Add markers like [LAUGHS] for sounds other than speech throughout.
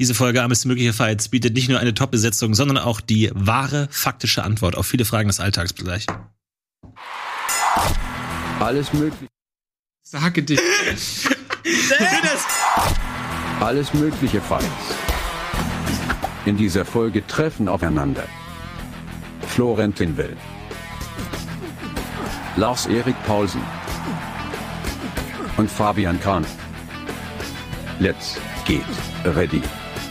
Diese Folge Armes mögliche Fights bietet nicht nur eine Top-Besetzung, sondern auch die wahre, faktische Antwort auf viele Fragen des Alltags. Gleich. Alles mögliche. Sage dich. [LAUGHS] Alles mögliche Fights. In dieser Folge treffen aufeinander Florentin Will, Lars-Erik Paulsen und Fabian Kahn. Let's get ready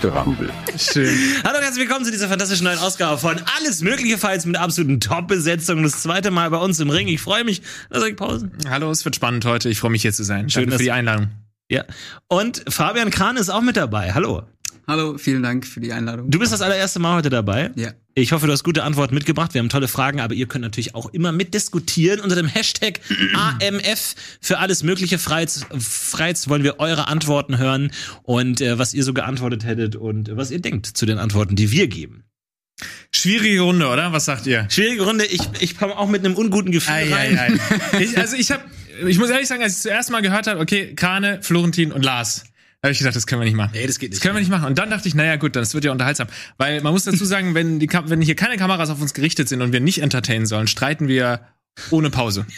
rumble. Schön. Hallo und herzlich willkommen zu dieser fantastischen neuen Ausgabe von Alles Mögliche Fights mit absoluten Top-Besetzung. Das zweite Mal bei uns im Ring. Ich freue mich. Lars-Erik Pausen. Hallo, es wird spannend heute. Ich freue mich hier zu sein. Schön, Danke dass- für die Einladung. Ja. Und Fabian Kahn ist auch mit dabei. Hallo. Hallo, vielen Dank für die Einladung. Du bist das allererste Mal heute dabei. Ja. Ich hoffe, du hast gute Antworten mitgebracht. Wir haben tolle Fragen, aber ihr könnt natürlich auch immer mitdiskutieren. Unter dem Hashtag [CLEARS THROAT] AMF für alles mögliche Freiz, Freiz wollen wir eure Antworten hören und äh, was ihr so geantwortet hättet und was ihr denkt zu den Antworten, die wir geben. Schwierige Runde, oder? Was sagt ihr? Schwierige Runde. Ich, ich komme auch mit einem unguten Gefühl Ei, rein. ei, ei. [LAUGHS] Ich, also ich habe, ich muss ehrlich sagen, als ich zuerst mal gehört habe, okay, Krane, Florentin und Lars, habe ich gedacht, das können wir nicht machen. Nee, das geht Das nicht. können wir nicht machen. Und dann dachte ich, naja, gut, das wird ja unterhaltsam. Weil man muss dazu sagen, wenn, die, Kam- wenn hier keine Kameras auf uns gerichtet sind und wir nicht entertainen sollen, streiten wir ohne Pause. [LAUGHS]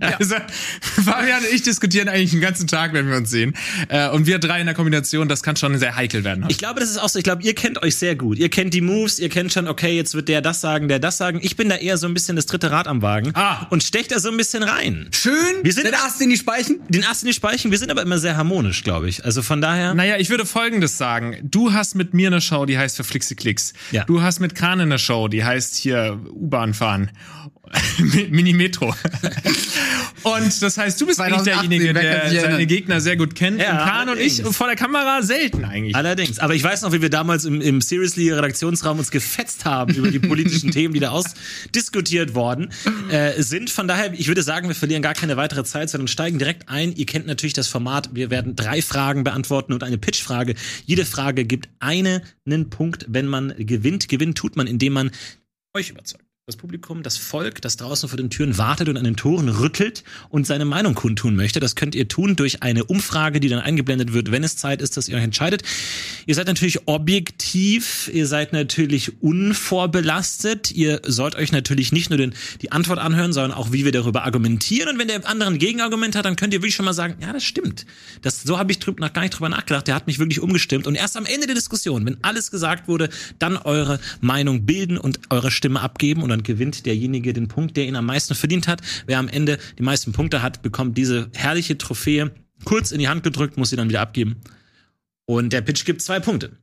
Also, Fabian und ich diskutieren eigentlich den ganzen Tag, wenn wir uns sehen. Äh, und wir drei in der Kombination, das kann schon sehr heikel werden. Ich glaube, das ist auch so. Ich glaube, ihr kennt euch sehr gut. Ihr kennt die Moves, ihr kennt schon, okay, jetzt wird der das sagen, der das sagen. Ich bin da eher so ein bisschen das dritte Rad am Wagen Ah. und stech da so ein bisschen rein. Schön, Wir sind- den Ast in die Speichen. Den Ast in die Speichen, wir sind aber immer sehr harmonisch, glaube ich. Also von daher. Naja, ich würde Folgendes sagen. Du hast mit mir eine Show, die heißt Verflixte Klicks. Ja. Du hast mit Kran eine Show, die heißt hier U-Bahn fahren. [LAUGHS] Mini-Metro. Und das heißt, du bist eigentlich 2018, derjenige, der sich seine? Gegner sehr gut kennt. Ja, und Kran und ich vor der Kamera selten eigentlich. Allerdings. Aber ich weiß noch, wie wir damals im, im Seriously-Redaktionsraum uns gefetzt haben über die politischen [LAUGHS] Themen, die da ausdiskutiert worden äh, sind. Von daher, ich würde sagen, wir verlieren gar keine weitere Zeit, sondern steigen direkt ein. Ihr kennt natürlich das Format. Wir werden drei Fragen beantworten und eine Pitchfrage. Jede Frage gibt einen Punkt, wenn man gewinnt. Gewinnt tut man, indem man euch überzeugt. Das Publikum, das Volk, das draußen vor den Türen wartet und an den Toren rüttelt und seine Meinung kundtun möchte. Das könnt ihr tun durch eine Umfrage, die dann eingeblendet wird, wenn es Zeit ist, dass ihr euch entscheidet. Ihr seid natürlich objektiv, ihr seid natürlich unvorbelastet. Ihr sollt euch natürlich nicht nur den, die Antwort anhören, sondern auch, wie wir darüber argumentieren. Und wenn der andere ein Gegenargument hat, dann könnt ihr wirklich schon mal sagen, ja, das stimmt. Das, so habe ich drüber, gar nicht drüber nachgedacht. Der hat mich wirklich umgestimmt. Und erst am Ende der Diskussion, wenn alles gesagt wurde, dann eure Meinung bilden und eure Stimme abgeben. Und dann gewinnt derjenige den Punkt, der ihn am meisten verdient hat. Wer am Ende die meisten Punkte hat, bekommt diese herrliche Trophäe kurz in die Hand gedrückt, muss sie dann wieder abgeben. Und der Pitch gibt zwei Punkte.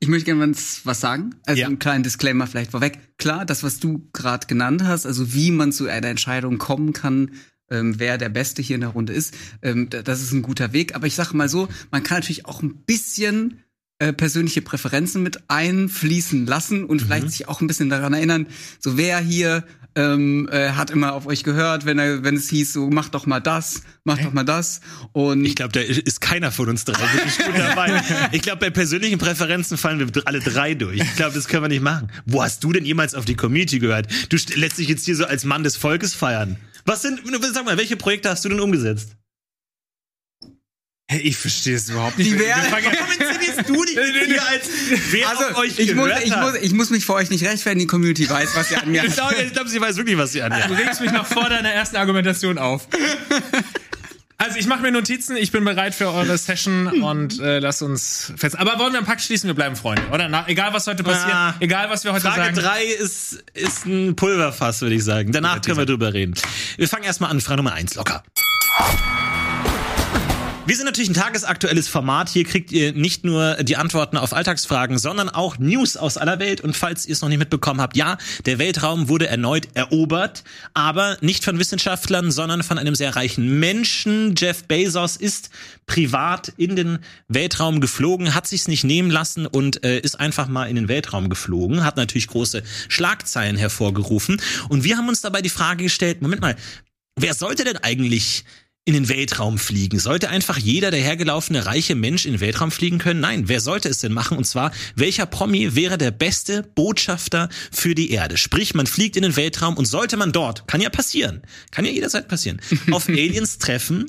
Ich möchte gerne was, was sagen. Also Ja. einen kleinen Disclaimer vielleicht vorweg. Klar, das, was du gerade genannt hast, also wie man zu einer Entscheidung kommen kann, ähm, wer der Beste hier in der Runde ist, ähm, da- das ist ein guter Weg. Aber ich sage mal so, man kann natürlich auch ein bisschen äh, persönliche Präferenzen mit einfließen lassen und Mhm. vielleicht sich auch ein bisschen daran erinnern, so wer hier ähm, äh, hat immer auf euch gehört, wenn er, wenn es hieß, so mach doch mal das, mach doch mal das. Und Ich glaube, da ist keiner von uns drei wirklich gut dabei. [LAUGHS] Ich glaube, bei persönlichen Präferenzen fallen wir alle drei durch. Ich glaube, das können wir nicht machen. Wo hast du denn jemals auf die Community gehört? Du st- lässt dich jetzt hier so als Mann des Volkes feiern. Was sind, sag mal, welche Projekte hast du denn umgesetzt? Hey, ich verstehe es überhaupt nicht. Die wir fangen- Du dich hier als wer auf also, euch ich muss, ich, hat? muss, ich muss mich vor euch nicht rechtfertigen, die Community weiß, was ihr an mir Ich glaube, ich glaub, sie weiß wirklich, was sie Du anhat. regst mich noch vor deiner ersten Argumentation auf. Also ich mache mir Notizen, ich bin bereit für eure Session und äh, lass uns fest. Aber wollen wir einen Pakt schließen, wir bleiben Freunde, oder? Na, egal was heute passiert, Ah. egal was wir heute Frage sagen. 3 ist, ist ein Pulverfass, würde ich sagen. Danach können wir drüber reden. Wir fangen erstmal an. Frage Nummer 1, locker. Wir sind natürlich ein tagesaktuelles Format. Hier kriegt ihr nicht nur die Antworten auf Alltagsfragen, sondern auch News aus aller Welt. Und falls ihr es noch nicht mitbekommen habt, ja, der Weltraum wurde erneut erobert, aber nicht von Wissenschaftlern, sondern von einem sehr reichen Menschen. Jeff Bezos ist privat in den Weltraum geflogen, hat sich's nicht nehmen lassen und äh, ist einfach mal in den Weltraum geflogen, hat natürlich große Schlagzeilen hervorgerufen. Und wir haben uns dabei die Frage gestellt, Moment mal, wer sollte denn eigentlich in den Weltraum fliegen? Sollte einfach jeder der hergelaufene reiche Mensch in den Weltraum fliegen können? Nein, wer sollte es denn machen? Und zwar, welcher Promi wäre der beste Botschafter für die Erde? Sprich, man fliegt in den Weltraum und sollte man dort, kann ja passieren, kann ja jederzeit passieren, [LAUGHS] auf Aliens treffen,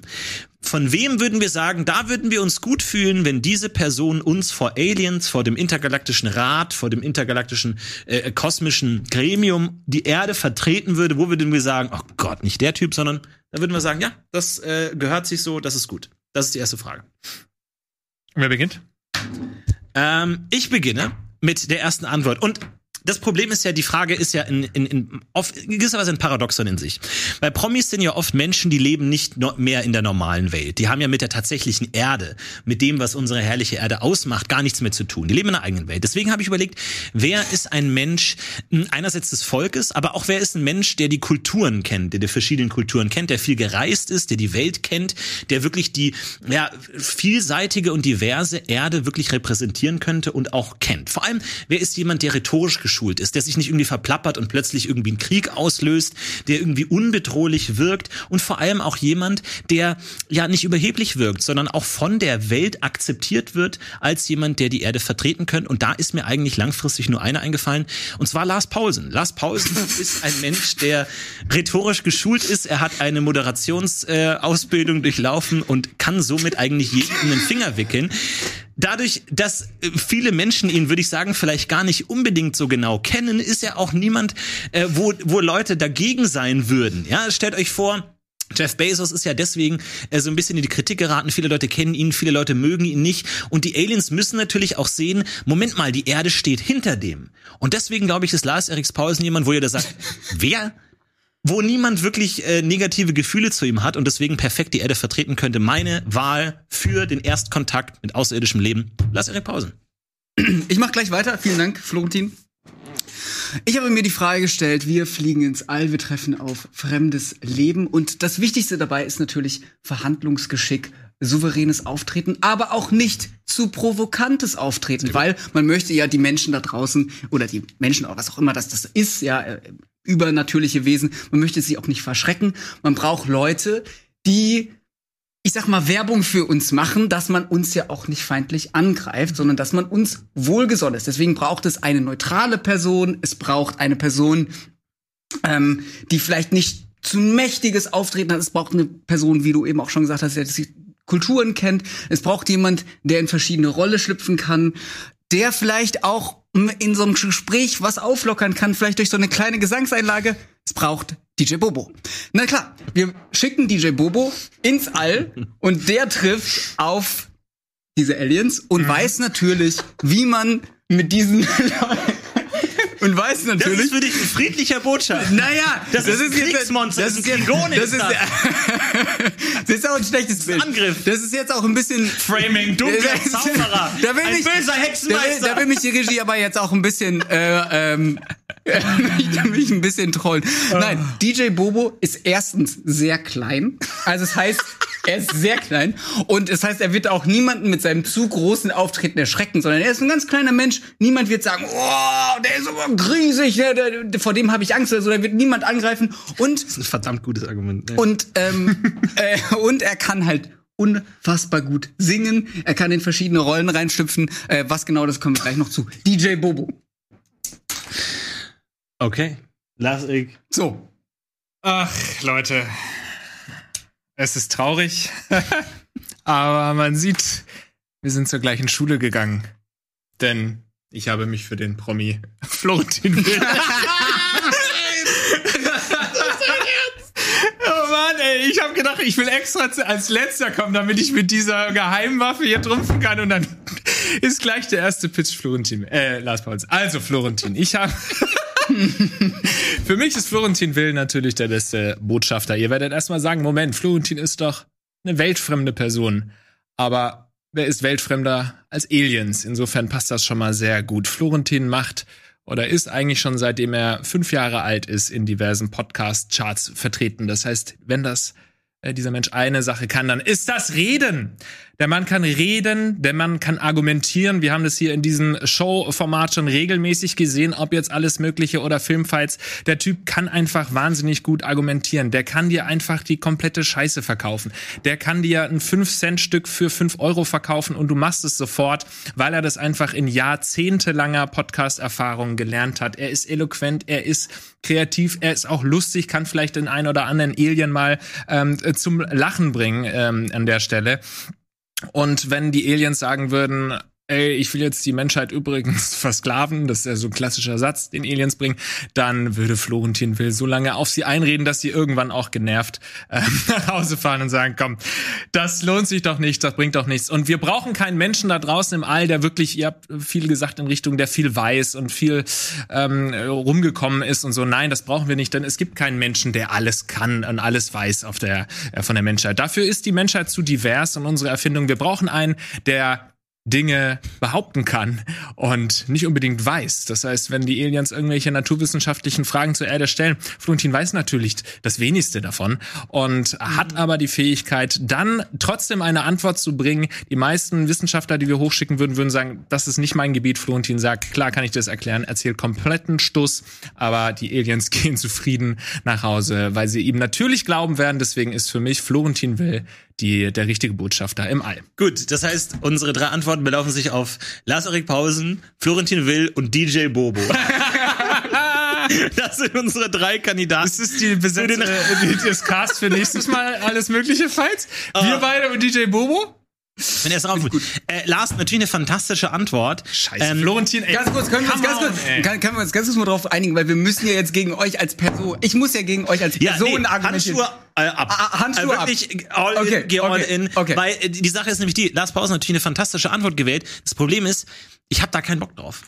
von wem würden wir sagen, da würden wir uns gut fühlen, wenn diese Person uns vor Aliens, vor dem intergalaktischen Rat, vor dem intergalaktischen äh, kosmischen Gremium die Erde vertreten würde? Wo würden wir sagen, oh Gott, nicht der Typ, sondern da würden wir sagen, ja, das äh, gehört sich so, das ist gut. Das ist die erste Frage. Wer beginnt? Ähm, ich beginne mit der ersten Antwort. Und das Problem ist ja, die Frage ist ja in, in, in, auf, in gewisser Weise ein Paradoxon in sich. Weil Promis sind ja oft Menschen, die leben nicht mehr in der normalen Welt. Die haben ja mit der tatsächlichen Erde, mit dem, was unsere herrliche Erde ausmacht, gar nichts mehr zu tun. Die leben in einer eigenen Welt. Deswegen habe ich überlegt, wer ist ein Mensch hm, einerseits des Volkes, aber auch wer ist ein Mensch, der die Kulturen kennt, der die verschiedenen Kulturen kennt, der viel gereist ist, der die Welt kennt, der wirklich die ja, vielseitige und diverse Erde wirklich repräsentieren könnte und auch kennt. Vor allem, wer ist jemand, der rhetorisch ist, der sich nicht irgendwie verplappert und plötzlich irgendwie einen Krieg auslöst, der irgendwie unbedrohlich wirkt und vor allem auch jemand, der ja nicht überheblich wirkt, sondern auch von der Welt akzeptiert wird als jemand, der die Erde vertreten könnte. Und da ist mir eigentlich langfristig nur einer eingefallen, und zwar Lars Paulsen. Lars Paulsen [LAUGHS] ist ein Mensch, der rhetorisch geschult ist. Er hat eine Moderationsausbildung äh, durchlaufen und kann somit eigentlich jeden in den Finger wickeln dadurch, dass äh, viele Menschen ihn, würde ich sagen, vielleicht gar nicht unbedingt so genau kennen, ist er auch niemand, äh, wo, wo Leute dagegen sein würden. Ja, stellt euch vor, Jeff Bezos ist ja deswegen äh, so ein bisschen in die Kritik geraten. Viele Leute kennen ihn, viele Leute mögen ihn nicht. Und die Aliens müssen natürlich auch sehen, Moment mal, die Erde steht hinter dem. Und deswegen glaube ich, ist Lars Eriks Paulsen jemand, wo ihr da sagt, [LAUGHS] wer? Wo niemand wirklich äh, negative Gefühle zu ihm hat und deswegen perfekt die Erde vertreten könnte. Meine Wahl für den Erstkontakt mit außerirdischem Leben. Lass Erik Pausen. Ich mach gleich weiter. Vielen Dank, Florentin. Ich habe mir die Frage gestellt, wir fliegen ins All, wir treffen auf fremdes Leben und das Wichtigste dabei ist natürlich Verhandlungsgeschick, souveränes Auftreten, aber auch nicht zu provokantes Auftreten, weil man möchte ja die Menschen da draußen oder die Menschen, was auch immer das, das ist, ja, äh, übernatürliche Wesen. Man möchte sie auch nicht verschrecken. Man braucht Leute, die ich sag mal, Werbung für uns machen, dass man uns ja auch nicht feindlich angreift, sondern dass man uns wohlgesonnen ist. Deswegen braucht es eine neutrale Person, es braucht eine Person, ähm, die vielleicht nicht zu mächtiges Auftreten hat. Es braucht eine Person, wie du eben auch schon gesagt hast, die Kulturen kennt. Es braucht jemand, der in verschiedene Rolle schlüpfen kann, der vielleicht auch in so einem Gespräch was auflockern kann, vielleicht durch so eine kleine Gesangseinlage. Es braucht DJ Bobo. Na klar, wir schicken DJ Bobo ins All [LAUGHS] und der trifft auf diese Aliens und mhm. weiß natürlich, wie man mit diesen [LAUGHS] und weiß natürlich. Das ist für dich ein friedlicher Botschafter. Naja, das, das ist, ein Kriegsmonster. Das, ist ein Klingon. Das, ist, [LAUGHS] das ist auch ein schlechtes Bild. Angriff. Das ist jetzt auch ein bisschen Framing, [LAUGHS] dunkler Zauberer, [LAUGHS] da will ein mich, böser Hexenmeister. Da will, da will mich die Regie aber jetzt auch ein bisschen äh, ähm, ich mich ein bisschen trollen. Nein, DJ Bobo ist erstens sehr klein. Also es das heißt, er ist sehr klein und es das heißt, er wird auch niemanden mit seinem zu großen Auftreten erschrecken, sondern er ist ein ganz kleiner Mensch. Niemand wird sagen, oh, der ist so riesig, der, der, vor dem habe ich Angst oder so. Da wird niemand angreifen und das ist ein verdammt gutes Argument. Ne? Und ähm, [LAUGHS] äh, und er kann halt unfassbar gut singen. Er kann in verschiedene Rollen reinschlüpfen. Äh, was genau, das kommen wir gleich noch zu. DJ Bobo. Okay. Lass ich. So. Ach, Leute. Es ist traurig. [LAUGHS] Aber man sieht, wir sind zur gleichen Schule gegangen. Denn ich habe mich für den Promi [LAUGHS] Florentin Will. [LAUGHS] oh Mann, ey, ich habe gedacht, ich will extra als letzter kommen, damit ich mit dieser Geheimwaffe hier trumpfen kann und dann [LAUGHS] ist gleich der erste Pitch Florentin. Äh, Lars Pauls. Also Florentin, ich habe Für mich ist Florentin Will natürlich der beste Botschafter. Ihr werdet erstmal sagen, Moment, Florentin ist doch eine weltfremde Person. Aber wer ist weltfremder als Aliens? Insofern passt das schon mal sehr gut. Florentin macht oder ist eigentlich schon seitdem er fünf Jahre alt ist in diversen Podcast-Charts vertreten. Das heißt, wenn das äh, dieser Mensch eine Sache kann, dann ist das Reden. Der Mann kann reden, der Mann kann argumentieren. Wir haben das hier in diesem Show-Format schon regelmäßig gesehen, ob jetzt alles Mögliche oder Filmfights. Der Typ kann einfach wahnsinnig gut argumentieren. Der kann dir einfach die komplette Scheiße verkaufen. Der kann dir ein 5-Cent-Stück für 5 Euro verkaufen und du machst es sofort, weil er das einfach in jahrzehntelanger Podcast-Erfahrung gelernt hat. Er ist eloquent, er ist kreativ, er ist auch lustig, kann vielleicht den einen oder anderen Alien mal ähm, zum Lachen bringen ähm, an der Stelle. Und wenn die Aliens sagen würden, ey, ich will jetzt die Menschheit übrigens [LAUGHS] versklaven, das ist ja so ein klassischer Satz, den Aliens bringen, dann würde Florentin Will so lange auf sie einreden, dass sie irgendwann auch genervt äh, [LAUGHS] nach Hause fahren und sagen, komm, das lohnt sich doch nicht, das bringt doch nichts. Und wir brauchen keinen Menschen da draußen im All, der wirklich, ihr habt viel gesagt in Richtung, der viel weiß und viel ähm, rumgekommen ist und so. Nein, das brauchen wir nicht, denn es gibt keinen Menschen, der alles kann und alles weiß auf der, äh, von der Menschheit. Dafür ist die Menschheit zu divers und unsere Erfindung. Wir brauchen einen, der Dinge behaupten kann und nicht unbedingt weiß. Das heißt, wenn die Aliens irgendwelche naturwissenschaftlichen Fragen zur Erde stellen, Florentin weiß natürlich das wenigste davon und hat aber die Fähigkeit, dann trotzdem eine Antwort zu bringen. Die meisten Wissenschaftler, die wir hochschicken würden, würden sagen, das ist nicht mein Gebiet. Florentin sagt, klar kann ich das erklären, erzählt kompletten Stuss, aber die Aliens [LAUGHS] gehen zufrieden nach Hause, weil sie ihm natürlich glauben werden. Deswegen ist für mich Florentin Will die, der richtige Botschafter im All. Gut, das heißt, unsere drei Antworten belaufen sich auf Lars-Erik Pausen, Florentin Will und DJ Bobo. [LAUGHS] das sind unsere drei Kandidaten. Das ist die Besetzung, äh, das Cast für nächstes Mal alles mögliche Fights. Wir Ah. beide und DJ Bobo. Wenn er es drauf äh, Lars, natürlich eine fantastische Antwort. Scheiße. Ähm, Florentin, ey. Ganz kurz, können wir uns ganz kurz, kann, können wir uns ganz kurz mal drauf einigen, weil wir müssen ja jetzt gegen euch als Person, ich muss ja gegen euch als Ja, Person nee, argumentieren. Handschuhe äh, ab. Ah, Handschuhe äh, wirklich all in, Okay, geh all okay, in. okay. Weil äh, die Sache ist nämlich die, Lars Pausen hat natürlich eine fantastische Antwort gewählt. Das Problem ist, ich habe da keinen Bock drauf.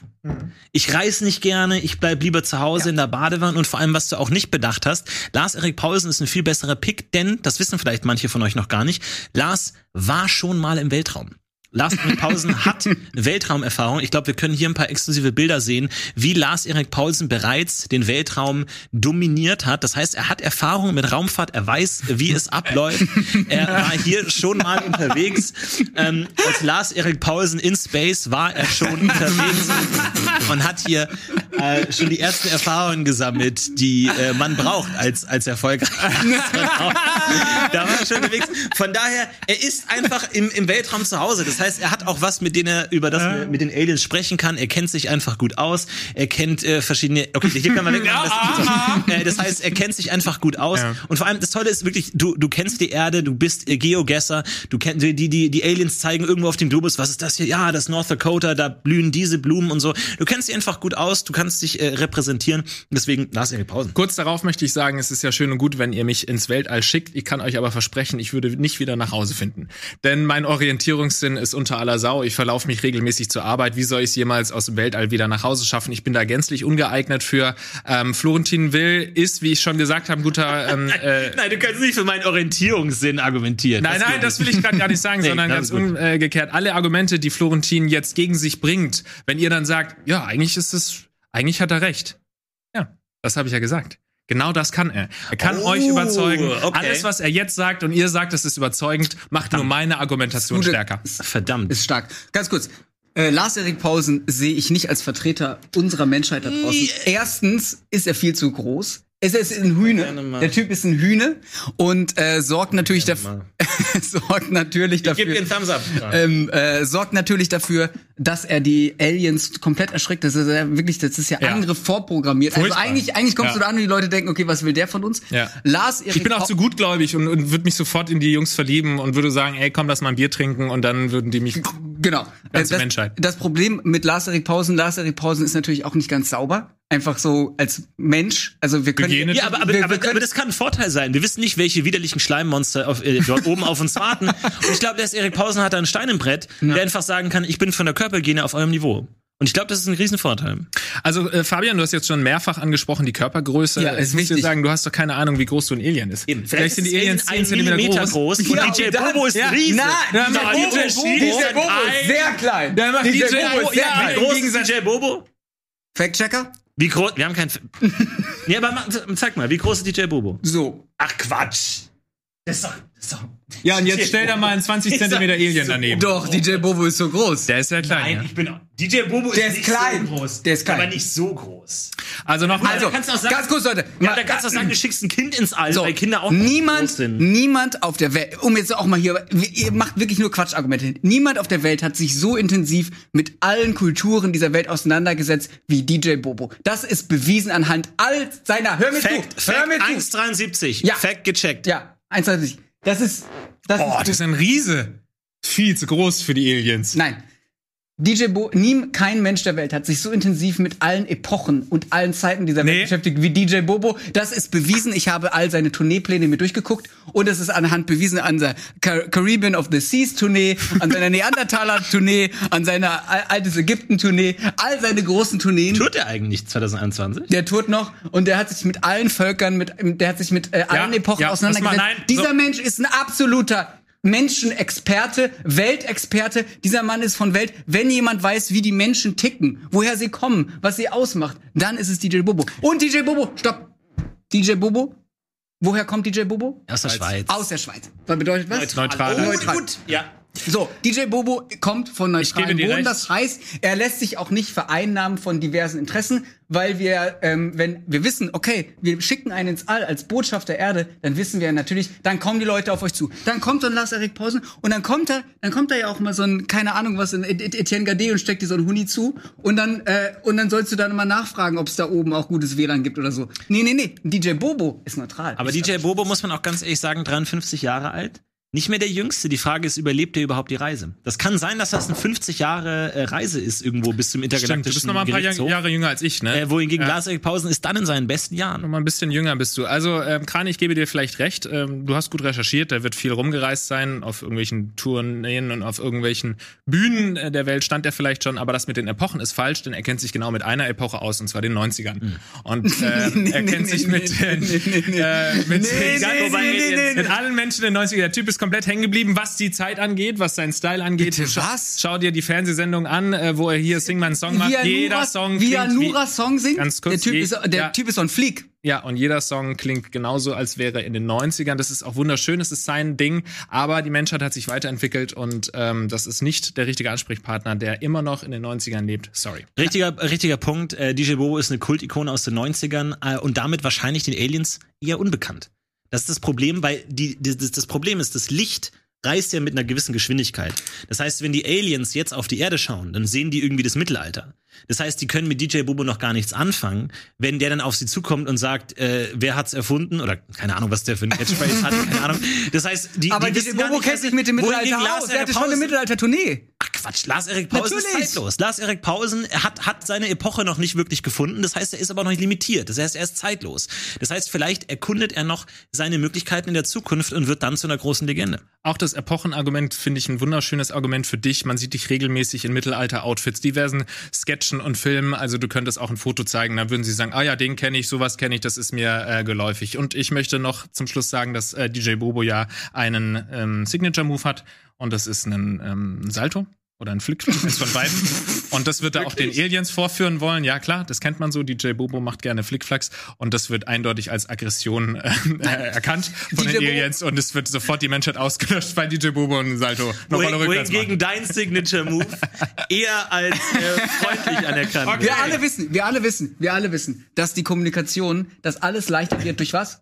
Ich reise nicht gerne, ich bleib lieber zu Hause in der Badewanne und vor allem, was du auch nicht bedacht hast, Lars-Erik Paulsen ist ein viel besserer Pick, denn, das wissen vielleicht manche von euch noch gar nicht, Lars war schon mal im Weltraum. Lars-Erik Paulsen [LAUGHS] hat Weltraumerfahrung. Ich glaube, wir können hier ein paar exklusive Bilder sehen, wie Lars-Erik Paulsen bereits den Weltraum dominiert hat. Das heißt, er hat Erfahrung mit Raumfahrt, er weiß, wie es abläuft. Er war hier schon mal unterwegs. Ähm, als Lars-Erik Paulsen in Space war er schon [LAUGHS] unterwegs und hat hier äh, schon die ersten Erfahrungen gesammelt, die äh, man braucht als, als erfolgreicher Astronaut. [LAUGHS] Da war er schon unterwegs. Von daher, er ist einfach im, im Weltraum zu Hause. Das heißt, er hat auch was, mit denen er über das er mit den Aliens sprechen kann. Er kennt sich einfach gut aus. Er kennt äh, verschiedene. Okay, hier kann man weg. Das, [LAUGHS] äh, das heißt, er kennt sich einfach gut aus. Ja. Und vor allem das Tolle ist wirklich, du du kennst die Erde, du bist äh, Geogesser, du kennst die die die Aliens zeigen irgendwo auf dem Globus, was ist das hier? Ja, das North Dakota, da blühen diese Blumen und so. Du kennst sie einfach gut aus, du kannst dich äh, repräsentieren. Deswegen lass ihre Pausen. Kurz darauf möchte ich sagen, es ist ja schön und gut, wenn ihr mich ins Weltall schickt. Ich kann euch aber versprechen, ich würde nicht wieder nach Hause finden. Denn mein Orientierungssinn ist unter aller Sau. Ich verlaufe mich regelmäßig zur Arbeit. Wie soll ich es jemals aus dem Weltall wieder nach Hause schaffen? Ich bin da gänzlich ungeeignet für. Ähm, Florentin Will ist, wie ich schon gesagt habe, ein guter. Ähm, [LAUGHS] äh, Nein, du kannst nicht für meinen Orientierungssinn argumentieren. Nein, nein, geht das will ich gerade gar nicht sagen, [LAUGHS] Nee, sondern das ganz umgekehrt. Alle Argumente, die Florentin jetzt gegen sich bringt, wenn ihr dann sagt, ja, eigentlich ist es, eigentlich hat er recht. Ja, das habe ich ja gesagt. Genau das kann er. Er kann Oh, euch überzeugen. okay. Alles, was er jetzt sagt und ihr sagt, es ist überzeugend, macht nur meine Argumentation Gute- stärker. Verdammt. Ist stark. Ganz kurz. Äh, Lars-Erik Pausen sehe ich nicht als Vertreter unserer Menschheit da draußen. Erstens ist er viel zu groß. Es ist ein Hühne. Der Typ ist ein Hühne und äh, sorgt natürlich dafür, [LAUGHS] sorgt natürlich Gib dir dafür, einen Thumbs up. [LAUGHS] ähm, äh, sorgt natürlich dafür, dass er die Aliens komplett erschreckt. Das ist ja wirklich, das ist ja, Ja. Angriff vorprogrammiert. Furchtbar. Also eigentlich, eigentlich kommst Ja. du da an und die Leute denken, okay, was will der von uns? Ja. Lars Ich bin auch zu gutgläubig und, und würde mich sofort in die Jungs verlieben und würde sagen, ey, komm, lass mal ein Bier trinken und dann würden die mich. Genau. Ganze das, Menschheit. Das Problem mit Lars-Erik Pausen, Lars-Erik Pausen ist natürlich auch nicht ganz sauber. Einfach so als Mensch. Also wir können. Hygiene- Ja, aber, aber, wir, aber, wir können, aber das kann ein Vorteil sein. Wir wissen nicht, welche widerlichen Schleimmonster auf, äh, dort oben auf uns warten. [LAUGHS] Und ich glaube, der ist Erik Pausen hat da einen Stein im Brett, der einfach sagen kann, ich bin von der Körperhygiene auf eurem Niveau. Und ich glaube, das ist ein Riesenvorteil. Also äh, Fabian, du hast jetzt schon mehrfach angesprochen die Körpergröße. Ja, ist ich muss dir wichtig. sagen, du hast doch keine Ahnung, wie groß so ein Alien ist. Vielleicht sind die Aliens 10 ein Zentimeter Millimeter groß. groß. Und Ja, DJ und Bobo ist ja, Riese. Nein, Ja, DJ Bobo, DJ ist Bobo- DJ ist sehr klein. Der macht DJ Bobo- sehr ja, klein. Wie groß ist DJ Bobo? Fact-Checker? Wie groß? Wir haben keinen. Nee, [LAUGHS] aber mach, zeig mal, wie groß ist DJ Bobo? So. Ach Quatsch. Das ist doch. Das ist doch Ja, und jetzt stell da mal einen 20 Zentimeter Alien daneben. Doch, DJ Bobo ist so groß. Der ist ja klein. Nein, ja. ich bin DJ Bobo Der ist ist nicht klein. so groß. Der ist klein. Aber nicht so groß. Also noch Also, Also, kannst du auch sagen- ganz kurz, Leute. Ja, da kannst du auch sagen, du schickst ein Kind ins All, So, weil Kinder auch niemand, groß sind. niemand auf der Welt, um jetzt auch mal hier, ihr macht wirklich nur Quatschargumente. Niemand auf der Welt hat sich so intensiv mit allen Kulturen dieser Welt auseinandergesetzt wie DJ Bobo. Das ist bewiesen anhand all seiner, hör mir Fact, zu, hör Fact mir zu. 1,73. Ja. Fact gecheckt. Ja, 1,20. Das ist, das Oh, ist, das ist ein Riese. Viel zu groß für die Aliens. nein. DJ Bo, nie, kein Mensch der Welt hat sich so intensiv mit allen Epochen und allen Zeiten dieser Welt Nee. beschäftigt wie DJ Bobo. Das ist bewiesen. Ich habe all seine Tourneepläne mir durchgeguckt und es ist anhand bewiesen an der Car Caribbean of the Seas Tournee, an seiner [LAUGHS] Neandertaler Tournee, an seiner Al- Altes Ägypten Tournee, all seine großen Tourneen. Tut er eigentlich 2021? Der tourt noch und der hat sich mit allen Völkern, mit, der hat sich mit äh, allen Epochen ja, auseinandergesetzt. Dieser so. Mensch ist ein absoluter Menschenexperte, Weltexperte. Dieser Mann ist von Welt. Wenn jemand weiß, wie die Menschen ticken, woher sie kommen, was sie ausmacht, dann ist es DJ Bobo. Und DJ Bobo, stopp. DJ Bobo? Woher kommt DJ Bobo? Aus der Schweiz. Aus der Schweiz. Was bedeutet was? Neutral. Oh, Neutral. gut. Ja. So, DJ Bobo kommt von neutralem Boden. recht. Das heißt, er lässt sich auch nicht vereinnahmen von diversen Interessen, weil wir, ähm, wenn wir wissen, okay, wir schicken einen ins All als Botschaft der Erde, dann wissen wir natürlich, dann kommen die Leute auf euch zu. Dann kommt so ein Lars Erik Pausen und dann kommt da, dann kommt da ja auch mal so ein, keine Ahnung was, ein Et- Et- Etienne Gade und steckt dir so ein Huni zu und dann, äh, und dann sollst du dann mal nachfragen, ob es da oben auch gutes WLAN gibt oder so. Nee, nee, nee. DJ Bobo ist neutral. Aber DJ Bobo muss man auch ganz ehrlich sagen, 53 Jahre alt. Nicht mehr der Jüngste. Die Frage ist, überlebt er überhaupt die Reise? Das kann sein, dass das eine 50 Jahre äh, Reise ist irgendwo bis zum Stimmt, du intergalaktischen bist noch mal ein paar Gerichtshof. Jahre jünger als ich, ne? Äh, wohingegen Ja. Lars-Erik Pausen ist dann in seinen besten Jahren. Noch mal ein bisschen jünger bist du. Also, ähm, Kran, ich gebe dir vielleicht recht. Ähm, du hast gut recherchiert. Da wird viel rumgereist sein. Auf irgendwelchen Tourneen und auf irgendwelchen Bühnen äh, der Welt stand er vielleicht schon. Aber das mit den Epochen ist falsch, denn er kennt sich genau mit einer Epoche aus, und zwar den 90ern. Und [LAUGHS] ähm, er kennt sich mit, äh, äh, mit, den mit allen Menschen in den 90ern. Der Typ ist komplett hängen geblieben, was die Zeit angeht, was seinen Style angeht. Bitte, Schau- was? Schau dir die Fernsehsendung an, äh, wo er hier Sing meinen Song macht. wie er Jeder Nura, Song wie er klingt wie- Nura Song singt. Ganz kurz, der typ je- ist, der ja. Typ ist so ein Fleak. Ja, und jeder Song klingt genauso, als wäre in den 90ern. Das ist auch wunderschön, das ist sein Ding. Aber die Menschheit hat sich weiterentwickelt und ähm, das ist nicht der richtige Ansprechpartner, der immer noch in den 90ern lebt. Sorry. Richtiger, richtiger Punkt. Äh, DJ Bobo ist eine Kultikone aus den 90ern äh, und damit wahrscheinlich den Aliens eher unbekannt. Das ist das Problem, weil die, die, das, Problem ist, das Licht reist ja mit einer gewissen Geschwindigkeit. Das heißt, wenn die Aliens jetzt auf die Erde schauen, dann sehen die irgendwie das Mittelalter. Das heißt, die können mit DJ Bobo noch gar nichts anfangen, wenn der dann auf sie zukommt und sagt, äh, wer hat's erfunden? Oder keine Ahnung, was der für ein Catchphrase hat, keine Ahnung. Das heißt, die, Aber die DJ Bobo nicht, kennt was- sich mit dem Mittelalter Lars aus. Der hatte Erik schon eine Pausen- Mittelalter-Tournee. Ach Quatsch, Lars-Erik Pausen ist Natürlich. zeitlos. Lars-Erik Pausen hat, hat seine Epoche noch nicht wirklich gefunden. Das heißt, er ist aber noch nicht limitiert. Das heißt, er ist zeitlos. Das heißt, vielleicht erkundet er noch seine Möglichkeiten in der Zukunft und wird dann zu einer großen Legende. Auch das Epochenargument finde ich ein wunderschönes Argument für dich. Man sieht dich regelmäßig in Mittelalter-Outfits, diversen Sketchen und Filmen. Also du könntest auch ein Foto zeigen, dann würden sie sagen, ah ja, den kenne ich, sowas kenne ich, das ist mir äh, geläufig. Und ich möchte noch zum Schluss sagen, dass äh, DJ Bobo ja einen ähm, Signature-Move hat und das ist ein ähm, Salto. Oder ein Flick, eins von beiden. Und das wird er auch den Aliens vorführen wollen. Ja, klar, das kennt man so. DJ Bobo macht gerne Flickflacks. Und das wird eindeutig als Aggression äh, erkannt von DJ den Aliens. Und es wird sofort die Menschheit ausgelöscht, weil DJ Bobo und Salto noch mal rückwärts machen. dein Signature-Move eher als äh, freundlich anerkannt Okay. Wir alle wissen, wir alle wissen, wir alle wissen, dass die Kommunikation, dass alles leichter wird durch was?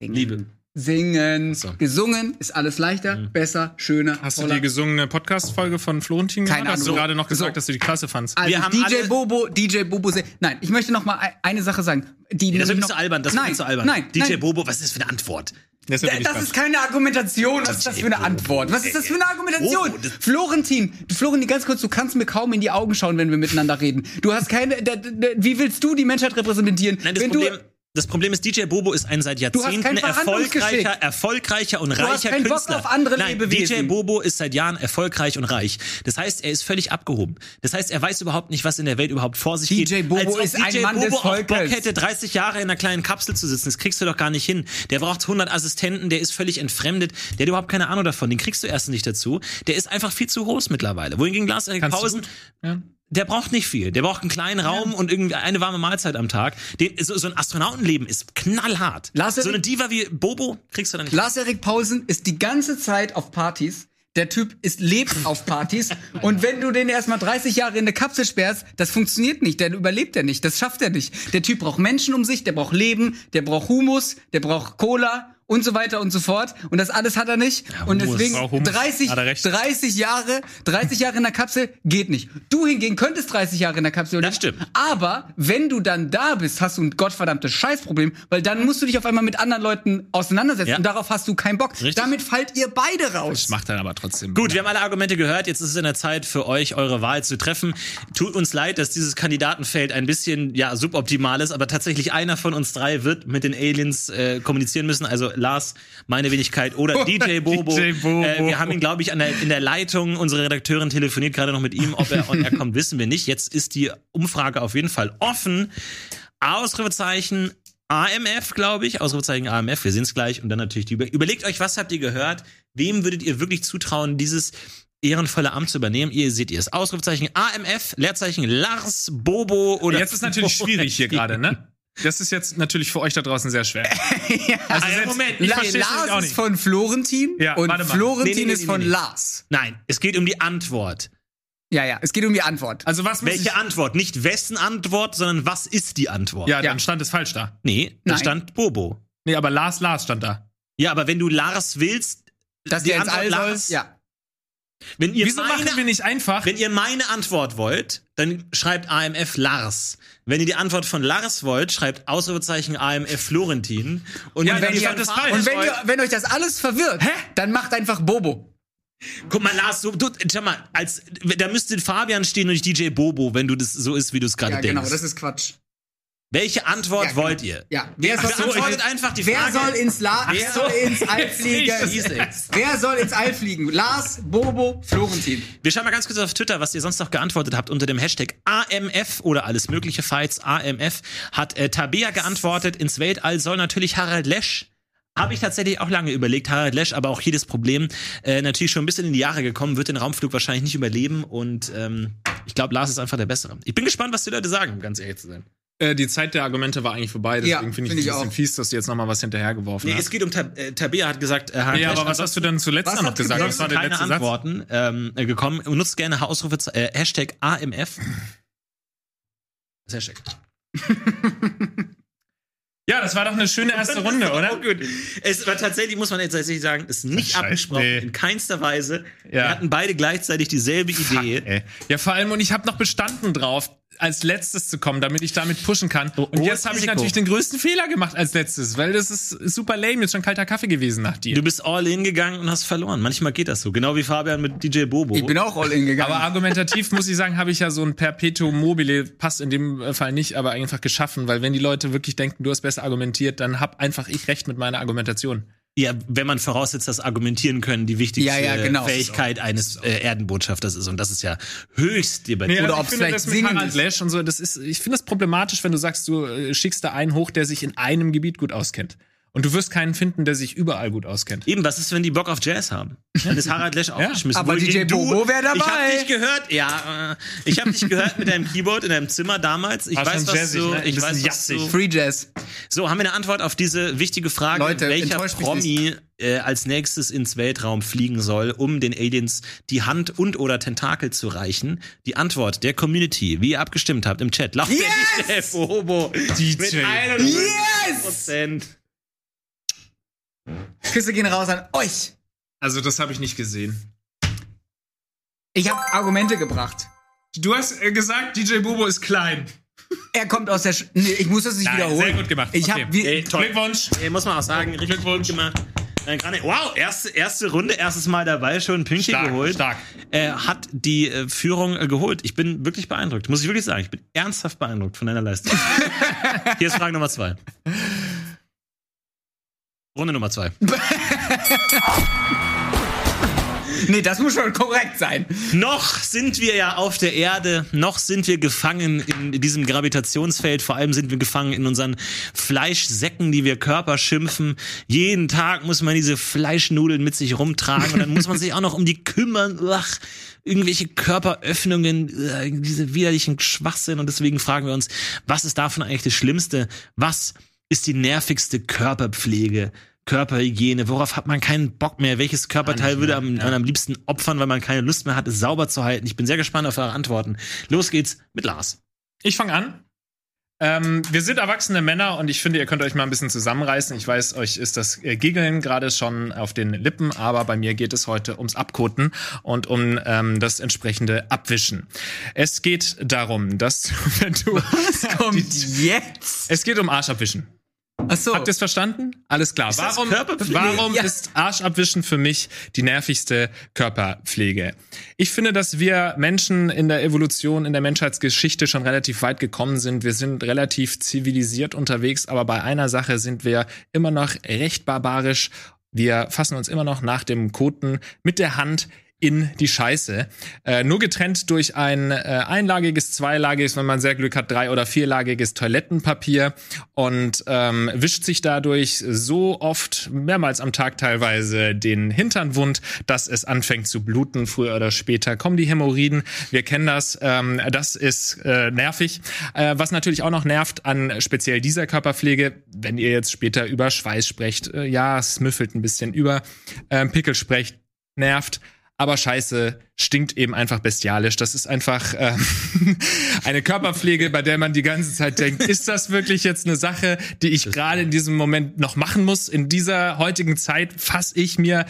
Liebe. Singen. So. Gesungen ist alles leichter, besser, schöner, Hast du toller. die gesungene Podcast-Folge von Florentin Keine gehört? Hast du Ahnung. gerade noch gesagt, So. dass du die klasse fandst? also Wir haben DJ alle- Bobo, DJ Bobo, nein, ich möchte noch mal ein- eine Sache sagen. Die Das wird mir zu albern, das wird nein, mir zu albern. Nein, DJ nein. Bobo, was ist das für eine Antwort? Das, Da- Das ist keine Argumentation. Was ist das für eine Antwort? Was ist das für eine Argumentation? Oh, das- Florentin, du, Florentin, ganz kurz, du kannst mir kaum in die Augen schauen, wenn wir miteinander reden. Du hast keine. Da, da, wie willst du die Menschheit repräsentieren? Nein, das wenn Problem, du, das Problem ist, DJ Bobo ist ein seit hast Jahrzehnten erfolgreicher, erfolgreicher und hast reicher keinen Bock Künstler. auf andere Nein, Lebewesen. DJ Bobo ist seit Jahren erfolgreich und reich. Das heißt, er ist völlig abgehoben. Das heißt, er weiß überhaupt nicht, was in der Welt überhaupt vor sich DJ geht. Bobo Als ob ist ein DJ Mann Bobo des Bock hätte, 30 Jahre in einer kleinen Kapsel zu sitzen. Das kriegst du doch gar nicht hin. Der braucht 100 Assistenten, der ist völlig entfremdet, der hat überhaupt keine Ahnung davon. Den kriegst du erst nicht dazu. Der ist einfach viel zu groß mittlerweile. Wohingegen Lars Erik du Pausen? Ja. Der braucht nicht viel. Der braucht einen kleinen Raum und irgendwie eine warme Mahlzeit am Tag. Den, so, so ein Astronautenleben ist knallhart. Lars so eine Diva wie Bobo kriegst du da nicht. Lars-Erik Pausen ist die ganze Zeit auf Partys. Der Typ ist lebt auf Partys. [LAUGHS] und wenn du den erstmal 30 Jahre in eine Kapsel sperrst, das funktioniert nicht. Der überlebt er nicht. Das schafft er nicht. Der Typ braucht Menschen um sich, der braucht Leben, der braucht Humus, der braucht Cola und so weiter und so fort. Und das alles hat er nicht. und Humus. deswegen Braucht Humus. 30, Hat er recht. 30 Jahre, 30 Jahre in der Kapsel geht nicht. Du hingegen könntest 30 Jahre in der Kapsel Das leben. stimmt. Aber wenn du dann da bist, hast du ein gottverdammtes Scheißproblem, weil dann musst du dich auf einmal mit anderen Leuten auseinandersetzen Ja. und darauf hast du keinen Bock. Richtig. Damit fallt ihr beide raus. Das macht dann aber trotzdem. Gut, wir haben alle Argumente gehört. Jetzt ist es in der Zeit für euch, eure Wahl zu treffen. Tut uns leid, dass dieses Kandidatenfeld ein bisschen ja suboptimal ist, aber tatsächlich einer von uns drei wird mit den Aliens äh, kommunizieren müssen. Also Lars, meine Wenigkeit oder DJ Bobo. DJ Bobo. Äh, wir haben ihn, glaube ich, der, in der Leitung. Unsere Redakteurin telefoniert gerade noch mit ihm. Ob er on air kommt, wissen wir nicht. Jetzt ist die Umfrage auf jeden Fall offen. Ausrufezeichen AMF, glaube ich. Ausrufezeichen AMF, wir sehen es gleich. Und dann natürlich die Über Überlegt euch, was habt ihr gehört? Wem würdet ihr wirklich zutrauen, dieses ehrenvolle Amt zu übernehmen? Ihr seht ihr es. Ausrufezeichen AMF, Leerzeichen Lars, Bobo oder. Jetzt ist natürlich schwierig hier gerade, ne? Das ist jetzt natürlich für euch da draußen sehr schwer. [LAUGHS] Also ja, selbst- Moment, ich La Lars ist von Florentin Ja, und. Florentin Nee, nee, nee, ist von. Lars. Nein, es geht um die Antwort. Ja, ja, es geht um die Antwort. Also was Welche Antwort? Nicht wessen Antwort, sondern was ist die Antwort? Ja, Ja. dann stand es falsch da. Nee, da Nein. stand Bobo. Nee, aber Lars Lars stand da. Ja, aber wenn du Lars willst, Dass die Antwort. Lars? Ja. Wenn ihr Wieso meine, machen wir nicht einfach? Wenn ihr meine Antwort wollt, dann schreibt AMF Lars. Wenn ihr die Antwort von Lars wollt, schreibt Ausrufezeichen AMF Florentin. Und Ja, wenn ihr das. Und wenn, ihr, wenn euch das alles verwirrt, dann macht einfach Bobo. guck mal, Lars, so, du, schau mal, als, da müsste Fabian stehen und nicht DJ Bobo, wenn du das so ist, wie du es gerade Ja, denkst. genau, das ist Quatsch. Welche Antwort Ja, genau. wollt ihr? Ja, wer soll, Beantwortet einfach die wer Frage. soll ins La Wer- soll ins All [LAUGHS] fliegen? Wer soll ins All fliegen? Lars, Bobo, Florentin. Wir schauen mal ganz kurz auf Twitter, was ihr sonst noch geantwortet habt unter dem Hashtag AMF oder alles mögliche Fights AMF. Hat äh, Tabea geantwortet, ins Weltall soll natürlich Harald Lesch. Habe ich tatsächlich auch lange überlegt, Harald Lesch, aber auch jedes Problem äh, natürlich schon ein bisschen in die Jahre gekommen, wird den Raumflug wahrscheinlich nicht überleben und ähm, ich glaube, Lars ist einfach der Bessere. Ich bin gespannt, was die Leute sagen, um ganz ehrlich zu sein. Äh, die Zeit der Argumente war eigentlich vorbei, deswegen Ja, finde ich find es ich ein bisschen auch. fies, dass du jetzt nochmal was hinterhergeworfen Nee, es hast. geht um Tab äh, Tabea hat gesagt, äh, Ja, aber was hast du denn zuletzt noch gesagt? Was war der keine letzte Satz? Antworten ähm, äh, gekommen. Nutzt gerne Ausrufe, äh, Hashtag AMF. Das Hashtag. Ja, das war doch eine schöne erste Runde, Oh, oder? gut. Es war tatsächlich, muss man jetzt tatsächlich sagen, ist nicht Scheiße, abgesprochen, nee. in keinster Weise. Ja. Wir hatten beide gleichzeitig dieselbe Idee. Ey. Ja, vor allem, und ich habe noch bestanden drauf, als letztes zu kommen, damit ich damit pushen kann. Und jetzt habe ich natürlich den größten Fehler gemacht als letztes, weil das ist super lame, jetzt schon kalter Kaffee gewesen nach dir. Du bist all in gegangen und hast verloren. Manchmal geht das so. Genau wie Fabian mit DJ Bobo. Ich bin auch all in gegangen. aber argumentativ muss ich sagen, habe ich ja so ein Perpetuum mobile, passt in dem Fall nicht, aber einfach geschaffen, weil wenn die Leute wirklich denken, du hast besser argumentiert, dann hab einfach ich recht mit meiner Argumentation. Ja, wenn man voraussetzt, dass argumentieren können die wichtigste Ja, ja, genau. Fähigkeit eines äh, Erdenbotschafters ist. Und das ist ja höchst debattiert. Oder ob ich es vielleicht das mit singend Harald ist. Lesch und so, das ist, ich finde das problematisch, wenn du sagst, du äh, schickst da einen hoch, der sich in einem Gebiet gut auskennt. Und du wirst keinen finden, der sich überall gut auskennt. Eben, was ist, wenn die Bock auf Jazz haben? Dann ist Harald Lesch aufgeschmissen. aber Wohingegen DJ Bobo wär dabei. Ich hab dich gehört, ja, äh, ich hab dich gehört mit deinem Keyboard in deinem Zimmer damals. Ich War weiß, was jazzig, du, ne? Ein ich bisschen weiß, was du, Free Jazz. So, haben wir eine Antwort auf diese wichtige Frage, Leute, welcher Promi äh, als nächstes ins Weltraum fliegen soll, um den Aliens die Hand und oder Tentakel zu reichen? Die Antwort der Community, wie ihr abgestimmt habt im Chat, lautet Yes! der Bobo DJ. mit 51 Yes! Küsse gehen raus an euch. Also, das habe ich nicht gesehen. Ich habe Argumente gebracht. Du hast äh, gesagt, DJ Bobo ist klein. Er kommt aus der. Sch nee, ich muss das nicht Nein, wiederholen. sehr gut gemacht. Ich Okay. hab wie, Ey, toll. Glückwunsch. Ey, muss man auch sagen, richtig Glückwunsch. gut gemacht. Äh, Wow, erste, erste Runde, erstes Mal dabei, schon ein Pünktchen Stark, geholt. stark. Äh, hat die äh, Führung äh, geholt. Ich bin wirklich beeindruckt, muss ich wirklich sagen. Ich bin ernsthaft beeindruckt von deiner Leistung. [LAUGHS] Hier ist Frage Nummer zwei. Runde Nummer zwei. [LAUGHS] Nee, das muss schon korrekt sein. Noch sind wir ja auf der Erde, noch sind wir gefangen in diesem Gravitationsfeld, vor allem sind wir gefangen in unseren Fleischsäcken, die wir Körper schimpfen. Jeden Tag muss man diese Fleischnudeln mit sich rumtragen und dann muss man sich auch noch um die kümmern. Ach, irgendwelche Körperöffnungen, äh, diese widerlichen Schwachsinn und deswegen fragen wir uns, was ist davon eigentlich das Schlimmste? Was ist die nervigste Körperpflege? Körperhygiene, worauf hat man keinen Bock mehr? Welches Körperteil würde am, man am liebsten opfern, weil man keine Lust mehr hat, es sauber zu halten? Ich bin sehr gespannt auf eure Antworten. Los geht's mit Lars. Ich fange an. Ähm, wir sind erwachsene Männer und ich finde, ihr könnt euch mal ein bisschen zusammenreißen. Ich weiß, euch ist das äh, Giggeln gerade schon auf den Lippen, aber bei mir geht es heute ums Abkoten und um ähm, das entsprechende Abwischen. Es geht darum, dass du, [LAUGHS] wenn du. Was kommt jetzt? Es geht um Arschabwischen. Ach so. Habt ihr es verstanden? Alles klar. Ist warum warum Ja. ist Arschabwischen für mich die nervigste Körperpflege? Ich finde, dass wir Menschen in der Evolution, in der Menschheitsgeschichte schon relativ weit gekommen sind. Wir sind relativ zivilisiert unterwegs, aber bei einer Sache sind wir immer noch recht barbarisch. Wir fassen uns immer noch nach dem Koten mit der Hand in die Scheiße. Äh, nur getrennt durch ein äh, einlagiges, zweilagiges, wenn man sehr Glück hat, drei- oder vierlagiges Toilettenpapier und ähm, wischt sich dadurch so oft, mehrmals am Tag teilweise, den Hintern wund, dass es anfängt zu bluten. Früher oder später kommen die Hämorrhoiden. Wir kennen das. Ähm, das ist äh, nervig. Äh, was natürlich auch noch nervt an speziell dieser Körperpflege, wenn ihr jetzt später über Schweiß sprecht, äh, ja, es müffelt ein bisschen über ähm, Pickel sprecht, nervt. Aber Scheiße stinkt eben einfach bestialisch. Das ist einfach ähm, [LAUGHS] eine Körperpflege, bei der man die ganze Zeit denkt, ist das wirklich jetzt eine Sache, die ich gerade in diesem Moment noch machen muss? In dieser heutigen Zeit fasse ich mir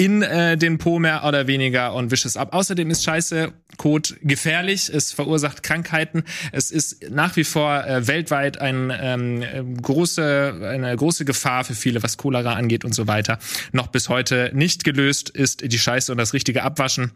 in äh, den Po mehr oder weniger und wische es ab. Außerdem ist Scheiße Kot gefährlich, es verursacht Krankheiten. Es ist nach wie vor äh, weltweit ein, ähm, äh, große, eine große Gefahr für viele, was Cholera angeht und so weiter. Noch bis heute nicht gelöst ist die Scheiße und das richtige Abwaschen.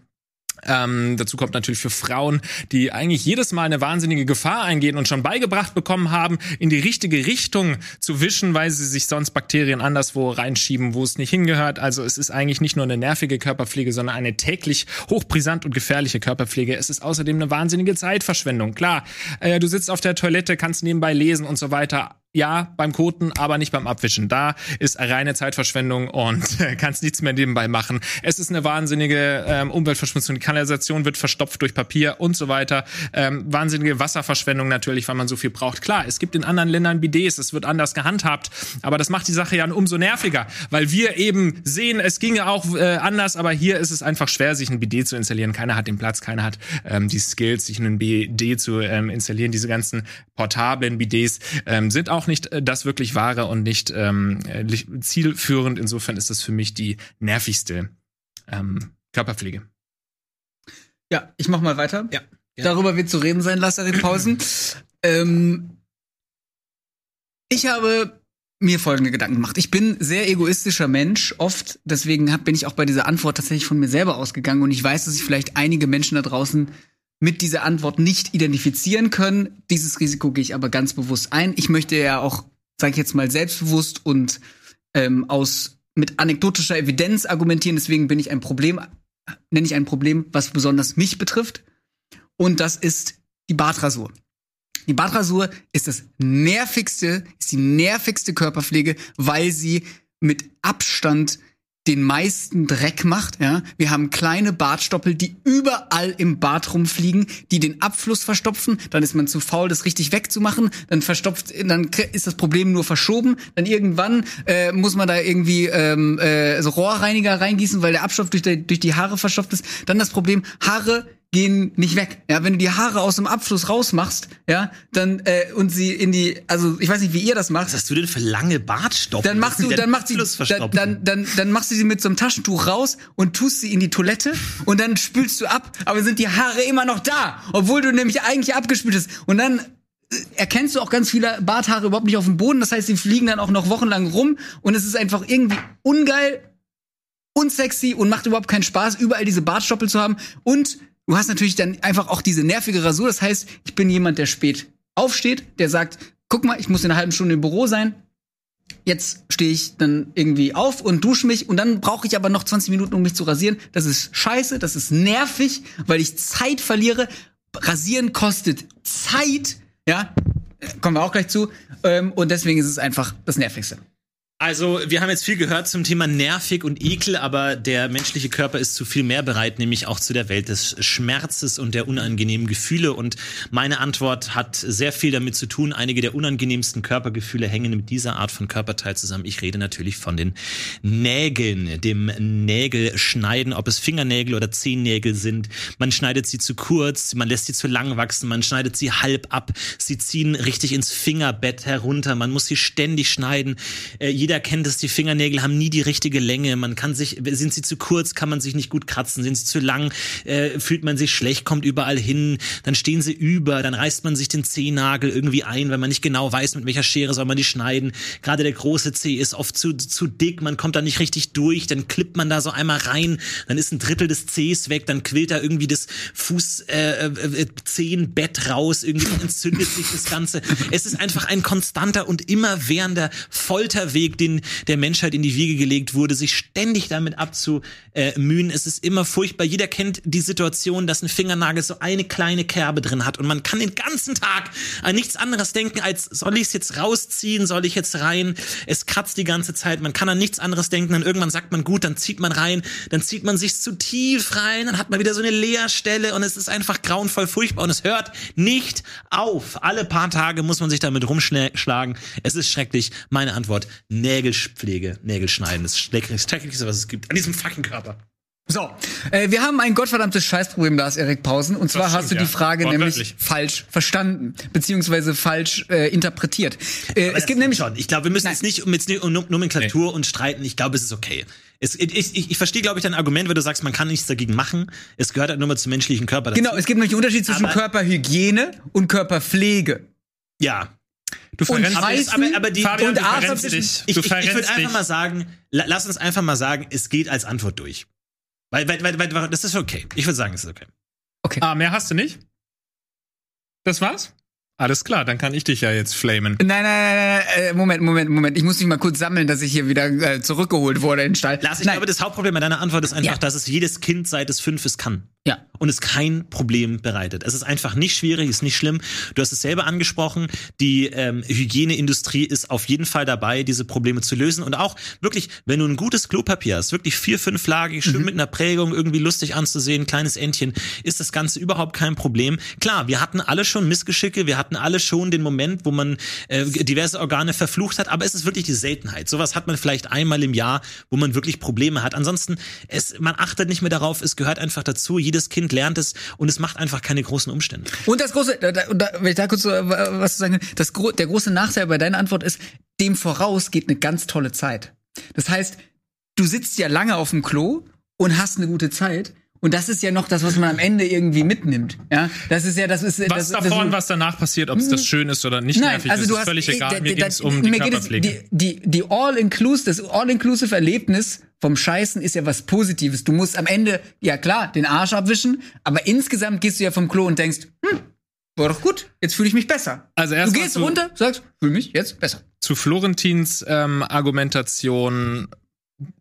Ähm, dazu kommt natürlich für Frauen, die eigentlich jedes Mal eine wahnsinnige Gefahr eingehen und schon beigebracht bekommen haben, in die richtige Richtung zu wischen, weil sie sich sonst Bakterien anderswo reinschieben, wo es nicht hingehört. Also es ist eigentlich nicht nur eine nervige Körperpflege, sondern eine täglich hochbrisant und gefährliche Körperpflege. Es ist außerdem eine wahnsinnige Zeitverschwendung. Klar, äh, du sitzt auf der Toilette, kannst nebenbei lesen und so weiter. Ja, beim Koten, aber nicht beim Abwischen. Da ist reine Zeitverschwendung und [LAUGHS] kannst nichts mehr nebenbei machen. Es ist eine wahnsinnige ähm, Umweltverschmutzung. Die Kanalisation wird verstopft durch Papier und so weiter. Ähm, wahnsinnige Wasserverschwendung natürlich, weil man so viel braucht. Klar, es gibt in anderen Ländern Bidets, es wird anders gehandhabt, aber das macht die Sache ja umso nerviger, weil wir eben sehen, es ginge auch äh, anders, aber hier ist es einfach schwer, sich ein Bidet zu installieren. Keiner hat den Platz, keiner hat ähm, die Skills, sich ein Bidet zu ähm, installieren. Diese ganzen portablen Bidets ähm, sind auch nicht äh, das wirklich wahre und nicht ähm, äh, zielführend. Insofern ist das für mich die nervigste ähm, Körperpflege. Ja, ich mach mal weiter. Ja. Ja. Darüber wird zu reden sein, Lasse Pausen. [CLEARS THROAT] ähm, ich habe mir folgende Gedanken gemacht. Ich bin sehr egoistischer Mensch, oft, deswegen hab, bin ich auch bei dieser Antwort tatsächlich von mir selber ausgegangen und ich weiß, dass sich vielleicht einige Menschen da draußen mit dieser Antwort nicht identifizieren können. Dieses Risiko gehe ich aber ganz bewusst ein. Ich möchte ja auch, sage ich jetzt mal, selbstbewusst und ähm, aus mit anekdotischer Evidenz argumentieren. Deswegen bin ich ein Problem, nenne ich ein Problem, was besonders mich betrifft. Und das ist die Bartrasur. Die Bartrasur ist das nervigste, ist die nervigste Körperpflege, weil sie mit Abstand den meisten Dreck macht, ja. Wir haben kleine Bartstoppel, die überall im Bart rumfliegen, die den Abfluss verstopfen. Dann ist man zu faul, das richtig wegzumachen. Dann verstopft, dann ist das Problem nur verschoben. Dann irgendwann äh, muss man da irgendwie ähm, äh, so Rohrreiniger reingießen, weil der Abstoff durch, die- durch die Haare verstopft ist. Dann das Problem, Haare gehen nicht weg. Ja, wenn du die Haare aus dem Abfluss rausmachst, ja, dann äh, und sie in die, also ich weiß nicht, wie ihr das macht. Was hast du denn für lange Bartstoppeln? Dann machst du, dann macht sie, dann, dann, dann, dann machst du sie mit so einem Taschentuch raus und tust sie in die Toilette und dann spülst du ab, aber sind die Haare immer noch da, obwohl du nämlich eigentlich abgespült hast. Und dann äh, erkennst du auch ganz viele Barthaare überhaupt nicht auf dem Boden. Das heißt, sie fliegen dann auch noch wochenlang rum und es ist einfach irgendwie ungeil, unsexy und macht überhaupt keinen Spaß, überall diese Bartstoppel zu haben. Und du hast natürlich dann einfach auch diese nervige Rasur. Das heißt, ich bin jemand, der spät aufsteht, der sagt, guck mal, ich muss in einer halben Stunde im Büro sein. jetzt stehe ich dann irgendwie auf und dusche mich und dann brauche ich aber noch 20 Minuten, um mich zu rasieren. Das ist scheiße, das ist nervig, weil ich Zeit verliere. Rasieren kostet Zeit, ja, kommen wir auch gleich zu. Ähm, und deswegen ist es einfach das Nervigste. Also, wir haben jetzt viel gehört zum Thema nervig und Ekel, aber der menschliche Körper ist zu viel mehr bereit, nämlich auch zu der Welt des Schmerzes und der unangenehmen Gefühle. Und meine Antwort hat sehr viel damit zu tun. Einige der unangenehmsten Körpergefühle hängen mit dieser Art von Körperteil zusammen. Ich rede natürlich von den Nägeln, dem Nägelschneiden, ob es Fingernägel oder Zehennägel sind. Man schneidet sie zu kurz, man lässt sie zu lang wachsen, man schneidet sie halb ab, sie ziehen richtig ins Fingerbett herunter, man muss sie ständig schneiden. Äh, jeder kennt es, die Fingernägel haben nie die richtige Länge. Man kann sich, sind sie zu kurz, kann man sich nicht gut kratzen. Sind sie zu lang, äh, fühlt man sich schlecht, kommt überall hin. Dann stehen sie über, dann reißt man sich den Zehennagel irgendwie ein, weil man nicht genau weiß, mit welcher Schere soll man die schneiden. Gerade der große Zeh ist oft zu, zu dick, man kommt da nicht richtig durch. Dann klippt man da so einmal rein, dann ist ein Drittel des Zehs weg, dann quillt da irgendwie das Fuß äh, äh, Zehenbett raus, irgendwie entzündet sich das Ganze. Es ist einfach ein konstanter und immerwährender Folterweg, den der Menschheit in die Wiege gelegt wurde, sich ständig damit abzumühen. Es ist immer furchtbar. Jeder kennt die Situation, dass ein Fingernagel so eine kleine Kerbe drin hat und man kann den ganzen Tag an nichts anderes denken, als soll ich es jetzt rausziehen, soll ich jetzt rein? Es kratzt die ganze Zeit, man kann an nichts anderes denken, dann irgendwann sagt man gut, dann zieht man rein, dann zieht man sich zu tief rein, dann hat man wieder so eine Leerstelle und es ist einfach grauenvoll furchtbar und es hört nicht auf. Alle paar Tage muss man sich damit rumschlagen. Es ist schrecklich. Meine Antwort, Nägelpflege, Nägelschneiden. Das Schrecklichste, was es gibt. An diesem fucking Körper. So, äh, wir haben ein gottverdammtes Scheißproblem, Lars Erik Pausen. Und zwar stimmt, hast du die Frage nämlich falsch verstanden, beziehungsweise falsch äh, interpretiert. Äh, es gibt nämlich schon. Ich glaube, wir müssen Nein. jetzt nicht um um Nom- Nomenklatur und streiten. Ich glaube, es ist okay. Es, ich ich, ich verstehe, glaube ich, dein Argument, wenn du sagst, man kann nichts dagegen machen. Es gehört halt nur mal zum menschlichen Körper dazu. genau, es gibt nämlich einen Unterschied zwischen Aber- Körperhygiene und Körperpflege. Ja. Du Und verrennst Scheiß- dich. Aber, aber die, Fabian, und du verrennst dich. ich, ich, ich würde einfach mal sagen, la, lass uns einfach mal sagen, es geht als Antwort durch. Weil, weil, weil, weil das ist okay. Ich würde sagen, es ist okay. Ah, mehr hast du nicht? Das war's? Alles klar, dann kann ich dich ja jetzt flamen. Nein, nein, nein, nein, äh, Moment, Moment, Moment. Ich muss mich mal kurz sammeln, dass ich hier wieder äh, zurückgeholt wurde in den Stall. Lars, ich Nein. glaube, das Hauptproblem bei deiner Antwort ist einfach, Ja. dass es jedes Kind seit es fünf ist kann. Ja. Und es kein Problem bereitet. Es ist einfach nicht schwierig, ist nicht schlimm. Du hast es selber angesprochen. Die ähm, Hygieneindustrie ist auf jeden Fall dabei, diese Probleme zu lösen. Und auch wirklich, wenn du ein gutes Klopapier hast, wirklich vier, fünflagig, schön Mhm. mit einer Prägung, irgendwie lustig anzusehen, kleines Entchen, ist das Ganze überhaupt kein Problem. Klar, wir hatten alle schon Missgeschicke, wir hatten alle schon den Moment, wo man äh, diverse Organe verflucht hat, aber es ist wirklich die Seltenheit. Sowas hat man vielleicht einmal im Jahr, wo man wirklich Probleme hat. Ansonsten, es, man achtet nicht mehr darauf, es gehört einfach dazu. Jedes Kind lernt es und es macht einfach keine großen Umstände. Und das große, da, da, wenn ich da kurz äh, was zu sagen das, der große Nachteil bei deiner Antwort ist, dem voraus geht eine ganz tolle Zeit. Das heißt, du sitzt ja lange auf dem Klo und hast eine gute Zeit. Und das ist ja noch das, was man am Ende irgendwie mitnimmt. Ja, das ist ja, das ist Was das, davor das, und was danach passiert, ob es das schön ist oder nicht Nein, nervig also ist, du ist hast völlig eh, egal. da- Mir da- es um die mir geht es-. Die, die, die All-Inclusive, das All-Inclusive Erlebnis vom Scheißen ist ja was Positives. Du musst am Ende, ja klar, den Arsch abwischen, aber insgesamt gehst du ja vom Klo und denkst, hm, war doch gut, jetzt fühle ich mich besser. Also Du erst gehst runter, sagst, fühle mich jetzt besser. zu Florentins ähm, Argumentation,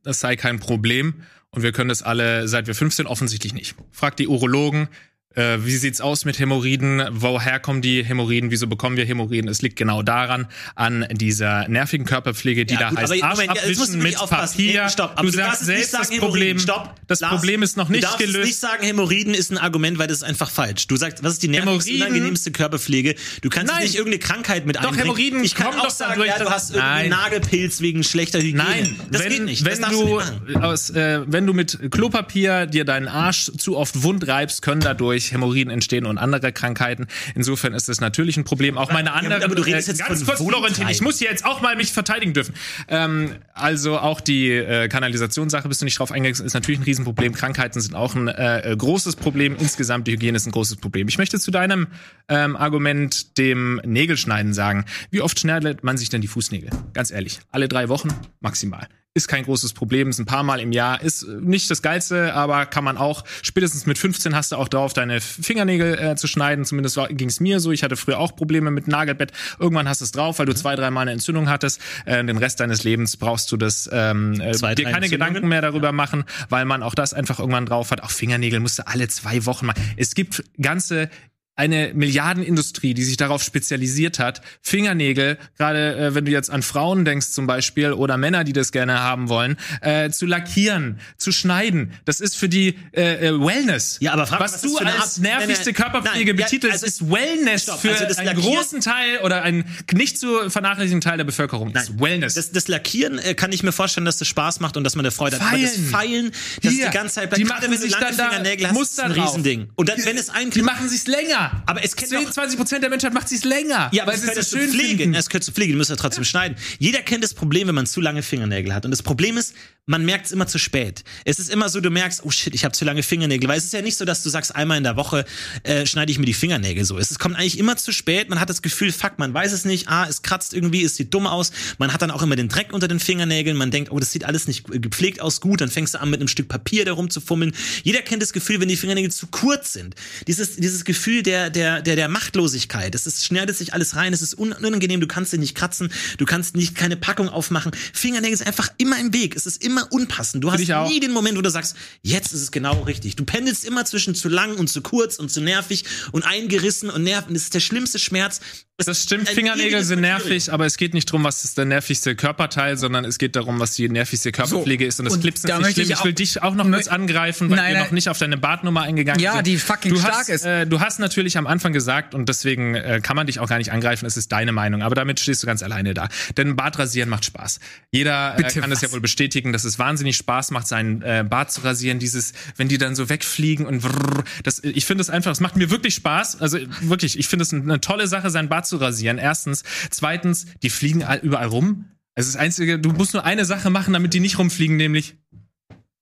das sei kein Problem und wir können das alle, seit wir 15, offensichtlich nicht. Fragt die Urologen, äh, wie sieht's aus mit Hämorrhoiden? Woher kommen die Hämorrhoiden? Wieso bekommen wir Hämorrhoiden? Es liegt genau daran, an dieser nervigen Körperpflege, die Ja, da gut, heißt aber Arsch Moment, abwischen mit aufpassen. Papier. Nee, stopp, du du sagst selbst, das Problem. Stopp, das Lars, Problem ist noch nicht du darfst gelöst. nicht sagen, Hämorrhoiden ist ein Argument, weil das ist einfach falsch. Du sagst, was ist die nervigste, unangenehmste Körperpflege? Du kannst Nein. nicht irgendeine Krankheit mit Doch, einbringen. Hämorrhoiden ich kann auch doch sagen, ja, du hast irgendwie Nein. Nagelpilz wegen schlechter Hygiene. Nein, das wenn, geht nicht. Wenn du, du nicht aus, äh, wenn du mit Klopapier dir deinen Arsch zu oft wund reibst, können dadurch Hämorrhoiden entstehen und andere Krankheiten. Insofern ist das natürlich ein Problem. Auch meine aber anderen. du redest jetzt ganz kurz, Florentin, ich muss hier jetzt auch mal mich verteidigen dürfen. Ähm, also auch die äh, Kanalisationssache, bist du nicht drauf eingegangen, ist natürlich ein Riesenproblem. Krankheiten sind auch ein äh, großes Problem. Insgesamt die Hygiene ist ein großes Problem. Ich möchte zu deinem ähm, Argument, dem Nägelschneiden, sagen: Wie oft schneidet man sich denn die Fußnägel? Ganz ehrlich, alle drei Wochen maximal. Ist kein großes Problem, ist ein paar Mal im Jahr, ist nicht das Geilste, aber kann man auch, spätestens mit 15 hast du auch drauf, deine Fingernägel äh, zu schneiden, zumindest ging es mir so, ich hatte früher auch Probleme mit Nagelbett, irgendwann hast du es drauf, weil du zwei, dreimal eine Entzündung hattest, äh, den Rest deines Lebens brauchst du das, ähm, äh, Zwei, dir keine? Gedanken mehr darüber machen, weil man auch das einfach irgendwann drauf hat, auch Fingernägel musst du alle zwei Wochen machen. Es gibt ganze eine Milliardenindustrie, die sich darauf spezialisiert hat, Fingernägel, gerade äh, wenn du jetzt an Frauen denkst zum Beispiel oder Männer, die das gerne haben wollen, äh, zu lackieren, zu schneiden. Das ist für die äh, äh, Wellness. Ja, aber frag was, was du als nervigste Nein, nein, Körperpflege nein, ja, betitelst, also- ist Wellness Stopp, für also einen großen Teil oder einen nicht zu vernachlässigen Teil der Bevölkerung. ist Wellness. Das, das Lackieren äh, kann ich mir vorstellen, dass das Spaß macht und dass man eine Freude hat. Aber das Feilen. Feilen, das Hier, die ganze Zeit die gerade machen sich dann da Fingernägel hast, Muster ist ein drauf. Riesending. Und dann, wenn es ein die machen sich's länger. Aber es kennt 10, doch- 20 Prozent der Menschheit macht sich's länger. Ja, aber es sie es zu so schön Pflege. finden. Es gehört zu Pflege, du musst ja trotzdem schneiden. Jeder kennt das Problem, wenn man zu lange Fingernägel hat. Und das Problem ist, man merkt es immer zu spät. Es ist immer so, du merkst, oh shit, ich habe zu lange Fingernägel. Weil es ist ja nicht so, dass du sagst, einmal in der Woche äh, schneide ich mir die Fingernägel so. Es ist- kommt eigentlich immer zu spät. Man hat das Gefühl, fuck, man weiß es nicht. Ah, es kratzt irgendwie, es sieht dumm aus. Man hat dann auch immer den Dreck unter den Fingernägeln. Man denkt, oh, das sieht alles nicht gepflegt aus, gut. Dann fängst du an, mit einem Stück Papier da rumzufummeln. Jeder kennt das Gefühl, wenn die Fingernägel zu kurz sind. Dieses, dieses Gefühl der, der, der, der Machtlosigkeit. Es ist, schneidet sich alles rein. Es ist un- unangenehm. Du kannst sie nicht kratzen. Du kannst nicht keine Packung aufmachen. Fingernägel sind einfach immer im Weg. Es ist immer unpassend. Du hast ich auch. nie den Moment, wo du sagst, jetzt ist es genau richtig. Du pendelst immer zwischen zu lang und zu kurz und zu nervig und eingerissen und nerven. Das ist der schlimmste Schmerz. Das ist stimmt, Fingernägel sind nervig, aber es geht nicht drum, was ist der nervigste Körperteil, sondern es geht darum, was die nervigste Körperpflege ist. Und das Clipsen da ist nicht möchte schlimm. ich Ich will dich auch noch kurz angreifen, weil Nein, wir nein. noch nicht auf deine Bartnummer eingegangen Ja, sind. die fucking du stark hast, ist. Äh, du hast natürlich am Anfang gesagt, und deswegen äh, kann man dich auch gar nicht angreifen, es ist deine Meinung, aber damit stehst du ganz alleine da. Denn Bartrasieren macht Spaß. Jeder äh, kann das ja was? wohl bestätigen, dass es wahnsinnig Spaß macht, seinen äh, Bart zu rasieren. Dieses, wenn die dann so wegfliegen und vrrr, das, ich finde es einfach, es macht mir wirklich Spaß. Also wirklich, ich finde es eine tolle Sache, seinen Bart zu rasieren. Erstens. Zweitens, die fliegen all- überall rum. Es ist einzige, du musst nur eine Sache machen, damit die nicht rumfliegen, nämlich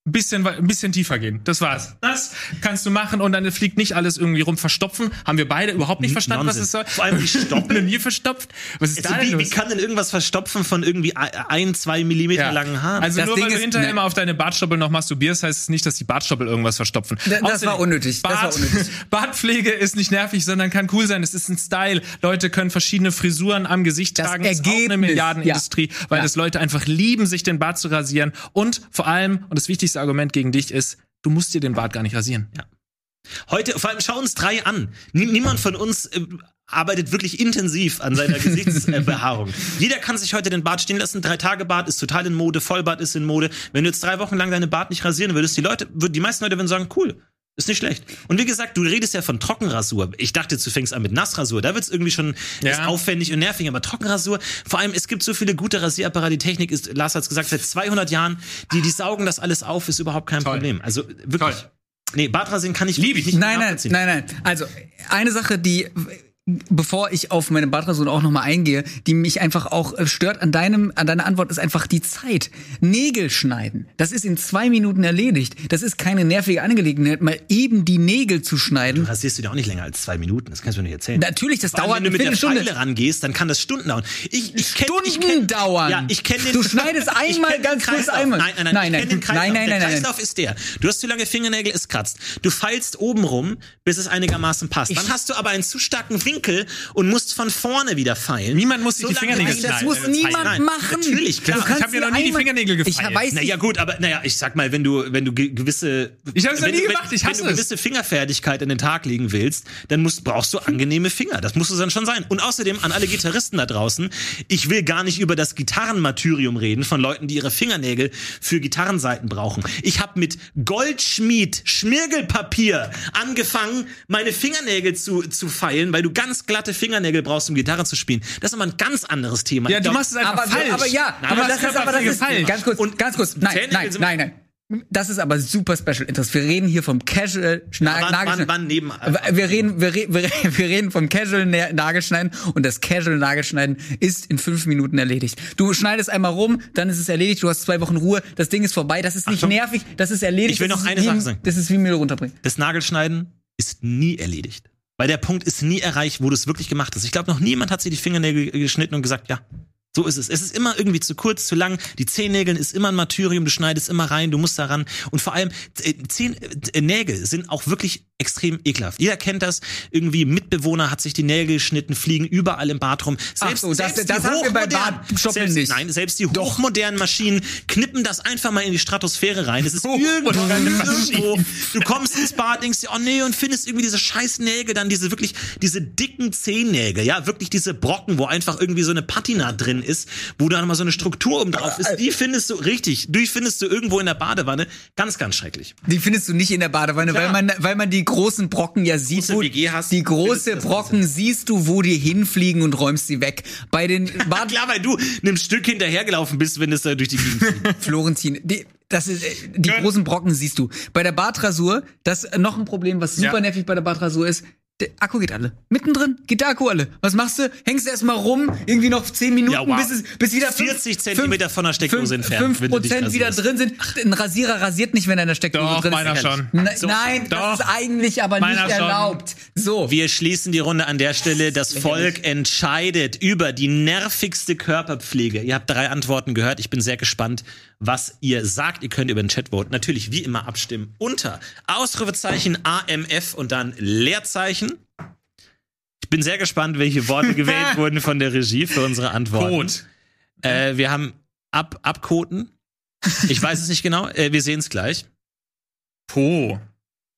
ein bisschen, ein bisschen tiefer gehen. Das war's. Das kannst du machen und dann fliegt nicht alles irgendwie rum. Verstopfen haben wir beide überhaupt nicht verstanden, was es soll. Vor allem die [LAUGHS] Stoppeln. Noch nie verstopft. Was ist Also da wie, denn wie kann denn irgendwas verstopfen von irgendwie ein, zwei Millimeter Ja. langen Haaren? Also Das nur Ding weil du ist, hinterher ne- immer auf deine Bartstoppel noch masturbierst, heißt es nicht, dass die Bartstoppel irgendwas verstopfen. Da- das war unnötig, das war Bart, unnötig. [LAUGHS] Bartpflege ist nicht nervig, sondern kann cool sein. Es ist ein Style. Leute können verschiedene Frisuren am Gesicht Das tragen. Das ist auch eine Ergebnis, Milliardenindustrie, weil Ja. das Leute einfach lieben, sich den Bart zu rasieren. Und vor allem, und das wichtigste Argument gegen dich ist, du musst dir den Bart gar nicht rasieren. Heute, vor allem schau uns drei an. Nie, niemand von uns äh, arbeitet wirklich intensiv an seiner Gesichtsbehaarung. [LAUGHS] Jeder kann sich heute den Bart stehen lassen. Drei Tage Bart ist total in Mode, Vollbart ist in Mode. Wenn du jetzt drei Wochen lang deinen Bart nicht rasieren würdest, die Leute, die meisten Leute würden sagen, cool. Ist nicht schlecht. Und wie gesagt, du redest ja von Trockenrasur. Ich dachte, du fängst an mit Nassrasur. Da wird's irgendwie schon Ja. aufwendig und nervig. Aber Trockenrasur, vor allem, es gibt so viele gute Rasierapparate. Die Technik ist, Lars hat's gesagt, seit 200 Jahren. Die, die saugen das alles auf, ist überhaupt kein Toll. Problem. Also wirklich. Toll. Nee, Bartrasieren kann ich Lieb ich nicht Nein, nein, nein, nein. Also eine Sache, die bevor ich auf meine Bartrasur auch noch mal eingehe, die mich einfach auch äh, stört an deinem an deiner Antwort ist einfach die Zeit. Nägel schneiden, das ist in zwei Minuten erledigt. Das ist keine nervige Angelegenheit, mal eben die Nägel zu schneiden. rasierst du dir auch nicht länger als zwei Minuten. Das kannst du mir nicht erzählen. Natürlich, das Vor allem, dauert wenn du eine mit der Viertelstunde. Pfeile rangehst, dann kann das Stunden dauern. Ich, ich kenn, Stunden ich kenn, dauern. Ja, ich kenne den. Du schneidest [LAUGHS] ich einmal ganz kurz Kreislauf. einmal. Nein, nein, nein. Nein, ich nein. Kreislauf. Nein, nein, der nein, nein, Kreislauf ist der. Du hast zu lange Fingernägel, es kratzt. Du feilst oben rum, bis es einigermaßen passt. Dann hast du aber einen zu starken Winkel und musst von vorne wieder feilen. Niemand muss sich die So Fingernägel Nein, Das schneiden. muss niemand nein, machen. Natürlich, klar. Ich hab mir noch nie die Fingernägel Ich gefeilt. weiß Naja, gut, aber naja, ich sag mal, wenn du, wenn du ge- gewisse. Ich hab's noch wenn nie du- gemacht, ich hasse wenn du gewisse Fingerfertigkeit an den Tag legen willst, dann musst, brauchst du angenehme Finger. Das muss es dann schon sein. Und außerdem an alle Gitarristen da draußen, ich will gar nicht über das Gitarrenmartyrium reden von Leuten, die ihre Fingernägel für Gitarrenseiten brauchen. Ich habe mit Goldschmied Schmirgelpapier angefangen, meine Fingernägel zu, zu feilen, weil du ganz glatte Fingernägel brauchst, um Gitarre zu spielen. Das ist aber ein ganz anderes Thema. Ja, Ich du glaub- machst es einfach aber, falsch. aber ja, Nein, aber das ist aber das ist falsch. ganz kurz, Und ganz kurz. Nein, nein, nein, nein. Das ist aber super Special Interest. Wir reden hier vom Casual Schna wann- Nagelschneiden. wann- wann neben- wir reden, wir, re wir, re- [LAUGHS] wir reden vom Casual Na- Nagelschneiden und das Casual Nagelschneiden ist in fünf Minuten erledigt. Du schneidest einmal rum, dann ist es erledigt. Du hast zwei Wochen Ruhe. Das Ding ist vorbei. Das ist nicht Achtung. nervig. Das ist erledigt. Ich will noch eine Sache sagen. Das ist wie Müll runterbringen. das Nagelschneiden ist nie erledigt. Weil der Punkt ist nie erreicht, wo du es wirklich gemacht hast. Ich glaube, noch niemand hat sich die Fingernägel geschnitten und gesagt, ja, So ist es. Es ist immer irgendwie zu kurz, zu lang. Die Zehennägeln ist immer ein Martyrium. Du schneidest immer rein, du musst da ran. Und vor allem, äh, Zehn, äh, Nägel sind auch wirklich extrem ekelhaft. Jeder kennt das. Irgendwie Mitbewohner hat sich die Nägel geschnitten, fliegen überall im Bad rum. Ach so, das- die das haben wir bei selbst, nicht. Nein, selbst die hochmodernen Maschinen knippen das einfach mal in die Stratosphäre rein. Es ist [LAUGHS] irgendwo, Hochmoderne irgendwo. Du kommst ins Bad, denkst dir, oh nee, und findest irgendwie diese scheiß Nägel, dann diese wirklich, diese dicken Zehennägel, ja, wirklich diese Brocken, wo einfach irgendwie so eine Patina drin ist, wo da nochmal so eine Struktur oben drauf ist. Die findest du, richtig, die findest du irgendwo in der Badewanne. Ganz, ganz schrecklich. Die findest du nicht in der Badewanne, weil man, weil man die großen Brocken ja sieht. Große WG hast, die große Brocken siehst du, wo die hinfliegen und räumst sie weg. Bei den [LAUGHS] Bad klar, weil du einem Stück hinterhergelaufen bist, wenn es da durch die Gegend fliegt. [LAUGHS] Florentin, die, das ist, äh, die großen Brocken siehst du. Bei der Badrasur, das ist noch ein Problem, was super Ja. nervig bei der Badrasur ist. Der Akku geht alle. Mittendrin geht der Akku alle. Was machst du? Hängst du erstmal rum, irgendwie noch 10 Minuten, Ja, wow. bis, es, bis wieder fünf- 40 Zentimeter von der Steckdose fünf- entfernt, fünf wenn du dich Prozent wieder drin sind. Ein Rasierer rasiert nicht, wenn er in der Steckdose Doch, drin meiner ist. schon. Ne- So, Nein, doch. das ist eigentlich aber Meiner nicht schon. erlaubt. So. Wir schließen die Runde an der Stelle. Das Volk entscheidet über die nervigste Körperpflege. Ihr habt drei Antworten gehört. Ich bin sehr gespannt, was ihr sagt. Ihr könnt über den Chat voten. Natürlich wie immer abstimmen unter Ausrufezeichen AMF und dann Leerzeichen. Ich bin sehr gespannt, welche Worte gewählt [LAUGHS] wurden von der Regie für unsere Antworten. Code. Äh, wir haben ab abkoten. Ich weiß es nicht genau. Äh, wir sehen es gleich. Po.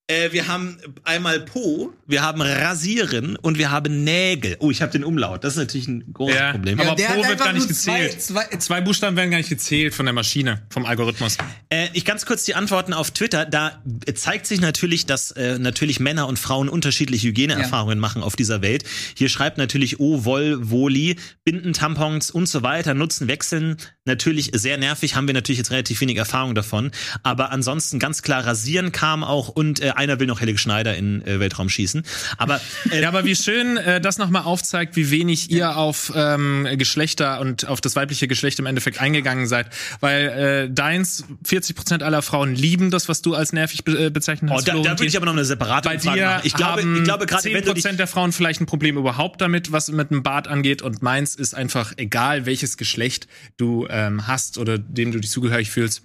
Äh, wir haben einmal Po, wir haben Rasieren und wir haben Nägel. Oh, ich habe den Umlaut. Das ist natürlich ein großes Ja, Problem. aber der hat Po wird gar nicht nur zwei- gezählt. zwei- Zwei, Buchstaben werden gar nicht gezählt von der Maschine, vom Algorithmus. Äh, ich ganz kurz die Antworten auf Twitter. Da zeigt sich natürlich, dass äh, natürlich Männer und Frauen unterschiedliche Hygieneerfahrungen machen auf dieser Welt. Hier schreibt natürlich O, Woll, Woli, Binden, Tampons und so weiter, nutzen, wechseln. Natürlich sehr nervig, haben wir natürlich jetzt relativ wenig Erfahrung davon. Aber ansonsten ganz klar, Rasieren kam auch und äh, einer will noch Helge Schneider in äh, Weltraum schießen. Aber äh, Ja, aber wie schön äh, das nochmal aufzeigt, wie wenig ihr auf ähm, Geschlechter und auf das weibliche Geschlecht im Endeffekt eingegangen seid. Weil äh, deins, 40% aller Frauen lieben das, was du als nervig be äh, bezeichnet oh, hast. da, da Florentin. würde ich aber noch eine separate bei Umfrage dir machen. Ich glaube, ich glaube gerade wenn du dich 10% der Frauen vielleicht ein Problem überhaupt damit, was mit einem Bart angeht. Und meins ist einfach egal, welches Geschlecht du ähm, hast oder dem du dich zugehörig fühlst.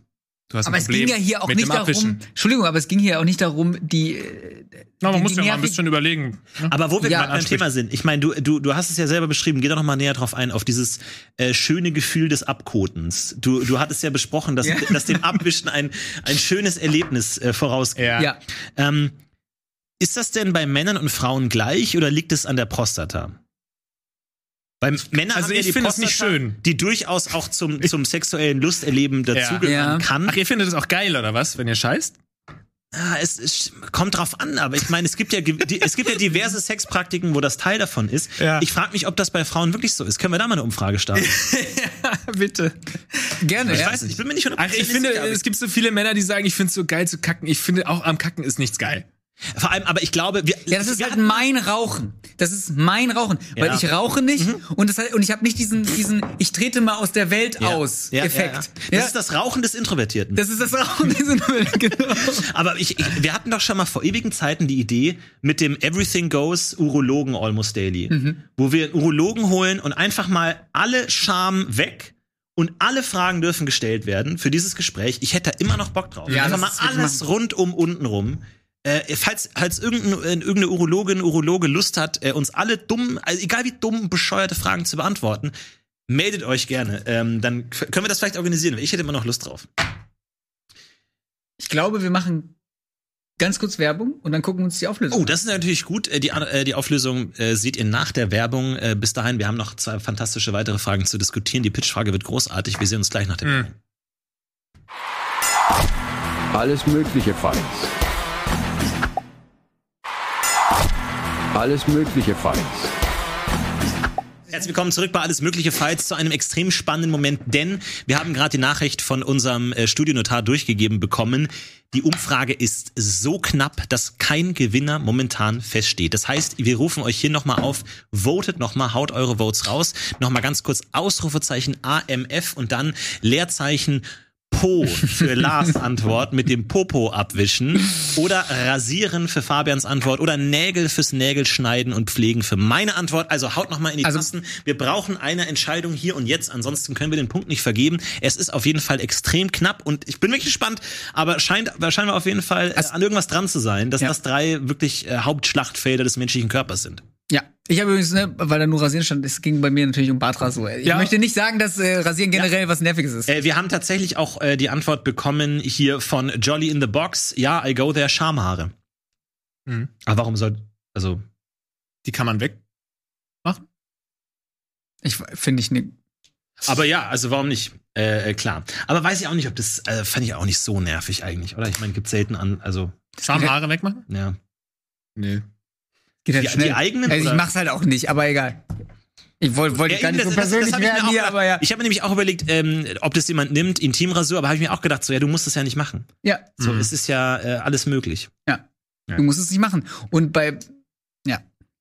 Du hast Aber ein es Problem ging ja hier auch nicht darum, Abwischen. Entschuldigung, aber es ging hier auch nicht darum, die, äh, Na, man die- muss die ja mal ein bisschen überlegen. ne? Aber wo wir Ja, gerade beim. Thema sind, ich meine, du, du, du hast es ja selber beschrieben, geh doch noch mal näher drauf ein, auf dieses äh, schöne Gefühl des Abkotens. Du, du hattest ja besprochen, dass, Ja. [LAUGHS] dass dem Abwischen ein, ein schönes Erlebnis äh, vorausgeht. Ja. ja. Ähm, ist das denn bei Männern und Frauen gleich oder liegt es an der Prostata? Bei Männern Also haben ja ich die es nicht Prostata, schön. die durchaus auch zum, zum sexuellen Lusterleben dazugehören Ja. kann. Ach, ihr findet es auch geil, oder was, wenn ihr scheißt? Ah, es, es kommt drauf an, aber ich meine, es gibt ja [LAUGHS] es gibt ja diverse Sexpraktiken, wo das Teil davon ist. Ja. Ich frage mich, ob das bei Frauen wirklich so ist. Können wir da mal eine Umfrage starten? [LAUGHS] Bitte. Gerne, Ich ja. weiß nicht, ich bin mir nicht Ach, ich finde, sicher, es gibt so viele Männer, die sagen, ich finde es so geil zu kacken. Ich finde auch am Kacken ist nichts geil. Vor allem, aber ich glaube, wir, Ja, das ist halt mein Rauchen. Das ist mein Rauchen, weil Ja. Mhm. ich rauche nicht und das und ich habe nicht diesen diesen ich trete mal aus der Welt ja, aus ja, Effekt. Das ist das Rauchen des Introvertierten. das ist das Rauchen diesen genau. [LAUGHS] aber ich, ich, wir hatten doch schon mal vor ewigen Zeiten die Idee mit dem Everything Goes Urologen Almost Daily, Mhm. wo wir Urologen holen und einfach mal alle Scham weg und alle Fragen dürfen gestellt werden für dieses Gespräch. Ich hätte da immer noch Bock drauf. Ja, einfach mal alles rund um unten rum. Äh, falls, falls irgendein, äh, irgendeine Urologin, Urologe Lust hat, äh, uns alle dumm, also egal wie dumm, bescheuerte Fragen zu beantworten, meldet euch gerne. Ähm, dann können wir das vielleicht organisieren. Ich hätte immer noch Lust drauf. Ich glaube, wir machen ganz kurz Werbung und dann gucken wir uns die Auflösung. Oh, das ist natürlich gut. Äh, Die, äh, die Auflösung äh, seht ihr nach der Werbung. Äh, Bis dahin, wir haben noch zwei fantastische weitere Fragen zu diskutieren. Die Pitchfrage wird großartig. Wir sehen uns gleich nach der Werbung. Alles mögliche Fights. Alles mögliche Fights. Herzlich willkommen zurück bei Alles Mögliche Fights zu einem extrem spannenden Moment, denn wir haben gerade die Nachricht von unserem äh, Studionotar durchgegeben bekommen. Die Umfrage ist so knapp, dass kein Gewinner momentan feststeht. Das heißt, wir rufen euch hier nochmal auf, votet nochmal, haut eure Votes raus. Nochmal ganz kurz Ausrufezeichen AMF und dann Leerzeichen Po für Lars Antwort mit dem Popo abwischen oder rasieren für Fabians Antwort oder Nägel fürs Nägelschneiden und pflegen für meine Antwort. Also haut noch mal in die Also- Tasten. Wir brauchen eine Entscheidung hier und jetzt, ansonsten können wir den Punkt nicht vergeben. Es ist auf jeden Fall extrem knapp und ich bin wirklich gespannt, aber scheint scheinbar auf jeden Fall äh, an irgendwas dran zu sein, dass Ja. das drei wirklich äh, Hauptschlachtfelder des menschlichen Körpers sind. Ja, ich habe übrigens, ne, weil da nur Rasieren stand, es ging bei mir natürlich um Bartrasur. Ich Ja. möchte nicht sagen, dass äh, Rasieren generell was Nerviges ist. Äh, wir haben tatsächlich auch äh, die Antwort bekommen hier von Jolly in the Box. Ja, I go there, Schamhaare. Mhm. Aber warum soll, also, Die kann man weg. Ich finde ich ne, aber ja, also warum nicht? Äh, äh, klar. Aber weiß ich auch nicht, ob das, äh, fand ich auch nicht so nervig eigentlich, oder? Ich meine, gibt selten an, also, Schamhaare wegmachen? ja. Nee. Geht halt Die- schnell. die eigenen, Also ich mach's halt auch nicht, aber egal. Ich wollte wollt Ja, gar nicht so das- das- das persönlich ich mir werden auch hier, aber ja. Ich habe mir nämlich auch überlegt, ähm, ob das jemand nimmt, Intimrasur, aber habe ich mir auch gedacht, so, ja, du musst es ja nicht machen. Ja, So, Mhm. es ist ja äh, alles möglich. du musst es nicht machen. Und bei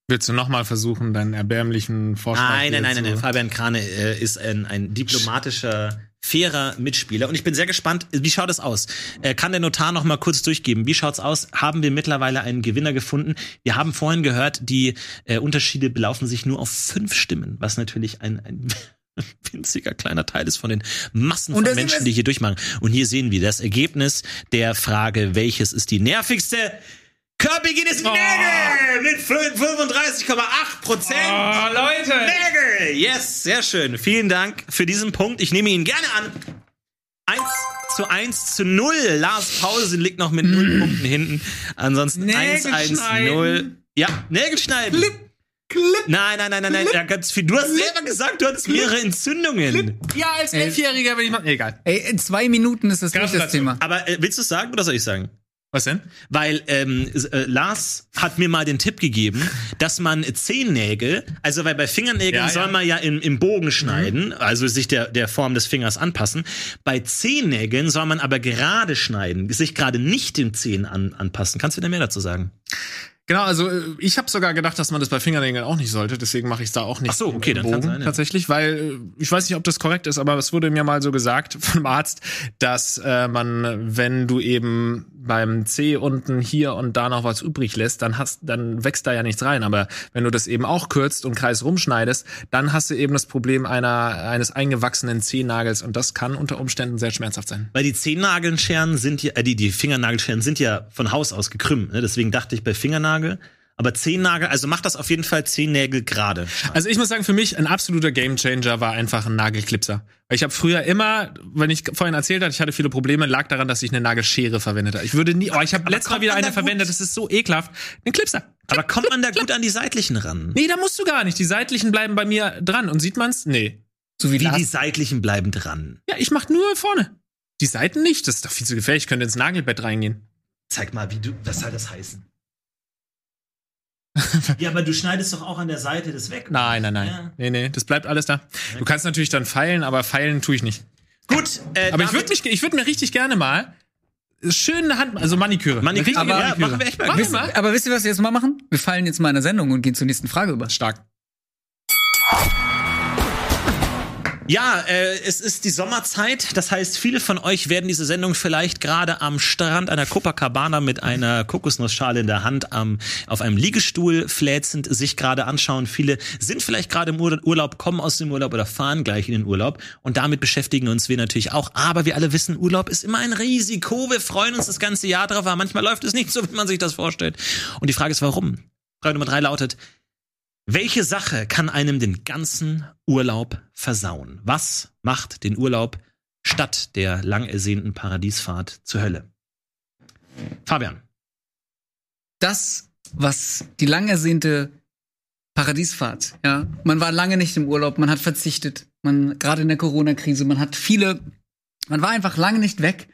Willst du nochmal versuchen, deinen erbärmlichen Vorschlag Nein, nein, nein, nein, nein. Fabian Krane äh, ist ein, ein diplomatischer, fairer Mitspieler. Und ich bin sehr gespannt, wie schaut es aus? Äh, kann der Notar noch mal kurz durchgeben? Wie schaut's aus? Haben wir mittlerweile einen Gewinner gefunden? Wir haben vorhin gehört, die äh, Unterschiede belaufen sich nur auf fünf Stimmen, was natürlich ein, ein [LAUGHS] winziger kleiner Teil ist von den Massen von Menschen, die hier durchmachen. Und hier sehen wir das Ergebnis der Frage, welches ist die nervigste? Kirby geht es Oh. Nägel mit 35,8 Prozent. Oh, Leute! Nägel! Yes, sehr schön. Vielen Dank für diesen Punkt. Ich nehme ihn gerne an. 1 zu 1 zu 0. Lars Pause liegt noch mit 0 Punkten hinten. Ansonsten 1 Nägel 1 0. schneiden. Ja, Nägel schneiden. Nein, nein, nein, nein, nein. Ja, ganz viel. Du hast selber gesagt, du hattest mehrere Entzündungen. Ja, als Elfjähriger bin ich mal. Egal. ey, in zwei Minuten ist das durch das. Thema. Aber äh, willst du es sagen oder soll ich sagen? Was denn? Weil ähm, äh, Lars hat mir mal den Tipp gegeben, dass man Zehennägel, also weil bei Fingernägeln Ja, soll ja. man ja im, im Bogen schneiden, also sich der, der Form des Fingers anpassen. Bei Zehennägeln soll man aber gerade schneiden, sich gerade nicht den Zehen an, anpassen. Kannst du da mehr dazu sagen? Genau, also äh, ich habe sogar gedacht, dass man das bei Fingernägeln auch nicht sollte, deswegen mache ich es da auch nicht. Ach so, okay, dann Bogen, sein, ja. tatsächlich, weil äh, ich weiß nicht, ob das korrekt ist, aber es wurde mir mal so gesagt [LAUGHS] vom Arzt, dass äh, man, wenn du eben beim C unten hier und da noch was übrig lässt, dann hast, dann wächst da ja nichts rein. Aber wenn du das eben auch kürzt und kreis rumschneidest, dann hast du eben das Problem einer eines eingewachsenen Zehennagels und das kann unter Umständen sehr schmerzhaft sein. Weil die Zehennagelscheren sind ja, äh, die, die Fingernagelscheren sind ja von Haus aus gekrümmt. Ne? Deswegen dachte ich bei Fingernagel. Aber Zehennagel, also macht das auf jeden Fall Zehennägel gerade. Also ich muss sagen, für mich ein absoluter Gamechanger war einfach ein Nagelklipser. Weil ich habe früher immer, wenn ich vorhin erzählt habe, ich hatte viele Probleme, lag daran, dass ich eine Nagelschere verwendet habe. Ich würde nie, oh, ich habe letztes Mal wieder eine verwendet, das ist so ekelhaft. Ein Clipser. Aber kommt man da gut an die seitlichen ran? Nee, da musst du gar nicht. Die seitlichen bleiben bei mir dran. Und sieht man's? Nee. So wie Wie die seitlichen bleiben dran. Ja, ich mach nur vorne. Die Seiten nicht. Das ist doch viel zu gefährlich. Ich könnte ins Nagelbett reingehen. Zeig mal, wie du, was soll das heißen? [LAUGHS] ja, aber du schneidest doch auch an der Seite das weg. Nein, nein, nein. Ja. Nee, nee, das bleibt alles da. Du kannst natürlich dann feilen, aber feilen tue ich nicht. Gut, äh, Aber ich würde mich, ich würde mir richtig gerne mal schön eine Hand, also Maniküre. Maniküre, Eine richtige ja, machen wir echt mal. Machen wir mal. aber wisst ihr, was wir jetzt mal machen? Wir fallen jetzt mal in der Sendung und gehen zur nächsten Frage über. Stark. Ja, äh, es ist die Sommerzeit. Das heißt, viele von euch werden diese Sendung vielleicht gerade am Strand einer Copacabana mit einer Kokosnussschale in der Hand am, auf einem Liegestuhl fläzend sich gerade anschauen. Viele sind vielleicht gerade im Ur Urlaub, kommen aus dem Urlaub oder fahren gleich in den Urlaub. Und damit beschäftigen uns wir natürlich auch. Aber wir alle wissen, Urlaub ist immer ein Risiko. Wir freuen uns das ganze Jahr drauf, aber manchmal läuft es nicht so, wie man sich das vorstellt. Und die Frage ist, warum? Frage Nummer drei lautet, welche Sache kann einem den ganzen Urlaub versauen? Was macht den Urlaub statt der lang ersehnten Paradiesfahrt zur Hölle? Fabian. das, was die lang ersehnte Paradiesfahrt, ja. Man war lange nicht im Urlaub, man hat verzichtet. Man, gerade in der Corona-Krise, man hat viele, man war einfach lange nicht weg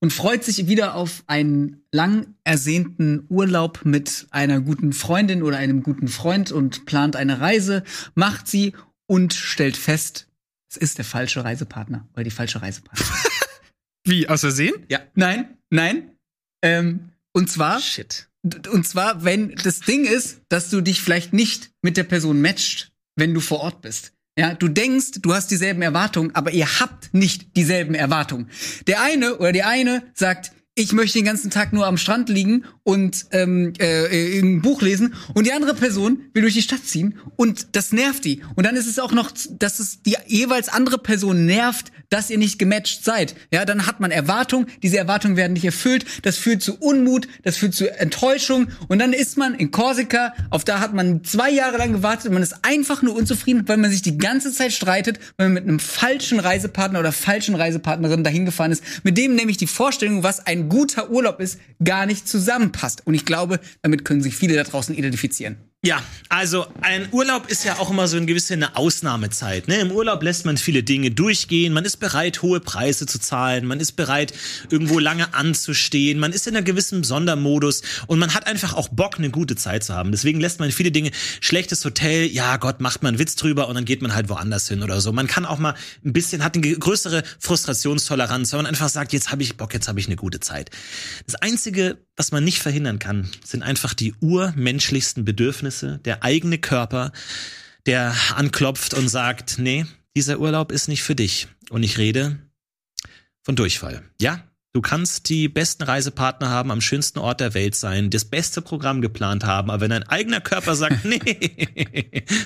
und freut sich wieder auf einen lang ersehnten Urlaub mit einer guten Freundin oder einem guten Freund und plant eine Reise, macht sie und stellt fest, es ist der falsche Reisepartner oder die falsche Reisepartnerin. [LAUGHS] Wie, aus Versehen? Nein, nein. Ähm, und zwar, Shit. Und zwar, wenn das Ding ist, dass du dich vielleicht nicht mit der Person matcht, wenn du vor Ort bist. Ja, du denkst, du hast dieselben Erwartungen, aber ihr habt nicht dieselben Erwartungen. Der eine oder die eine sagt, ich möchte den ganzen Tag nur am Strand liegen und ähm, äh, ein Buch lesen und die andere Person will durch die Stadt ziehen und das nervt die. Und dann ist es auch noch, dass es die jeweils andere Person nervt, dass ihr nicht gematcht seid. Ja, dann hat man Erwartungen, diese Erwartungen werden nicht erfüllt, das führt zu Unmut, das führt zu Enttäuschung und dann ist man in Korsika, auf da hat man zwei Jahre lang gewartet und man ist einfach nur unzufrieden, weil man sich die ganze Zeit streitet, weil man mit einem falschen Reisepartner oder falschen Reisepartnerin dahin gefahren ist, mit dem nämlich die Vorstellung, was ein guter Urlaub ist, gar nicht zusammenpasst. Und ich glaube, damit können sich viele da draußen identifizieren. Ja, also ein Urlaub ist ja auch immer so eine gewisse eine Ausnahmezeit. Ne? Im Urlaub lässt man viele Dinge durchgehen, man ist bereit, hohe Preise zu zahlen, man ist bereit, irgendwo lange anzustehen, man ist in einem gewissen Sondermodus und man hat einfach auch Bock, eine gute Zeit zu haben. Deswegen lässt man viele Dinge, schlechtes Hotel, ja Gott, macht man einen Witz drüber und dann geht man halt woanders hin oder so. Man kann auch mal ein bisschen, hat eine größere Frustrationstoleranz, wenn man einfach sagt, jetzt habe ich Bock, jetzt habe ich eine gute Zeit. Das Einzige, was man nicht verhindern kann, sind einfach die urmenschlichsten Bedürfnisse der eigene Körper, der anklopft und sagt, nee, dieser Urlaub ist nicht für dich. Und ich rede von Durchfall. Ja, Du kannst die besten Reisepartner haben, am schönsten Ort der Welt sein, das beste Programm geplant haben, aber wenn dein eigener Körper sagt, [LAUGHS] nee,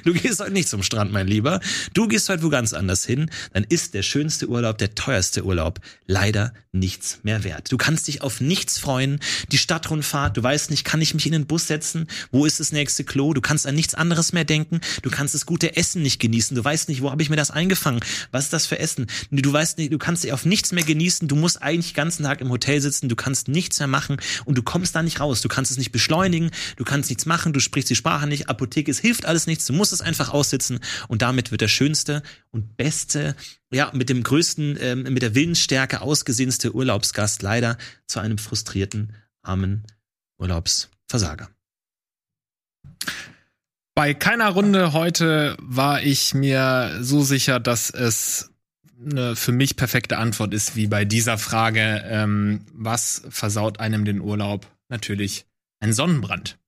du gehst heute nicht zum Strand, mein Lieber, du gehst heute wo ganz anders hin, dann ist der schönste Urlaub, der teuerste Urlaub leider nichts mehr wert. Du kannst dich auf nichts freuen, die Stadtrundfahrt, du weißt nicht, kann ich mich in den Bus setzen, wo ist das nächste Klo, du kannst an nichts anderes mehr denken, du kannst das gute Essen nicht genießen, du weißt nicht, wo habe ich mir das eingefangen, was ist das für Essen, du weißt nicht, du kannst dich auf nichts mehr genießen, du musst eigentlich ganz ganzen Tag im Hotel sitzen, du kannst nichts mehr machen und du kommst da nicht raus. Du kannst es nicht beschleunigen, du kannst nichts machen, du sprichst die Sprache nicht, Apotheke, es hilft alles nichts, du musst es einfach aussitzen und damit wird der schönste und beste, ja, mit dem größten, ähm, mit der Willensstärke ausgesehenste Urlaubsgast leider zu einem frustrierten, armen Urlaubsversager. Bei keiner Runde heute war ich mir so sicher, dass es eine für mich perfekte Antwort ist, wie bei dieser Frage, ähm, was versaut einem den Urlaub? Natürlich ein Sonnenbrand.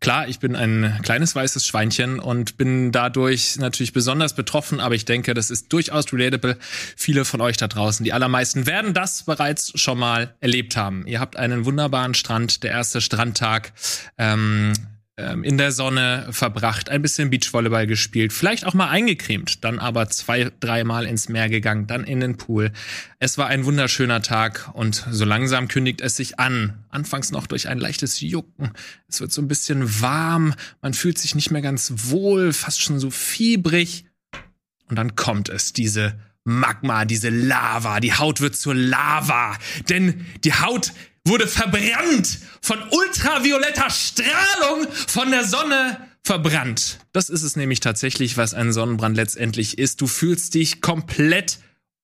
Klar, ich bin ein kleines weißes Schweinchen und bin dadurch natürlich besonders betroffen, aber ich denke, das ist durchaus relatable. Viele von euch da draußen, die allermeisten werden das bereits schon mal erlebt haben. Ihr habt einen wunderbaren Strand, der erste Strandtag. Ähm, in der Sonne verbracht, ein bisschen Beachvolleyball gespielt, vielleicht auch mal eingecremt, dann aber zwei, dreimal ins Meer gegangen, dann in den Pool. Es war ein wunderschöner Tag und so langsam kündigt es sich an. Anfangs noch durch ein leichtes Jucken. Es wird so ein bisschen warm, man fühlt sich nicht mehr ganz wohl, fast schon so fiebrig. Und dann kommt es, diese Magma, diese Lava, die Haut wird zur Lava, denn die Haut wurde verbrannt von ultravioletter Strahlung von der Sonne verbrannt. Das ist es nämlich tatsächlich, was ein Sonnenbrand letztendlich ist. Du fühlst dich komplett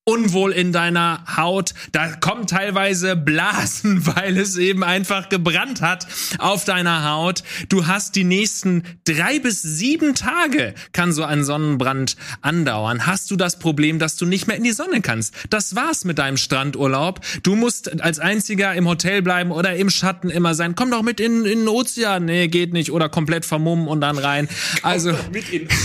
unwohl in deiner Haut. Da kommen teilweise Blasen, [LAUGHS] weil es eben einfach gebrannt hat auf deiner Haut. Du hast die nächsten drei bis sieben Tage kann so ein Sonnenbrand andauern. Hast du das Problem, dass du nicht mehr in die Sonne kannst? Das war's mit deinem Strandurlaub. Du musst als einziger im Hotel bleiben oder im Schatten immer sein. Komm doch mit in, in den Ozean. Nee, geht nicht. Oder komplett vermummen und dann rein. Also. mit in [LAUGHS]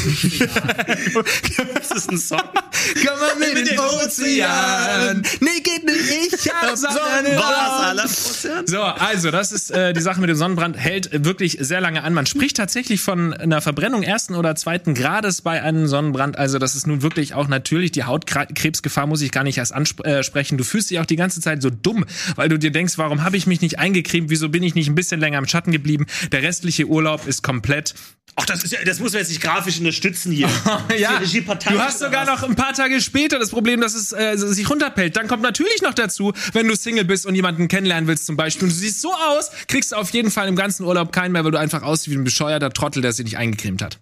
Das ist ein Song. Komm mal mit, mit in den Ozean. Ozean. Nee, geht nicht. Ich [LAUGHS] hab Sonnenbrand. So, also, das ist äh, die Sache mit dem Sonnenbrand. Hält wirklich sehr lange an. Man spricht tatsächlich von einer Verbrennung ersten oder zweiten Grades bei einem Sonnenbrand. Also, das ist nun wirklich auch natürlich die Hautkrebsgefahr, muss ich gar nicht erst ansprechen. Du fühlst dich auch die ganze Zeit so dumm, weil du dir denkst, warum habe ich mich nicht eingecremt? Wieso bin ich nicht ein bisschen länger im Schatten geblieben? Der restliche Urlaub ist komplett Ach, das, ist ja, das muss man jetzt nicht grafisch unterstützen hier. [LAUGHS] ja, du hast sogar noch ein paar Tage später das Problem, dass es äh, sich runterpellt. Dann kommt natürlich noch dazu, wenn du Single bist und jemanden kennenlernen willst zum Beispiel und du siehst so aus, kriegst du auf jeden Fall im ganzen Urlaub keinen mehr, weil du einfach aussiehst wie ein bescheuerter Trottel, der sich nicht eingecremt hat.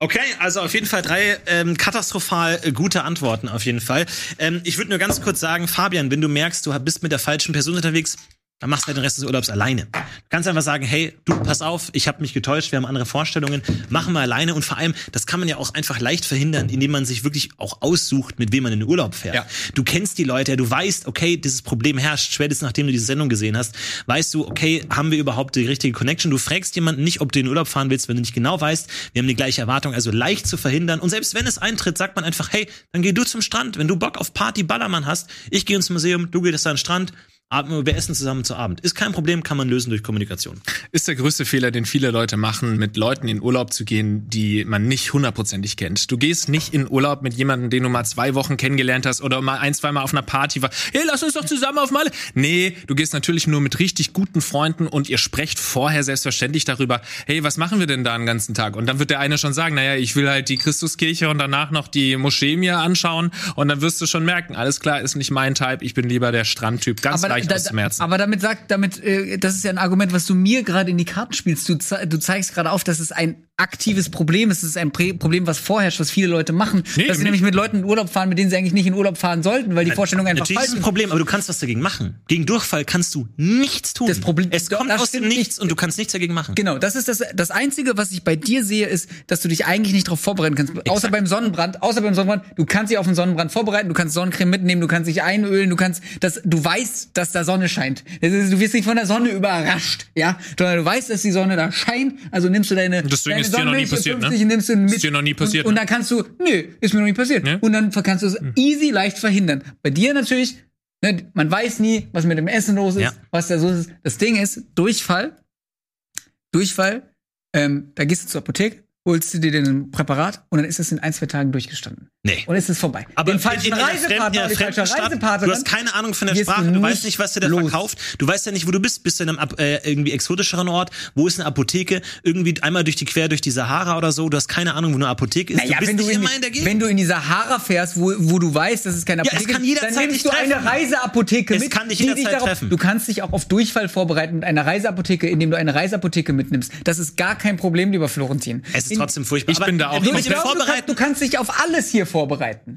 Okay, also auf jeden Fall drei ähm, katastrophal äh, gute Antworten auf jeden Fall. Ähm, ich würde nur ganz kurz sagen, Fabian, wenn du merkst, du bist mit der falschen Person unterwegs, dann machst du halt den Rest des Urlaubs alleine. Du kannst einfach sagen, hey, du, pass auf, ich habe mich getäuscht, wir haben andere Vorstellungen, machen wir alleine und vor allem, das kann man ja auch einfach leicht verhindern, indem man sich wirklich auch aussucht, mit wem man in den Urlaub fährt. Ja. Du kennst die Leute, du weißt, okay, dieses Problem herrscht, spätestens nachdem du diese Sendung gesehen hast, weißt du, okay, haben wir überhaupt die richtige Connection? Du fragst jemanden nicht, ob du in den Urlaub fahren willst, wenn du nicht genau weißt, wir haben die gleiche Erwartung, also leicht zu verhindern und selbst wenn es eintritt, sagt man einfach, hey, dann geh du zum Strand, wenn du Bock auf Party Ballermann hast, ich gehe ins Museum, du gehst an den Strand, wir essen zusammen zu Abend. Ist kein Problem, kann man lösen durch Kommunikation. Ist der größte Fehler, den viele Leute machen, mit Leuten in Urlaub zu gehen, die man nicht hundertprozentig kennt. Du gehst nicht in Urlaub mit jemandem, den du mal zwei Wochen kennengelernt hast oder mal ein, zwei Mal auf einer Party war. Hey, lass uns doch zusammen auf Malle. Nee, du gehst natürlich nur mit richtig guten Freunden und ihr sprecht vorher selbstverständlich darüber, hey, was machen wir denn da den ganzen Tag? Und dann wird der eine schon sagen, naja, ich will halt die Christuskirche und danach noch die Moschee mir anschauen und dann wirst du schon merken, alles klar, ist nicht mein Type, ich bin lieber der Strandtyp. Ganz leicht da, auszumerzen. aber damit sagt, damit, äh, das ist ja ein Argument, was du mir gerade in die Karten spielst. Du, du zeigst gerade auf, dass es ein aktives Problem ist. Es ist ein Prä Problem, was vorherrscht, was viele Leute machen. Nee, dass sie nämlich mit Leuten in Urlaub fahren, mit denen sie eigentlich nicht in Urlaub fahren sollten, weil die Vorstellung einfach falsch ist ein ist. Problem, aber du kannst was dagegen machen. Gegen Durchfall kannst du nichts tun. Das Problem- es kommt das aus dem Nichts nicht. und du kannst nichts dagegen machen. Genau, das ist das, das Einzige, was ich bei dir sehe, ist, dass du dich eigentlich nicht darauf vorbereiten kannst. Außer beim Sonnenbrand, außer beim Sonnenbrand, du kannst dich auf den Sonnenbrand vorbereiten, du kannst Sonnencreme mitnehmen, du kannst dich einölen, du kannst, das, du weißt, dass da Sonne scheint. Das ist, du wirst nicht von der Sonne überrascht, ja, sondern du weißt, dass die Sonne da scheint, also nimmst du deine, Deswegen deine ist dir noch nie passiert, ne? 50, nimmst du mit. Ist dir noch nie passiert, Und, und ne? dann kannst du, nö, ist mir noch nie passiert. Ne? Und dann kannst du es easy leicht verhindern. Bei dir natürlich, ne, man weiß nie, was mit dem Essen los ist, Ja. was da so ist. Das Ding ist, Durchfall, Durchfall, ähm, da gehst du zur Apotheke, holst du dir ein Präparat und dann ist es in ein, zwei Tagen durchgestanden. Nee. Und es ist vorbei. Aber den falschen in, in einer fremden, Reisepartner, falsche Reisepartnerin. du hast keine Ahnung von der Sprache, du weißt nicht nicht, was dir da los. verkauft, du weißt ja nicht, wo du bist, bist du in einem äh, irgendwie exotischeren Ort, wo ist eine Apotheke, irgendwie einmal durch die quer durch die Sahara oder so, du hast keine Ahnung, wo eine Apotheke ist, Naja, du bist wenn du, nicht in, immer in der Gegend. wenn du in die Sahara fährst, wo, wo du weißt, dass es keine es Apotheke kann ist, jederzeit dann nimmst dich du eine treffen. Reiseapotheke Es mit. kann dich jederzeit darauf, treffen. Du kannst dich auch auf Durchfall vorbereiten mit einer Reiseapotheke, indem du eine Reiseapotheke mitnimmst. Das ist gar kein Problem, lieber Florentin. es ist In- trotzdem furchtbar. Ich bin da auch dich kannst, vorbereiten, du kannst dich auf alles hier vorbereiten.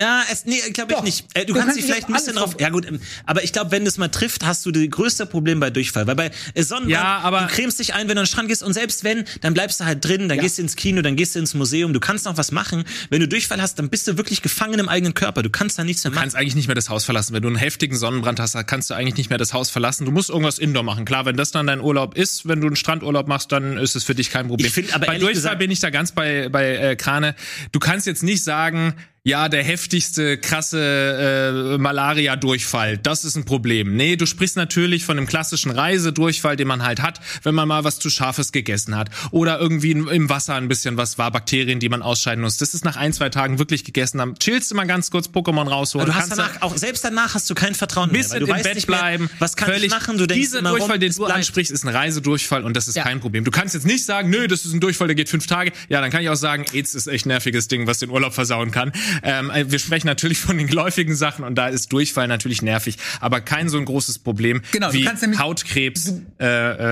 Ja, es, nee, glaube ich Doch. nicht. Äh, du, Du kannst kannst dich vielleicht ein bisschen drauf. Ja gut, ähm, aber ich glaube, wenn das mal trifft, hast du das größte Problem bei Durchfall, weil bei äh, Sonnenbrand, Ja, aber- du cremst dich ein, wenn du an den Strand gehst und selbst wenn, dann bleibst du halt drin, dann Ja. gehst du ins Kino, dann gehst du ins Museum, du kannst noch was machen. Wenn du Durchfall hast, dann bist du wirklich gefangen im eigenen Körper. Du kannst da nichts mehr Du machen. kannst eigentlich nicht mehr das Haus verlassen. Wenn du einen heftigen Sonnenbrand hast, dann kannst du eigentlich nicht mehr das Haus verlassen. Du musst irgendwas indoor machen. Klar, wenn das dann dein Urlaub ist, wenn du einen Strandurlaub machst, dann ist es für dich kein Problem. Ich find aber bei Durchfall gesagt- bin ich da ganz bei, bei äh, Krane. Du kannst jetzt nicht sagen, ja, der heftigste, krasse äh, Malaria-Durchfall, das ist ein Problem. Nee, du sprichst natürlich von dem klassischen Reisedurchfall, den man halt hat, wenn man mal was zu Scharfes gegessen hat. Oder irgendwie im Wasser ein bisschen was war, Bakterien, die man ausscheiden muss. Das ist nach ein, zwei Tagen wirklich gegessen haben. Chillst du mal ganz kurz Pokémon rausholen. du hast kannst danach auch selbst danach hast du kein Vertrauen mehr, bisschen weil du im Bett nicht mehr, bleiben. was kann völlig, ich machen? Du denkst dieser immer Durchfall, den du ansprichst, ist ein Reisedurchfall und das ist Ja. kein Problem. Du kannst jetzt nicht sagen, nö, das ist ein Durchfall, der geht fünf Tage. Ja, dann kann ich auch sagen, AIDS ist echt nerviges Ding, was den Urlaub versauen kann. Ähm, wir sprechen natürlich von den geläufigen Sachen und da ist Durchfall natürlich nervig, aber kein so ein großes Problem Genau, du wie kannst nämlich- Hautkrebs, äh,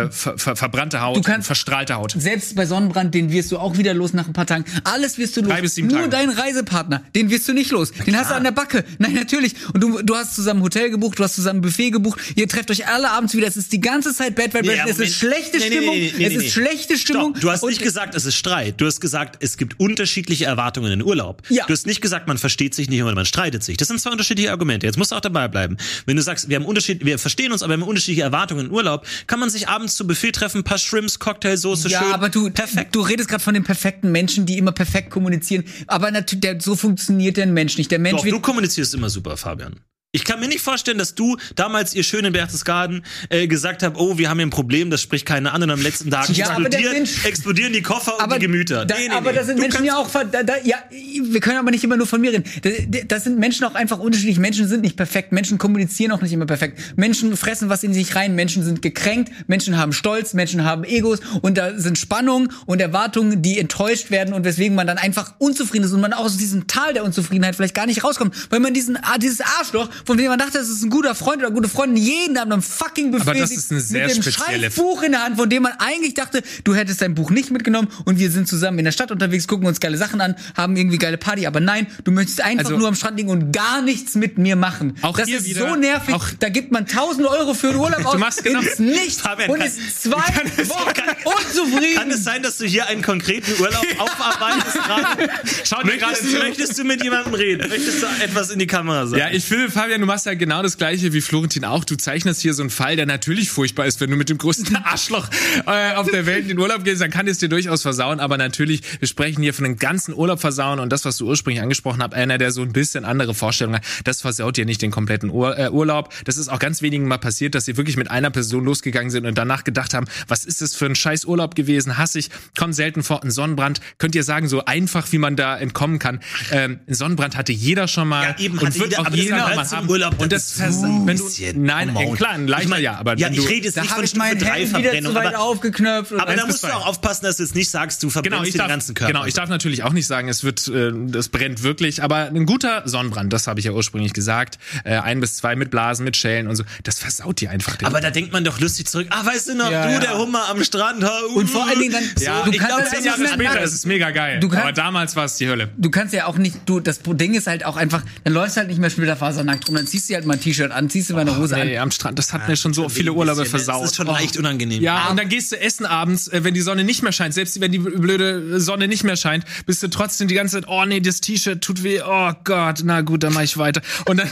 äh, ver ver verbrannte Haut, Du kannst- verstrahlte Haut. Selbst bei Sonnenbrand, den wirst du auch wieder los nach ein paar Tagen. Alles wirst du los. Drei bis sieben Nur Tage. dein Reisepartner, den wirst du nicht los. Den hast du an der Backe. [LAUGHS] Nein, natürlich. Und du, du hast zusammen ein Hotel gebucht, du hast zusammen ein Buffet gebucht. Ihr trefft euch alle abends wieder. Es ist die ganze Zeit Bad Vibration. Nee, es ist schlechte Nee, Stimmung. nee, es ist schlechte Stimmung. Stopp. Du hast nicht gesagt, es ist Streit. Du hast gesagt, es gibt unterschiedliche Erwartungen in den Urlaub. Ja. Du hast nicht gesagt, man versteht sich nicht oder man streitet sich. Das sind zwei unterschiedliche Argumente. Jetzt musst du auch dabei bleiben. Wenn du sagst, wir haben Unterschied, wir verstehen uns, aber wir haben unterschiedliche Erwartungen in Urlaub, kann man sich abends zu Buffet treffen, ein paar Shrimps, Cocktailsoße, ja, schön. aber du, perfekt. du redest gerade von den perfekten Menschen, die immer perfekt kommunizieren. Aber natürlich, der, so funktioniert der Mensch nicht. Der Mensch Doch, du kommunizierst immer super, Fabian. Ich kann mir nicht vorstellen, dass du damals, ihr schön in Berchtesgaden, äh, gesagt habt, oh, wir haben hier ein Problem, das spricht keiner an und am letzten Tag [LAUGHS] Ja, aber explodieren, explodieren die Koffer und die Gemüter. Da, Nee, nee, aber nee. das sind Du Menschen ja auch, da, da, ja, wir können aber nicht immer nur von mir reden. Das, das sind Menschen auch einfach unterschiedlich. Menschen sind nicht perfekt. Menschen kommunizieren auch nicht immer perfekt. Menschen fressen was in sich rein. Menschen sind gekränkt. Menschen haben Stolz. Menschen haben Egos. Und da sind Spannungen und Erwartungen, die enttäuscht werden und weswegen man dann einfach unzufrieden ist und man auch aus diesem Tal der Unzufriedenheit vielleicht gar nicht rauskommt, weil man diesen, ah, dieses Arschloch von dem man dachte, das ist ein guter Freund oder gute Freundin, jeden Abend am fucking Buffet Aber das ist eine sehr mit dem spezielle- Buch in der Hand, von dem man eigentlich dachte, du hättest dein Buch nicht mitgenommen und wir sind zusammen in der Stadt unterwegs, gucken uns geile Sachen an, haben irgendwie geile Party, aber nein, du möchtest einfach Also- nur am Strand liegen und gar nichts mit mir machen. Auch das hier ist wieder- so nervig. auch- da gibt man 1000 Euro für den Urlaub aus, machst genau- ins Nichts Fabian, und kann- ist zwei Wochen kann- unzufrieden. Kann es sein, dass du hier einen konkreten Urlaub aufarbeitest gerade? Schaut mir gerade du- möchtest du mit jemandem reden? Möchtest du etwas in die Kamera sagen? Ja, ich finde, Fabian, du machst ja genau das Gleiche wie Florentin auch. Du zeichnest hier so einen Fall, der natürlich furchtbar ist. Wenn du mit dem größten [LAUGHS] Arschloch äh, auf der Welt in den Urlaub gehst, dann kann es dir durchaus versauen. Aber natürlich, wir sprechen hier von einem ganzen Urlaub versauen. Und das, was du ursprünglich angesprochen hast, einer, der so ein bisschen andere Vorstellungen hat, das versaut dir nicht den kompletten Ur äh, Urlaub. Das ist auch ganz wenigen mal passiert, dass sie wirklich mit einer Person losgegangen sind und danach gedacht haben, was ist das für ein scheiß Urlaub gewesen? Hasse ich, kommt selten vor. Ein Sonnenbrand, könnt ihr sagen, so einfach, wie man da entkommen kann. Ähm, ein Sonnenbrand hatte jeder schon mal. Ja, eben und wird jeder, auch jeder gehört mal zum haben. Urlaub und das, Ein wenn du, bisschen. nein, äh, klar, ein leichter Ich mein, ja, aber ja, wenn ich du, rede jetzt da nicht habe von Stufe 3 Hemd wieder zu Verbrennung, weit aber, aufgeknöpft. aber da musst du auch aufpassen, dass du jetzt nicht sagst, du verbrennst Genau, darf, den ganzen Körper. genau, ich darf natürlich auch nicht sagen, es wird, äh, das brennt wirklich, aber ein guter Sonnenbrand, das habe ich ja ursprünglich gesagt, äh, ein bis zwei mit Blasen, mit Schellen und so, das versaut dir einfach. den aber da denkt man doch lustig zurück. Ah, weißt du noch, Ja, du, ja. der Hummer am Strand. ha, uh. Und vor allen Dingen dann, ja, du ich kannst glaube, zehn nicht Jahre später ist es mega geil. Aber damals war es die Hölle. Du kannst ja auch nicht, du, das Ding ist halt auch einfach, dann läufst du halt nicht mehr splitterfasernackt rum, dann ziehst du halt mal ein T-Shirt an, ziehst du mal eine Hose Nee, an. am Strand, das hat mir schon so viele Urlaube Bisschen, versaut. Das ist schon Oh. leicht unangenehm. Ja, und dann gehst du essen abends, äh, wenn die Sonne nicht mehr scheint. Selbst wenn die blöde Sonne nicht mehr scheint, bist du trotzdem die ganze Zeit, oh nee, das T-Shirt tut weh, oh Gott, na gut, dann mach ich weiter. Und dann,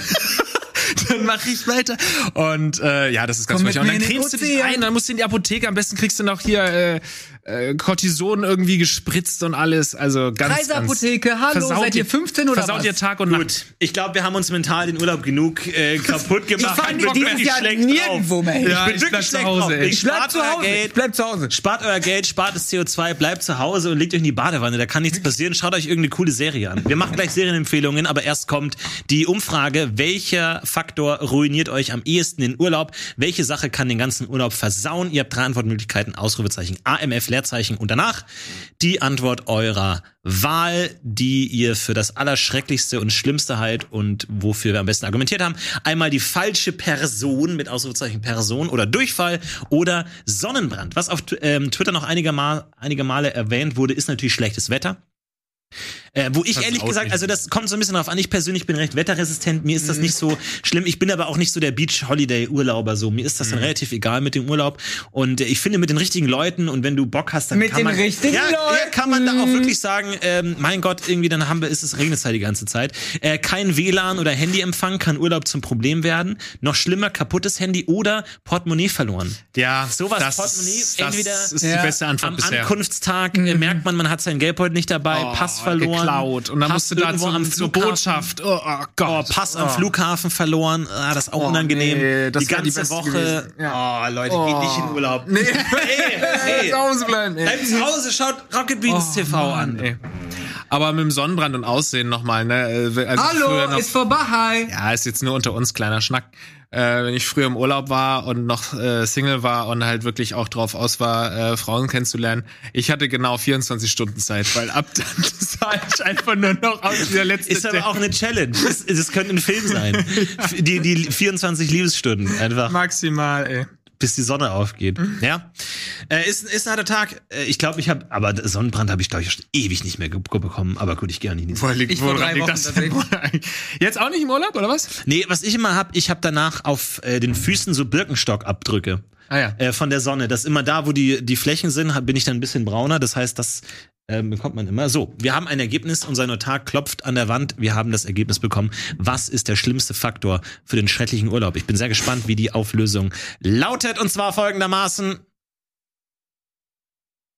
[LAUGHS] dann mache ich weiter. Und äh, ja, das ist ganz furchtbar. Und dann cremst du dich ein, dann musst du in die Apotheke, am besten kriegst du noch hier äh, äh, Cortison irgendwie gespritzt und alles. Also ganz, Kreisapotheke, ganz hallo, versaut seid ihr dir- 15 oder Versaut was? dir Tag und Nacht. Gut, ich glaube, wir haben uns mental den Urlaub genug äh, [LAUGHS] kaputt Ich gemacht. fahre bin dieses wirklich Jahr schlecht nirgendwo mehr hin. Ja, ich bin ich wirklich bleib zu schlecht Hause, drauf. Ich Ich bleib spart zu euer Hause, Geld. ich bleib zu Hause. Spart euer Geld, spart das CO2, bleibt zu Hause und legt euch in die Badewanne. Da kann nichts passieren. Schaut euch irgendeine coole Serie an. Wir machen gleich Serienempfehlungen, aber erst kommt die Umfrage, welcher Faktor ruiniert euch am ehesten den Urlaub? Welche Sache kann den ganzen Urlaub versauen? Ihr habt drei Antwortmöglichkeiten, Ausrufezeichen, AMF, Leerzeichen und danach die Antwort eurer Wahl, die ihr für das Allerschrecklichste und Schlimmste halt und wofür wir am besten argumentiert haben. Einmal die falsche Person mit Ausrufezeichen Person oder Durchfall oder Sonnenbrand. Was auf ähm, Twitter noch einige, Mal, einige Male erwähnt wurde, ist natürlich schlechtes Wetter. Äh, wo ich Das ehrlich gesagt, also das kommt so ein bisschen drauf an. Ich persönlich bin recht wetterresistent. Mir ist das nicht so schlimm. Ich bin aber auch nicht so der Beach-Holiday-Urlauber. So mir ist das dann relativ egal mit dem Urlaub. Und äh, ich finde mit den richtigen Leuten und wenn du Bock hast, dann Mit kann den man richtigen ja, Ja, Leuten. kann man da auch wirklich sagen, ähm, mein Gott, irgendwie dann haben wir, ist es regnet halt die ganze Zeit. Äh, kein WLAN oder Handyempfang kann Urlaub zum Problem werden. Noch schlimmer, kaputtes Handy oder Portemonnaie verloren. Ja, Sowas, das, Portemonnaie, das entweder ist die beste Antwort Am bisher. Ankunftstag äh, merkt man, man hat sein Geldbeutel nicht dabei, Oh, Pass verloren. Geklaut. Und dann musst du da irgendwo zum, am zur Flughafen. Botschaft. Oh, oh Oh, Gott. Pass am Flughafen verloren. Ah, das ist auch Oh, unangenehm. nee, das die ganze Woche. gewesen. Oh, Leute, geht nicht in Urlaub. Nee. hey, [LAUGHS] hey. Zu Hause bleiben. ey. Bleibt zu Hause, schaut Rocket Beans TV an. Ey. Aber mit dem Sonnenbrand und Aussehen nochmal, ne? äh, als ich früher Hallo, noch, ist vorbei. Ja, ist jetzt nur unter uns kleiner Schnack. Äh, wenn ich früher im Urlaub war und noch äh, Single war und halt wirklich auch drauf aus war, äh, Frauen kennenzulernen, ich hatte genau 24 Stunden Zeit, weil ab dann [LAUGHS] sah ich einfach nur noch aus wie der letzte. Ist aber auch eine Challenge. Das, das könnte ein Film sein. [LAUGHS] Die, die 24 Liebesstunden einfach. maximal, ey. Bis die Sonne aufgeht. Ja, äh, ist, ist ein harter Tag. Äh, ich glaube, ich habe, aber Sonnenbrand habe ich glaube ich schon ewig nicht mehr bekommen. Aber gut, ich gehe auch nicht. Woher liegt, Ich vor drei Wochen das. Jetzt auch nicht im Urlaub, oder was? Nee, was ich immer hab, ich habe danach auf äh, den Füßen so Birkenstockabdrücke. Ah ja. Äh, von der Sonne. Das immer da, wo die, die Flächen sind, bin ich dann ein bisschen brauner. Das heißt, das ähm, bekommt man immer. So, wir haben ein Ergebnis. Unser Notar klopft an der Wand. Wir haben das Ergebnis bekommen. Was ist der schlimmste Faktor für den schrecklichen Urlaub? Ich bin sehr gespannt, wie die Auflösung lautet. Und zwar folgendermaßen.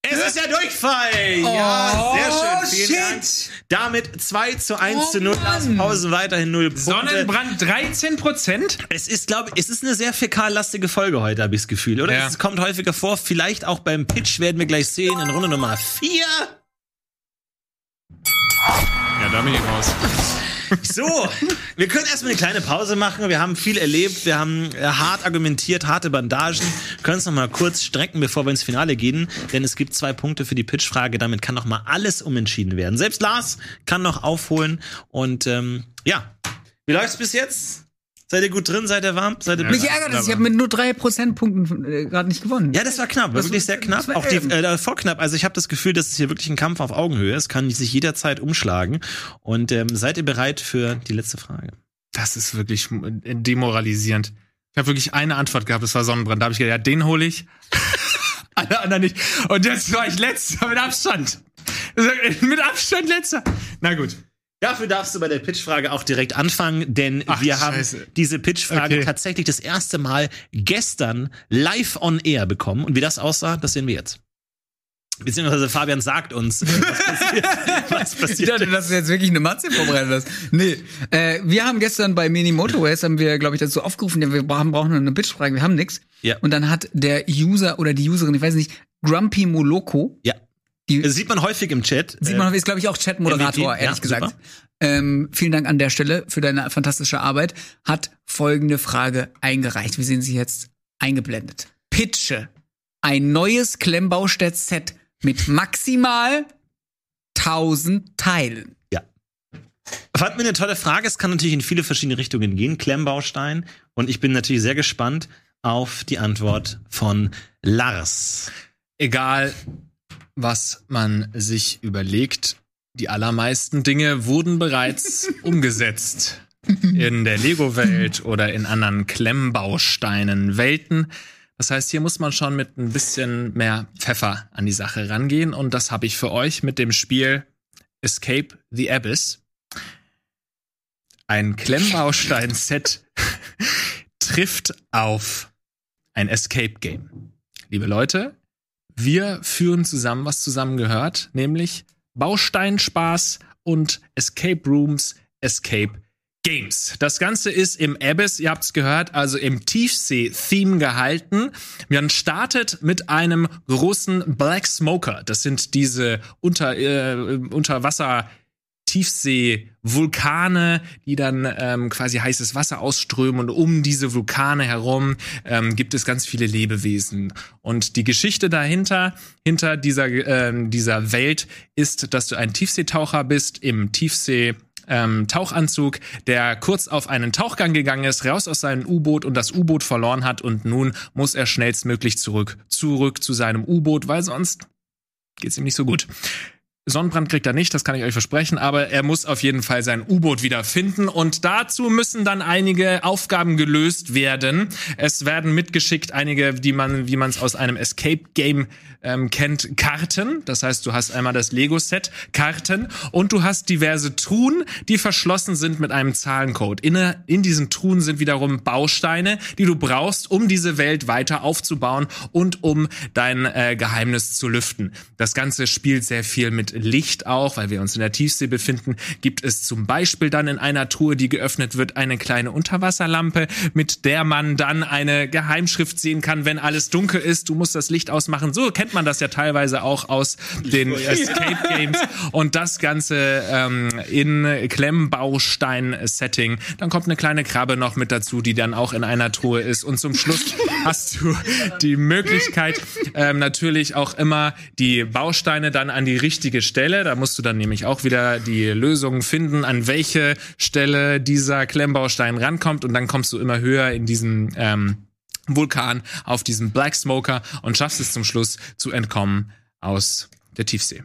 Es ist der Durchfall! ja, sehr schön. Vielen shit. Dank. Damit 2 zu 1 Oh, zu 0. Lars Mann. Pause weiterhin 0 Punkte. Sonnenbrand 13 Prozent? Es ist, glaube ich, es ist eine sehr fäkallastige Folge heute, habe ich das Gefühl, oder? Ja. Es kommt häufiger vor. Vielleicht auch beim Pitch werden wir gleich sehen in Runde Nummer 4. Ja, da bin ich raus. So, wir können erstmal eine kleine Pause machen. Wir haben viel erlebt, wir haben äh, hart argumentiert, harte Bandagen. Können es noch mal kurz strecken, bevor wir ins Finale gehen, denn es gibt zwei Punkte für die Pitchfrage. Damit kann noch mal alles umentschieden werden. Selbst Lars kann noch aufholen und ähm, ja, wie läuft's bis jetzt? Seid ihr gut drin? Seid ihr warm? Seid ihr Mich ärgert es, ich habe mit nur drei Prozentpunkten äh, gerade nicht gewonnen. Ja, das war knapp, war Das wirklich war- sehr knapp. Auch die, eng. äh, voll knapp. Also ich habe das Gefühl, dass es hier wirklich ein Kampf auf Augenhöhe ist. Kann sich jederzeit umschlagen. Und ähm, seid ihr bereit für die letzte Frage? Das ist wirklich demoralisierend. Ich habe wirklich eine Antwort gehabt, das war Sonnenbrand. Da habe ich gedacht, ja, den hole ich. [LAUGHS] Alle anderen nicht. Und jetzt war ich letzter mit Abstand. Mit Abstand letzter. Na gut. Dafür darfst du bei der Pitchfrage auch direkt anfangen, denn Ach, wir haben Scheiße. diese Pitchfrage Okay. tatsächlich das erste Mal gestern live on air bekommen. Und wie das aussah, das sehen wir jetzt. Beziehungsweise Fabian sagt uns, was passiert. [LAUGHS] Was Ich passiert dachte, dass du jetzt wirklich eine Matze vorbereitet hast. Nee. Äh, wir haben gestern bei Mini Motorways, haben wir, glaube ich, dazu aufgerufen, ja, wir brauchen, brauchen eine Bitchfrage, wir haben nix. Ja. Und dann hat der User oder die Userin, ich weiß nicht, Grumpy Moloko, Ja. Die Das sieht man häufig im Chat. sieht Äh, man, ist, glaube ich, auch Chat-Moderator, MVP, ehrlich ja, gesagt. super. Ähm, vielen Dank an der Stelle für deine fantastische Arbeit. Hat folgende Frage eingereicht. Wir sehen sie jetzt eingeblendet. Pitche ein neues Klemmbaustedt-Set mit maximal 1000 Teilen. Fand mir eine tolle Frage. Es kann natürlich in viele verschiedene Richtungen gehen. Klemmbaustein. Und ich bin natürlich sehr gespannt auf die Antwort von Lars. Egal, was man sich überlegt, die allermeisten Dinge wurden bereits [LAUGHS] umgesetzt. In der Lego-Welt oder in anderen Klemmbausteinen-Welten. Das heißt, hier muss man schon mit ein bisschen mehr Pfeffer an die Sache rangehen. Und das habe ich für euch mit dem Spiel Escape the Abyss. Ein Klemmbaustein-Set [LAUGHS] trifft auf ein Escape-Game. Liebe Leute, wir führen zusammen, was zusammengehört, nämlich Bausteinspaß und Escape Rooms, Escape Games. Das Ganze ist im Abyss, ihr habt es gehört, also im Tiefsee-Theme gehalten. Man startet mit einem großen Black Smoker. Das sind diese unter, äh, Unterwasser- Tiefsee-Vulkane, die dann ähm, quasi heißes Wasser ausströmen und um diese Vulkane herum ähm, gibt es ganz viele Lebewesen. Und die Geschichte dahinter, hinter dieser, ähm, dieser Welt ist, dass du ein Tiefseetaucher bist im Tiefsee ähm, Tauchanzug, der kurz auf einen Tauchgang gegangen ist, raus aus seinem U-Boot und das U-Boot verloren hat und nun muss er schnellstmöglich zurück, zurück zu seinem U-Boot, weil sonst geht's ihm nicht so gut. Sonnenbrand kriegt er nicht, das kann ich euch versprechen, aber er muss auf jeden Fall sein U-Boot wieder finden und dazu müssen dann einige Aufgaben gelöst werden. Es werden mitgeschickt einige, die man, wie man es aus einem Escape Game ähm, kennt, Karten. Das heißt, du hast einmal das Lego-Set, Karten und du hast diverse Truhen, die verschlossen sind mit einem Zahlencode. In, in diesen Truhen sind wiederum Bausteine, die du brauchst, um diese Welt weiter aufzubauen und um dein äh, Geheimnis zu lüften. Das Ganze spielt sehr viel mit Licht auch, weil wir uns in der Tiefsee befinden. Gibt es zum Beispiel dann in einer Truhe, die geöffnet wird, eine kleine Unterwasserlampe, mit der man dann eine Geheimschrift sehen kann, wenn alles dunkel ist. Du musst das Licht ausmachen. So kennt man das ja teilweise auch aus den Escape Games. Und das Ganze ähm, in Klemmbaustein-Setting. Dann kommt eine kleine Krabbe noch mit dazu, die dann auch in einer Truhe ist. Und zum Schluss [LAUGHS] hast du die Möglichkeit, ähm, natürlich auch immer die Bausteine dann an die richtige Stelle. Da musst du dann nämlich auch wieder die Lösung finden, an welche Stelle dieser Klemmbaustein rankommt. Und dann kommst du immer höher in diesen ähm, Vulkan auf diesem Black Smoker und schaffst es zum Schluss zu entkommen aus der Tiefsee.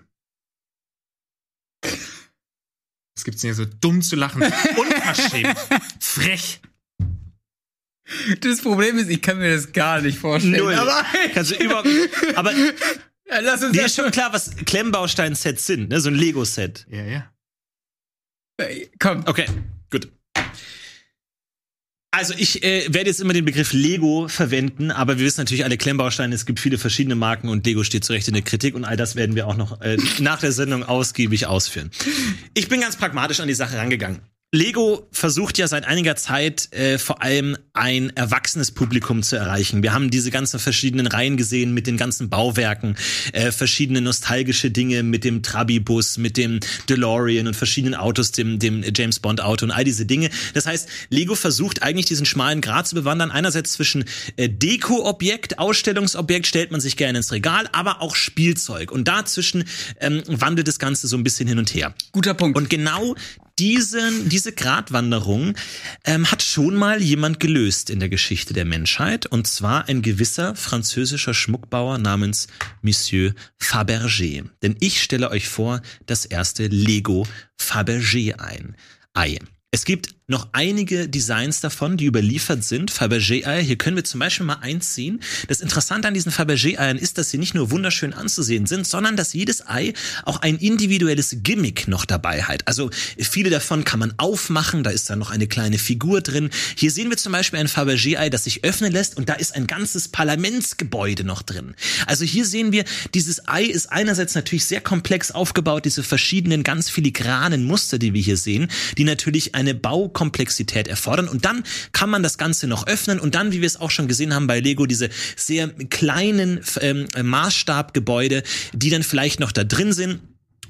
Was gibt's denn hier so dumm zu lachen? [LAUGHS] Unverschämt. Frech. Das Problem ist, ich kann mir das gar nicht vorstellen. Null. Aber, Kannst du überhaupt, aber [LAUGHS] lass uns dir ist schon klar, was Klemmbaustein-Sets sind, ne? So ein Lego-Set. Ja, ja. Komm. Okay, gut. Also ich äh, werde jetzt immer den Begriff Lego verwenden, aber wir wissen natürlich alle Klemmbausteine, es gibt viele verschiedene Marken und Lego steht zu Recht in der Kritik und all das werden wir auch noch äh, nach der Sendung ausgiebig ausführen. Ich bin ganz pragmatisch an die Sache rangegangen. Lego versucht ja seit einiger Zeit äh, vor allem ein erwachsenes Publikum zu erreichen. Wir haben diese ganzen verschiedenen Reihen gesehen mit den ganzen Bauwerken, äh, verschiedene nostalgische Dinge mit dem Trabi-Bus, mit dem DeLorean und verschiedenen Autos, dem, dem James Bond-Auto und all diese Dinge. Das heißt, Lego versucht eigentlich diesen schmalen Grat zu bewandern. Einerseits zwischen äh, Deko-Objekt, Ausstellungsobjekt stellt man sich gerne ins Regal, aber auch Spielzeug. Und dazwischen ähm, wandelt das Ganze so ein bisschen hin und her. Guter Punkt. Und genau diesen, diese Gratwanderung ähm, hat schon mal jemand gelöst in der Geschichte der Menschheit. Und zwar ein gewisser französischer Schmuckbauer namens Monsieur Fabergé. Denn ich stelle euch vor, das erste Lego Fabergé ein. Ei. Es gibt noch einige Designs davon, die überliefert sind. Fabergé-Eier, hier können wir zum Beispiel mal eins sehen. Das Interessante an diesen Fabergé-Eiern ist, dass sie nicht nur wunderschön anzusehen sind, sondern dass jedes Ei auch ein individuelles Gimmick noch dabei hat. Also viele davon kann man aufmachen, da ist dann noch eine kleine Figur drin. Hier sehen wir zum Beispiel ein Fabergé-Ei, das sich öffnen lässt und da ist ein ganzes Parlamentsgebäude noch drin. Also hier sehen wir, dieses Ei ist einerseits natürlich sehr komplex aufgebaut, diese verschiedenen ganz filigranen Muster, die wir hier sehen, die natürlich eine Bau Komplexität erfordern. Und dann kann man das Ganze noch öffnen und dann, wie wir es auch schon gesehen haben bei Lego, diese sehr kleinen ähm, Maßstabgebäude, die dann vielleicht noch da drin sind.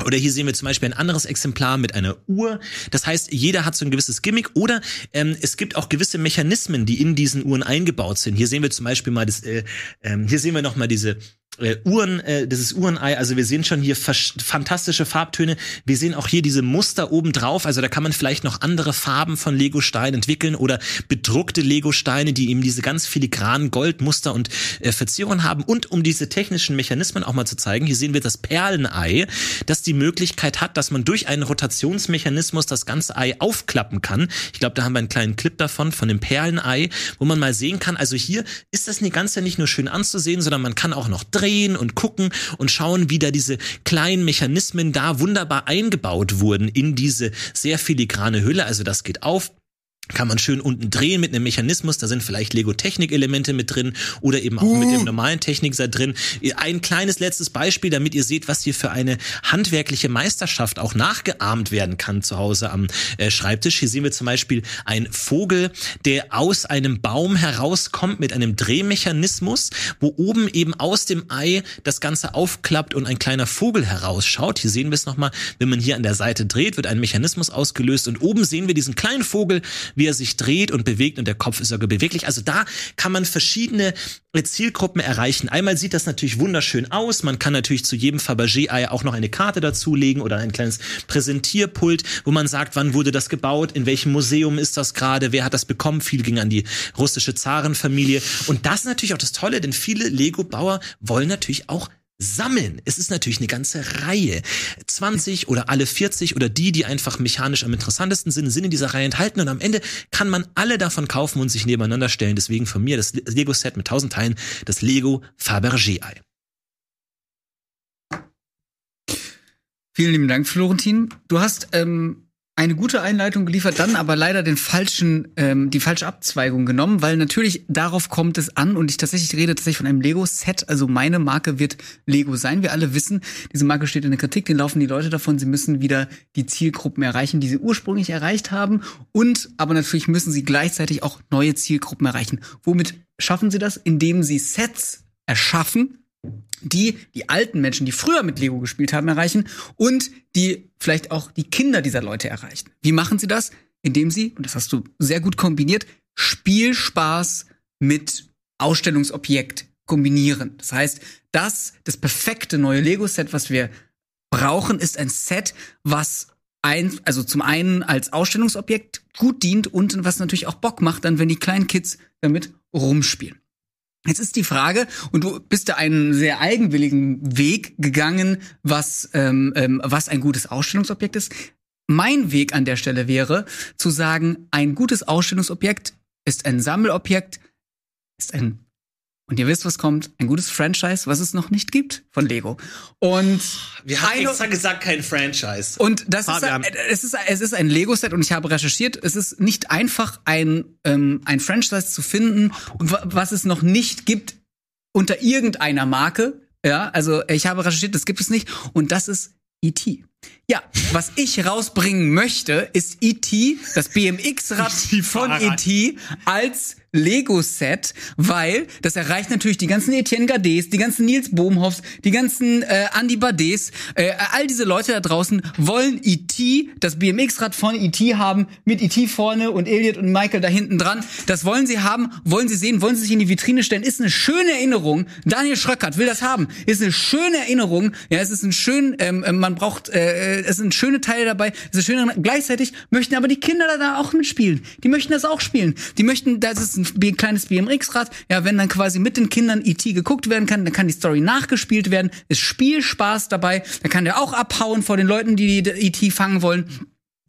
Oder hier sehen wir zum Beispiel ein anderes Exemplar mit einer Uhr. Das heißt, jeder hat so ein gewisses Gimmick. Oder ähm, es gibt auch gewisse Mechanismen, die in diesen Uhren eingebaut sind. Hier sehen wir zum Beispiel mal das, äh, äh, hier sehen wir noch mal diese äh, Uhren, äh, das ist Uhrenei, also wir sehen schon hier fantastische Farbtöne. Wir sehen auch hier diese Muster oben drauf, also da kann man vielleicht noch andere Farben von Lego-Steinen entwickeln oder bedruckte Lego-Steine, die eben diese ganz filigranen Goldmuster und äh, Verzierungen haben. Und um diese technischen Mechanismen auch mal zu zeigen, hier sehen wir das Perlenei, das die Möglichkeit hat, dass man durch einen Rotationsmechanismus das ganze Ei aufklappen kann. Ich glaube, da haben wir einen kleinen Clip davon, von dem Perlenei, wo man mal sehen kann, also hier ist das Ganze nicht nur schön anzusehen, sondern man kann auch noch drin drehen und gucken und schauen, wie da diese kleinen Mechanismen da wunderbar eingebaut wurden in diese sehr filigrane Hülle. Also das geht auf kann man schön unten drehen mit einem Mechanismus, da sind vielleicht Lego-Technik-Elemente mit drin oder eben auch uh. mit dem normalen Techniker drin. Ein kleines letztes Beispiel, damit ihr seht, was hier für eine handwerkliche Meisterschaft auch nachgeahmt werden kann zu Hause am äh, Schreibtisch. Hier sehen wir zum Beispiel einen Vogel, der aus einem Baum herauskommt mit einem Drehmechanismus, wo oben eben aus dem Ei das Ganze aufklappt und ein kleiner Vogel herausschaut. Hier sehen wir es nochmal, wenn man hier an der Seite dreht, wird ein Mechanismus ausgelöst und oben sehen wir diesen kleinen Vogel, wie er sich dreht und bewegt und der Kopf ist sogar beweglich. Also da kann man verschiedene Zielgruppen erreichen. Einmal sieht das natürlich wunderschön aus. Man kann natürlich zu jedem Fabergé-Ei auch noch eine Karte dazulegen oder ein kleines Präsentierpult, wo man sagt, wann wurde das gebaut, in welchem Museum ist das gerade, wer hat das bekommen. Viel ging an die russische Zarenfamilie. Und das ist natürlich auch das Tolle, denn viele Lego-Bauer wollen natürlich auch sammeln. Es ist natürlich eine ganze Reihe. 20 oder alle 40 oder die, die einfach mechanisch am interessantesten sind, sind in dieser Reihe enthalten und am Ende kann man alle davon kaufen und sich nebeneinander stellen. Deswegen von mir das Lego-Set mit 1000 Teilen, das Lego Fabergé-Ei. Vielen lieben Dank, Florentin. Du hast ähm, eine gute Einleitung geliefert, dann aber leider den falschen, ähm, die falsche Abzweigung genommen, weil natürlich darauf kommt es an und ich tatsächlich rede tatsächlich von einem Lego-Set. Also meine Marke wird Lego sein. Wir alle wissen, diese Marke steht in der Kritik, den laufen die Leute davon, sie müssen wieder die Zielgruppen erreichen, die sie ursprünglich erreicht haben. Und aber natürlich müssen sie gleichzeitig auch neue Zielgruppen erreichen. Womit schaffen sie das? Indem sie Sets erschaffen, die die alten Menschen, die früher mit Lego gespielt haben, erreichen und die vielleicht auch die Kinder dieser Leute erreichen. Wie machen sie das? Indem sie, und das hast du sehr gut kombiniert, Spielspaß mit Ausstellungsobjekt kombinieren. Das heißt, das, das perfekte neue Lego-Set, was wir brauchen, ist ein Set, was ein, also zum einen als Ausstellungsobjekt gut dient und was natürlich auch Bock macht, dann wenn die kleinen Kids damit rumspielen. Jetzt ist die Frage, und du bist da einen sehr eigenwilligen Weg gegangen, was, ähm, ähm, was ein gutes Ausstellungsobjekt ist. Mein Weg an der Stelle wäre, zu sagen, ein gutes Ausstellungsobjekt ist ein Sammelobjekt, ist ein und ihr wisst, was kommt. Ein gutes Franchise, was es noch nicht gibt von Lego. Und wir haben extra gesagt, kein Franchise. Und das ist, ein, es ist, es ist ein Lego-Set und ich habe recherchiert. Es ist nicht einfach, ein, ähm, ein Franchise zu finden, was es noch nicht gibt unter irgendeiner Marke. Ja, also ich habe recherchiert, das gibt es nicht. Und das ist E.T. Ja, was ich rausbringen möchte, ist E.T., das BMX-Rad [LAUGHS] von E.T. als Lego-Set, weil das erreicht natürlich die ganzen Etienne Gades, die ganzen Nils Bohmhoffs, die ganzen äh, Andy Bades, äh, all diese Leute da draußen wollen E.T., das BMX-Rad von E.T. haben, mit E.T. vorne und Elliot und Michael da hinten dran. Das wollen sie haben, wollen sie sehen, wollen sie sich in die Vitrine stellen. Ist eine schöne Erinnerung. Daniel Schröckert will das haben. Ist eine schöne Erinnerung. Ja, es ist ein schön, ähm, man braucht, äh, es sind schöne Teile dabei. Es ist schön, gleichzeitig möchten aber die Kinder da auch mitspielen. Die möchten das auch spielen. Die möchten, das ist ein kleines BMX-Rad. Ja, wenn dann quasi mit den Kindern E.T. geguckt werden kann, dann kann die Story nachgespielt werden. Ist Spielspaß dabei. Dann kann der auch abhauen vor den Leuten, die die E.T. fangen wollen.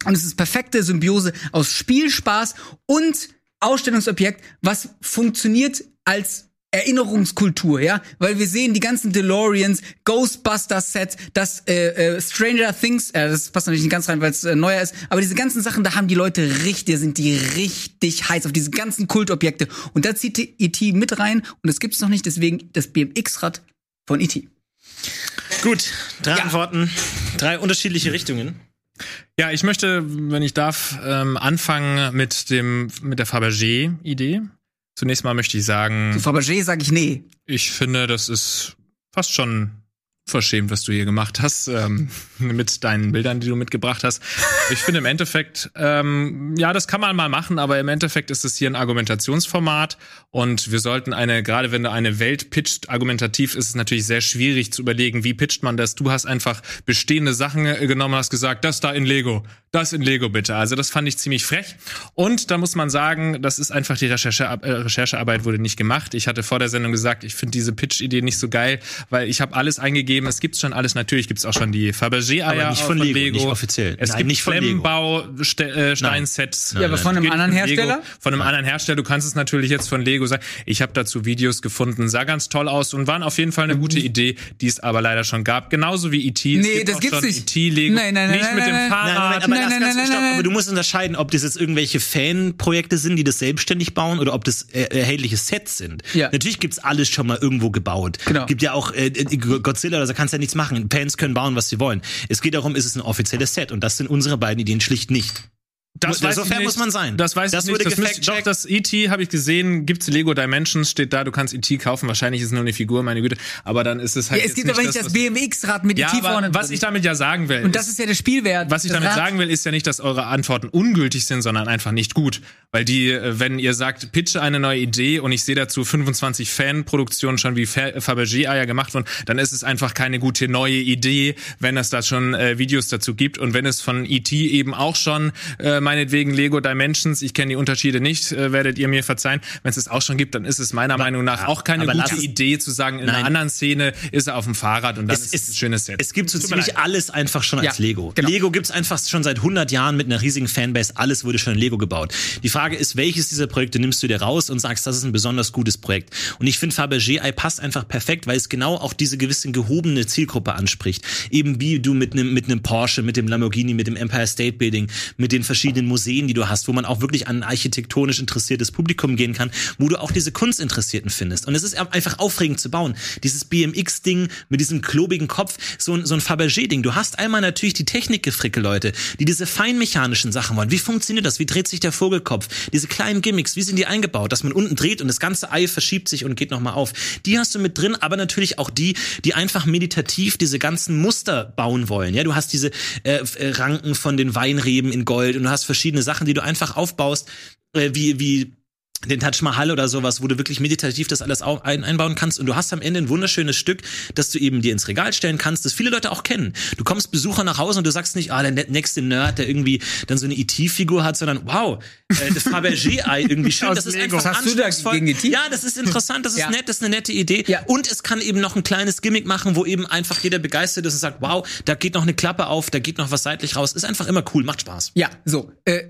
Und es ist perfekte Symbiose aus Spielspaß und Ausstellungsobjekt, was funktioniert als Erinnerungskultur, ja, weil wir sehen die ganzen DeLoreans, Ghostbusters-Sets, das äh, äh, Stranger Things, äh, das passt natürlich nicht ganz rein, weil es äh, neuer ist, aber diese ganzen Sachen, da haben die Leute richtig, da sind die richtig heiß auf diese ganzen Kultobjekte und da zieht E.T. mit rein und das gibt's noch nicht, deswegen das BMX-Rad von E.T. Gut, drei Antworten, drei unterschiedliche Richtungen. Ja, ich möchte, wenn ich darf, ähm, anfangen mit dem mit der Fabergé-Idee. Zunächst mal möchte ich sagen, Zu Fabergé sage ich nee. ich finde, das ist fast schon verschämt, was du hier gemacht hast, ähm, [LAUGHS] mit deinen Bildern, die du mitgebracht hast. Ich finde im Endeffekt, ähm, ja, das kann man mal machen, aber im Endeffekt ist es hier ein Argumentationsformat und wir sollten eine, gerade wenn du eine Welt pitcht, argumentativ ist es natürlich sehr schwierig zu überlegen, wie pitcht man das. Du hast einfach bestehende Sachen äh, genommen, hast gesagt, das da in Lego, das in Lego bitte. Also das fand ich ziemlich frech. Und da muss man sagen, das ist einfach die Recherche, äh, Recherchearbeit wurde nicht gemacht. Ich hatte vor der Sendung gesagt, ich finde diese Pitch-Idee nicht so geil, weil ich habe alles eingegeben, es gibt schon alles, natürlich gibt es auch schon die Fabergé-Eier Aber nicht auch von Lego, nicht offiziell. Es Nein, gibt nicht von Lego. Flammenbau-Steinsets. Ja, aber von einem anderen von Lego, Hersteller? Von einem anderen Hersteller. Du kannst es natürlich jetzt von Lego sagen. Ich habe dazu Videos gefunden, sah ganz toll aus und waren auf jeden Fall eine gute Idee, die es aber leider schon gab. Genauso wie E.T. Es Nee, gibt das gibt's nicht. E.T. Lego. Nein, nein, nein, Nicht nein, mit dem nein, nein. Nein, Fahrrad. Aber, Nein, das nein, ganz, nein, stopp, nein, aber du musst unterscheiden, ob das jetzt irgendwelche Fanprojekte sind, die das selbstständig bauen oder ob das äh, erhältliche Sets sind. Ja. Natürlich gibt's alles schon mal irgendwo gebaut. Genau. Gibt ja auch äh, äh, Godzilla oder so kannst ja nichts machen. Fans können bauen, was sie wollen. Es geht darum, ist es ein offizielles Set und das sind unsere beiden Ideen schlicht nicht. Das So fair muss man sein. Das weiß Das ich wurde nicht. Das müsste, doch, das E.T. habe ich gesehen. Gibt's Lego Dimensions, steht da. Du kannst E.T. kaufen. Wahrscheinlich ist es nur eine Figur, meine Güte. Aber dann ist es halt Ja, es gibt aber nicht das was- BMX-Rad mit Ja, E.T. vorne. was ich damit ja sagen will, Und das ist ja der Spielwert. Was ich Das damit Rad- sagen will, ist ja nicht, dass eure Antworten ungültig sind, sondern einfach nicht gut. Weil die, äh, wenn ihr sagt, pitche eine neue Idee und ich sehe dazu 25 Fanproduktionen schon wie Fa- Fabergé-Eier gemacht wurden, dann ist es einfach keine gute neue Idee, wenn es da schon äh, Videos dazu gibt. Und wenn es von E.T. eben auch schon, äh, meinetwegen Lego Dimensions, ich kenne die Unterschiede nicht, äh, werdet ihr mir verzeihen, wenn es es auch schon gibt, dann ist es meiner Meinung nach auch keine aber gute Idee zu sagen, in Nein. einer anderen Szene ist er auf dem Fahrrad und dann Es ist es ein schönes Set. Es gibt so ziemlich alles einfach schon als Ja, Lego. genau. Lego gibt's einfach schon seit 100 Jahren mit einer riesigen Fanbase. Alles wurde schon in Lego gebaut. Die Frage ist, welches dieser Projekte nimmst du dir raus und sagst, das ist ein besonders gutes Projekt? Und ich finde Fabergé Eye passt einfach perfekt, weil es genau auch diese gewisse gehobene Zielgruppe anspricht. Eben wie du mit einem mit einem Porsche, mit dem Lamborghini, mit dem Empire State Building, mit den verschiedenen Museen, die du hast, wo man auch wirklich an ein architektonisch interessiertes Publikum gehen kann, wo du auch diese Kunstinteressierten findest. Und es ist einfach aufregend zu bauen. Dieses BMX-Ding mit diesem klobigen Kopf, so ein, so ein Fabergé-Ding. Du hast einmal natürlich die Technikgefricke Leute, die diese feinmechanischen Sachen wollen. Wie funktioniert das? Wie dreht sich der Vogelkopf? Diese kleinen Gimmicks, wie sind die eingebaut? Dass man unten dreht und das ganze Ei verschiebt sich und geht nochmal auf. Die hast du mit drin, aber natürlich auch die, die einfach meditativ diese ganzen Muster bauen wollen. Ja, du hast diese äh, äh, Ranken von den Weinreben in Gold und du hast verschiedene Sachen, die du einfach aufbaust, äh, wie, wie den Taj Mahal oder sowas, wo du wirklich meditativ das alles ein, einbauen kannst und du hast am Ende ein wunderschönes Stück, das du eben dir ins Regal stellen kannst, das viele Leute auch kennen. Du kommst Besucher nach Hause und du sagst nicht, ah, der nächste Nerd, der irgendwie dann so eine E.T.-Figur hat, sondern wow, äh, das Fabergé-Ei irgendwie schön, das ist Lego. einfach hast du da gegen E.T.? Ja, das ist interessant, das ist Ja. nett, das ist eine nette Idee Ja. und es kann eben noch ein kleines Gimmick machen, wo eben einfach jeder begeistert ist und sagt, wow, da geht noch eine Klappe auf, da geht noch was seitlich raus, ist einfach immer cool, macht Spaß. Ja, so. Äh,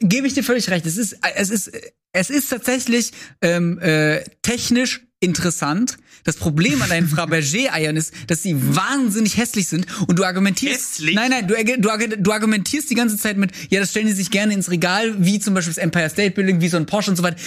Gebe ich dir völlig recht. Es ist, äh, es ist, äh, es ist tatsächlich ähm, äh, technisch interessant. Das Problem an deinen Fabergé-Eiern ist, dass sie wahnsinnig hässlich sind und du argumentierst. Hässlich? Nein, nein, du, du, du argumentierst die ganze Zeit mit, ja, das stellen die sich gerne ins Regal, wie zum Beispiel das Empire State Building, wie so ein Porsche und so weiter.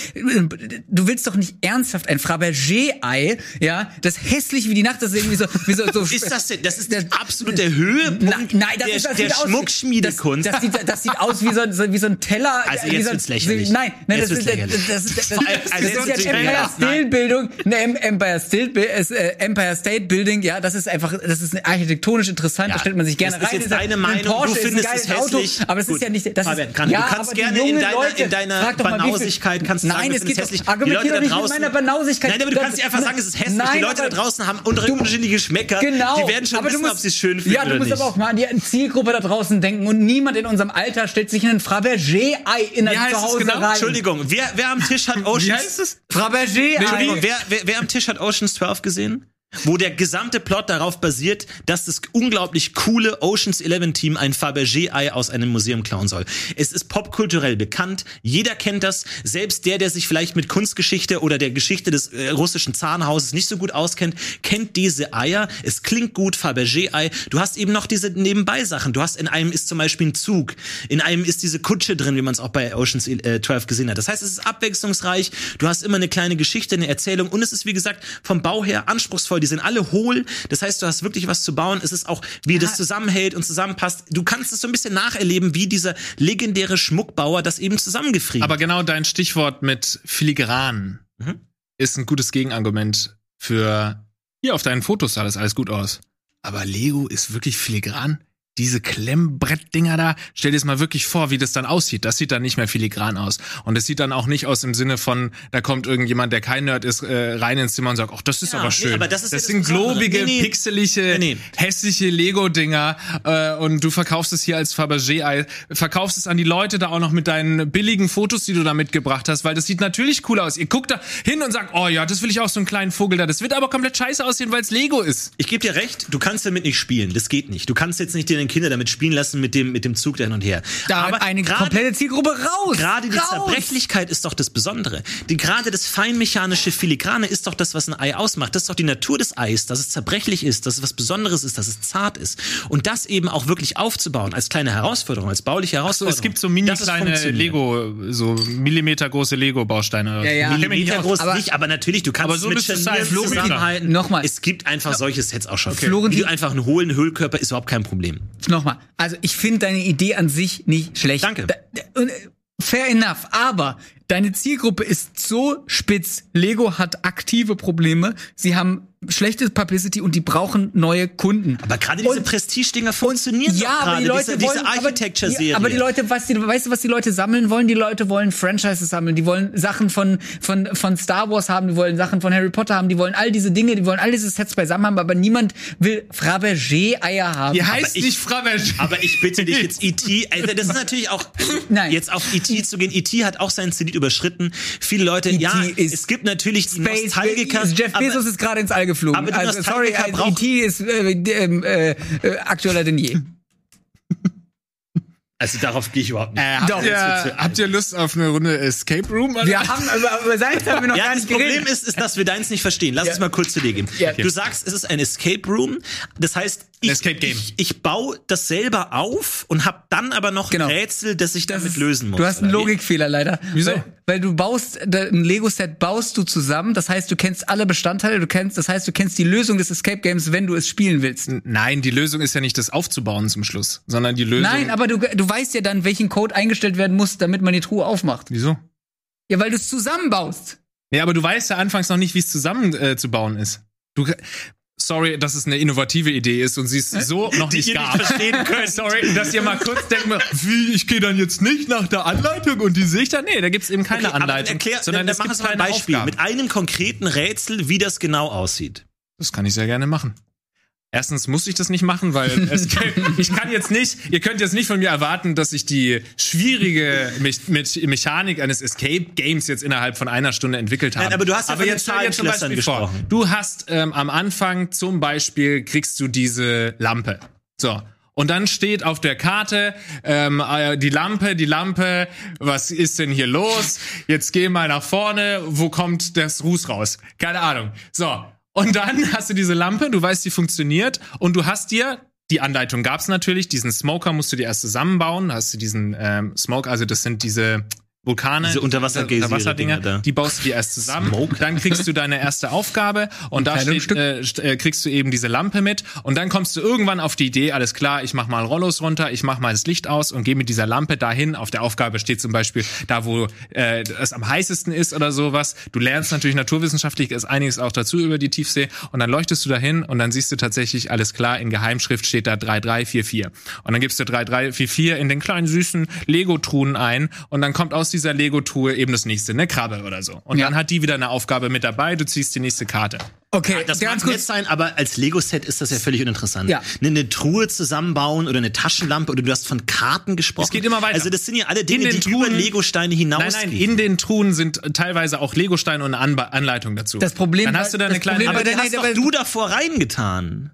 Du willst doch nicht ernsthaft ein Fabergé-Ei, ja, das hässlich wie die Nacht, das ist irgendwie so, wie so, so [LAUGHS] Ist das denn, das ist Der- absolute Höhepunkt Na, nein, das der, ist das der Schmuckschmiedekunst. Das, das, sieht, das sieht aus wie so, wie so ein Teller. Also jetzt so wird's lächerlich. Nein, nein, Jetzt das, ist, das, das, das, das, das, allem, das also ist ja Empire. State Bildung, eine Em- Empire State, Es, äh, Empire State Building, ja, das ist einfach, das ist architektonisch interessant, Ja, da stellt man sich gerne das ist rein. jetzt ja- deine ein Meinung, du Porsche ein findest es hässlich. Auto, aber das Gut. ist ja nicht, das Fabian, ist, kann- du ja, kannst gerne in deiner- Leute, in deiner Banausigkeit kannst du sagen, Nein, wir es geht es doch, hässlich. Die Leute da mit draußen- meiner Banausigkeit. Nein, aber du kannst dir einfach sagen, es ist hässlich. Nein, die Leute da draußen haben unter- Du- unterschiedliche Geschmäcker. Genau. Die werden schon du wissen, musst, ob sie es schön finden Ja, du musst aber auch mal an die Zielgruppe da draußen denken und niemand in unserem Alter stellt sich ein Fabergé-Ei in es Zuhause genau? rein. Entschuldigung, wer, wer am Tisch hat Oceans... Wie heißt es? Fabergé-Ei. Entschuldigung, wer, wer, wer am Tisch hat Oceans 12 gesehen? Wo der gesamte Plot darauf basiert, dass das unglaublich coole Oceans 11 Team ein Fabergé-Ei aus einem Museum klauen soll. Es ist popkulturell bekannt. Jeder kennt das. Selbst der, der sich vielleicht mit Kunstgeschichte oder der Geschichte des äh, russischen Zahnhauses nicht so gut auskennt, kennt diese Eier. Es klingt gut, Fabergé-Ei. Du hast eben noch diese Nebenbei-Sachen. Du hast in einem ist zum Beispiel ein Zug. In einem ist diese Kutsche drin, wie man es auch bei Oceans äh, 12 gesehen hat. Das heißt, es ist abwechslungsreich. Du hast immer eine kleine Geschichte, eine Erzählung und es ist, wie gesagt, vom Bau her anspruchsvoll. Die sind alle hohl. Das heißt, du hast wirklich was zu bauen. Es ist auch, wie das zusammenhält und zusammenpasst. Du kannst es so ein bisschen nacherleben, wie dieser legendäre Schmuckbauer das eben zusammengefriemelt Aber genau dein Stichwort mit filigran Mhm. ist ein gutes Gegenargument für hier auf deinen Fotos sah das alles gut aus. Aber Lego ist wirklich filigran. Diese Klemmbrettdinger da, stell dir das mal wirklich vor, wie das dann aussieht. Das sieht dann nicht mehr filigran aus. Und es sieht dann auch nicht aus im Sinne von, da kommt irgendjemand, der kein Nerd ist, äh, rein ins Zimmer und sagt, ach, das ist Ja, aber nee, schön. aber das ist ja das sind Besondere. globige, Nee, nee. pixelige, Nee, nee. hässliche Lego-Dinger äh, und du verkaufst es hier als Fabergé-Ei, verkaufst es an die Leute da auch noch mit deinen billigen Fotos, die du da mitgebracht hast, weil das sieht natürlich cool aus. Ihr guckt da hin und sagt, oh ja, das will ich auch so einen kleinen Vogel da. Das wird aber komplett scheiße aussehen, weil es Lego ist. Ich gebe dir recht, du kannst damit nicht spielen. Das geht nicht. Du kannst jetzt nicht deine Kinder damit spielen lassen mit dem, mit dem Zug da hin und her. Da Aber hat eine gerade- komplette Zielgruppe raus. Gerade die raus. Zerbrechlichkeit ist doch das Besondere. Die, gerade das feinmechanische Filigrane ist doch das, was ein Ei ausmacht. Das ist doch die Natur des Eis, dass es zerbrechlich ist, dass es was Besonderes ist, dass es zart ist. Und das eben auch wirklich aufzubauen als kleine Herausforderung, als bauliche So, Herausforderung. es gibt so mini kleine. Lego, so Millimeter große Lego-Bausteine. Ja, ja. Millimeter groß Aber- nicht, aber natürlich, du kannst Aber so mit. Florentin, zusammenhalten. nochmal. Es gibt einfach solche Sets auch schon. Florentin- Wie du einfach einen hohlen Hüllkörper ist überhaupt kein Problem. Nochmal, also ich finde deine Idee an sich nicht schlecht. Danke. Da, da, und, äh, fair enough, aber deine Zielgruppe ist so spitz. Lego hat aktive Probleme. Sie haben schlechte Publicity und die brauchen neue Kunden. Aber gerade diese Prestige-Dinger funktionieren ja, doch aber die gerade. Leute diese, wollen, diese Architecture-Serie. Aber, aber die Leute, was die, weißt du, was die Leute sammeln wollen? Die Leute wollen Franchises sammeln. Die wollen Sachen von von von Star Wars haben. Die wollen Sachen von Harry Potter haben. Die wollen all diese Dinge. Die wollen all diese Sets beisammen haben. Aber niemand will Fabergé-Eier haben. Die heißt ich- nicht Fabergé. Aber ich bitte dich jetzt E.T., also das ist natürlich auch, [LAUGHS] Nein. jetzt auf E.T. zu gehen. E.T. hat auch seinen Zenit überschritten. Viele Leute, E.T. ja, ist es gibt natürlich die Space, Nostalgiker. Jeff aber- Bezos ist gerade ins All geflogen. aber die also, sorry, brauchen- E.T. ist äh, äh, äh, aktueller denn je. Also darauf gehe ich überhaupt nicht. Äh, habt, Doch. ihr, habt ihr Lust auf eine Runde Escape Room? Alter? Wir haben über, über seins haben wir noch Ja, gar das nicht Problem geredet. ist, ist, dass wir deins nicht verstehen. Lass Ja. uns mal kurz zu dir gehen. Ja. Du sagst, es ist ein Escape Room. Das heißt, ich, Escape Game. ich, ich baue das selber auf und habe dann aber noch Genau. ein Rätsel, das ich Das damit ist- lösen muss. Du hast einen oder? Logikfehler leider. Wieso? Weil, weil du baust, ein Lego-Set baust du zusammen. Das heißt, du kennst alle Bestandteile. Du kennst, das heißt, du kennst die Lösung des Escape Games, wenn du es spielen willst. Nein, die Lösung ist ja nicht das aufzubauen zum Schluss, sondern die Lösung. Nein, aber du, du weißt ja dann, welchen Code eingestellt werden muss, damit man die Truhe aufmacht. Wieso? Ja, weil du es zusammenbaust. Ja, aber du weißt ja anfangs noch nicht, wie es zusammen äh, zu bauen ist. Du, sorry, dass es eine innovative Idee ist und sie es so noch nicht gab. nicht verstehen [LAUGHS] könnt. sorry, dass ihr mal kurz denkt, wie, ich gehe dann jetzt nicht nach der Anleitung und die sehe ich dann. Nee, da gibt's eben keine Okay, Anleitung. Erklär, sondern dann, es dann mach gibt uns mal ein Beispiel Aufgaben. mit einem konkreten Rätsel, wie das genau aussieht. Das kann ich sehr gerne machen. Erstens muss ich das nicht machen, weil es, [LAUGHS] ich kann jetzt nicht, ihr könnt jetzt nicht von mir erwarten, dass ich die schwierige Me Me Mechanik eines Escape Games jetzt innerhalb von einer Stunde entwickelt habe. Nein, aber du hast ja den jetzt dir zum Beispiel vor. Du hast ähm, am Anfang zum Beispiel kriegst du diese Lampe. So. Und dann steht auf der Karte ähm, äh, die Lampe, die Lampe, was ist denn hier los? Jetzt geh mal nach vorne, wo kommt das Ruß raus? Keine Ahnung. So, und dann [LAUGHS] hast du diese Lampe, du weißt, die funktioniert und du hast dir die Anleitung gab's natürlich, diesen Smoker musst du dir erst zusammenbauen, hast du diesen ähm, Smoke, also das sind diese Vulkane, Diese Unterwasser-Geysire- Unterwasserdinger, Dinger da. die baust du dir erst zusammen. Smoke. Dann kriegst du deine erste Aufgabe und da steht, äh, äh, kriegst du eben diese Lampe mit und dann kommst du irgendwann auf die Idee, alles klar, ich mach mal Rollos runter, ich mach mal das Licht aus und gehe mit dieser Lampe dahin. Auf der Aufgabe steht zum Beispiel da, wo äh, es am heißesten ist oder sowas. Du lernst natürlich naturwissenschaftlich ist einiges auch dazu über die Tiefsee und dann leuchtest du dahin und dann siehst du tatsächlich alles klar. In Geheimschrift steht da 3344 und dann gibst du 3344 in den kleinen süßen Lego-Truhen ein und dann kommt aus dieser Lego-Truhe eben das nächste, eine Krabbe oder so. Und Ja. dann hat die wieder eine Aufgabe mit dabei. Du ziehst die nächste Karte. Okay, Das ganz mag nett kurz. sein, aber als Lego-Set ist das ja völlig uninteressant. Ja. Eine, eine Truhe zusammenbauen oder eine Taschenlampe oder du hast von Karten gesprochen. Es geht immer weiter. Also das sind ja alle Dinge, In den die über Truhen- Lego-Steine Nein, hinausgehen. nein, in den Truhen sind teilweise auch Legosteine und eine Anba- Anleitung dazu. Das Problem Dann hast du da eine kleine. Problem aber der- hast nee, doch du davor reingetan.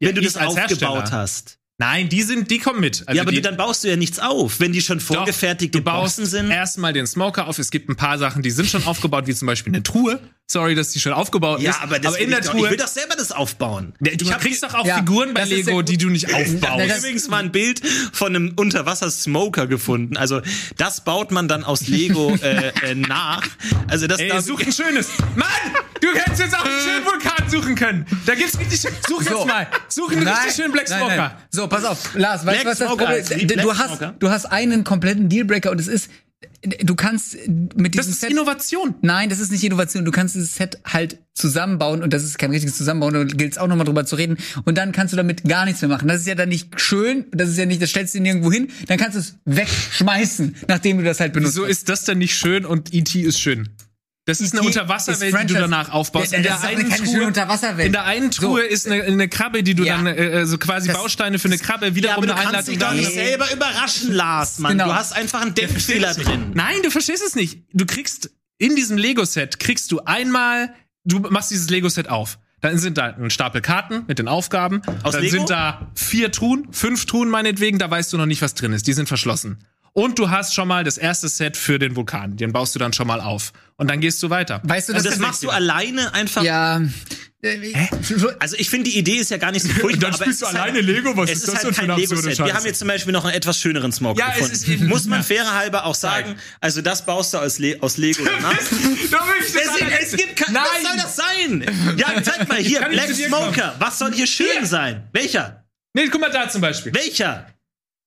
Wenn du das als aufgebaut Hersteller. hast. Nein, die sind, die kommen mit. Also ja, aber die, du, dann baust du ja nichts auf, wenn die schon Doch, vorgefertigte du baust Boxen sind. erstmal den Smoker auf. Es gibt ein paar Sachen, die sind schon aufgebaut, wie zum Beispiel eine Truhe. Sorry, dass die schon aufgebaut Ja, ist. aber, das aber in will der ich, doch, Truhe. ich will doch selber das aufbauen. Ja, du ich hab kriegst doch auch Ja, Figuren bei Lego, ja- die du nicht [LAUGHS] Ich aufbaust. habe das- übrigens mal ein Bild von einem Unterwasser-Smoker gefunden. Also das baut man dann aus Lego [LAUGHS] äh, äh, nach. Also das Ey, da- such ein schönes. Mann, du hättest jetzt auch einen schönen Vulkan suchen können. Da gibt's richtig schön. Such jetzt So. mal. Such einen richtig schönen Black nein, Smoker. nein. So, pass auf. Lars, weißt du, was das Problem ist? Du Black hast, Smoker? du hast einen kompletten Dealbreaker und es ist, du kannst mit Das diesem ist Set. Innovation. Nein, das ist nicht Innovation. Du kannst dieses Set halt zusammenbauen und das ist kein richtiges Zusammenbauen. Da gilt es auch nochmal drüber zu reden. Und dann kannst du damit gar nichts mehr machen. Das ist ja dann nicht schön. Das ist ja nicht, das stellst du nirgendwo hin. Dann kannst du es wegschmeißen, nachdem du das halt benutzt Wieso hast. ist das denn nicht schön und E.T. ist schön? Das ist eine. Unterwasserwelt, die du danach aufbaust. In das der ist schöne Truhe, Unterwasserwelt. in der einen So. Truhe ist eine, eine Krabbe, die du Ja. dann äh, so quasi Das- Bausteine für eine Krabbe ja, wiederum aber du eine kannst dich doch nicht selber überraschen, Lars, Mann. Genau. Du hast einfach einen Denkfehler drin. Nein, du verstehst es nicht. Du kriegst in diesem Lego-Set kriegst du einmal, du machst dieses Lego-Set auf. Dann sind da ein Stapel Karten mit den Aufgaben. Aus dann Lego? sind da vier Truhen, fünf Truhen meinetwegen, da weißt du noch nicht, was drin ist. Die sind verschlossen. Und du hast schon mal das erste Set für den Vulkan. Den baust du dann schon mal auf. Und dann gehst du weiter. Weißt du, Also das, das machst du alleine einfach. Ja. Äh, Also ich finde die Idee ist ja gar nicht so furchtbar. [LAUGHS] Dann aber spielst es du ist alleine Lego? Was es ist ist das halt denn für kein eine absurde Lego-Set. Wir Scheiße? haben jetzt zum Beispiel noch einen etwas schöneren Smoker Ja, es gefunden. ist eben- Muss man fairer halber auch sagen. Also das baust du aus, Le aus Lego danach. [LAUGHS] es, Es, es gibt kein, Nein. Was soll das sein? Ja, zeig mal [LAUGHS] hier, Black Smoker. Was soll hier schön Hier. sein? Welcher? Nee, guck mal da zum Beispiel. Welcher?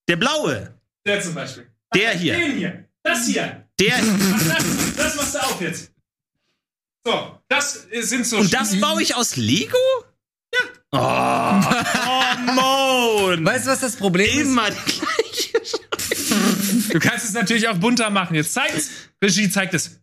Der blaue. Der zum Beispiel. Der hier. Den hier. Das hier. Der. Das, [LAUGHS] das machst du auf jetzt. So, das sind so. Und das baue ich aus Lego? Ja. Oh, oh Mon. weißt du, was das Problem ist? Immer die gleiche Du kannst es natürlich auch bunter machen. Jetzt zeigt's. Regie zeigt es.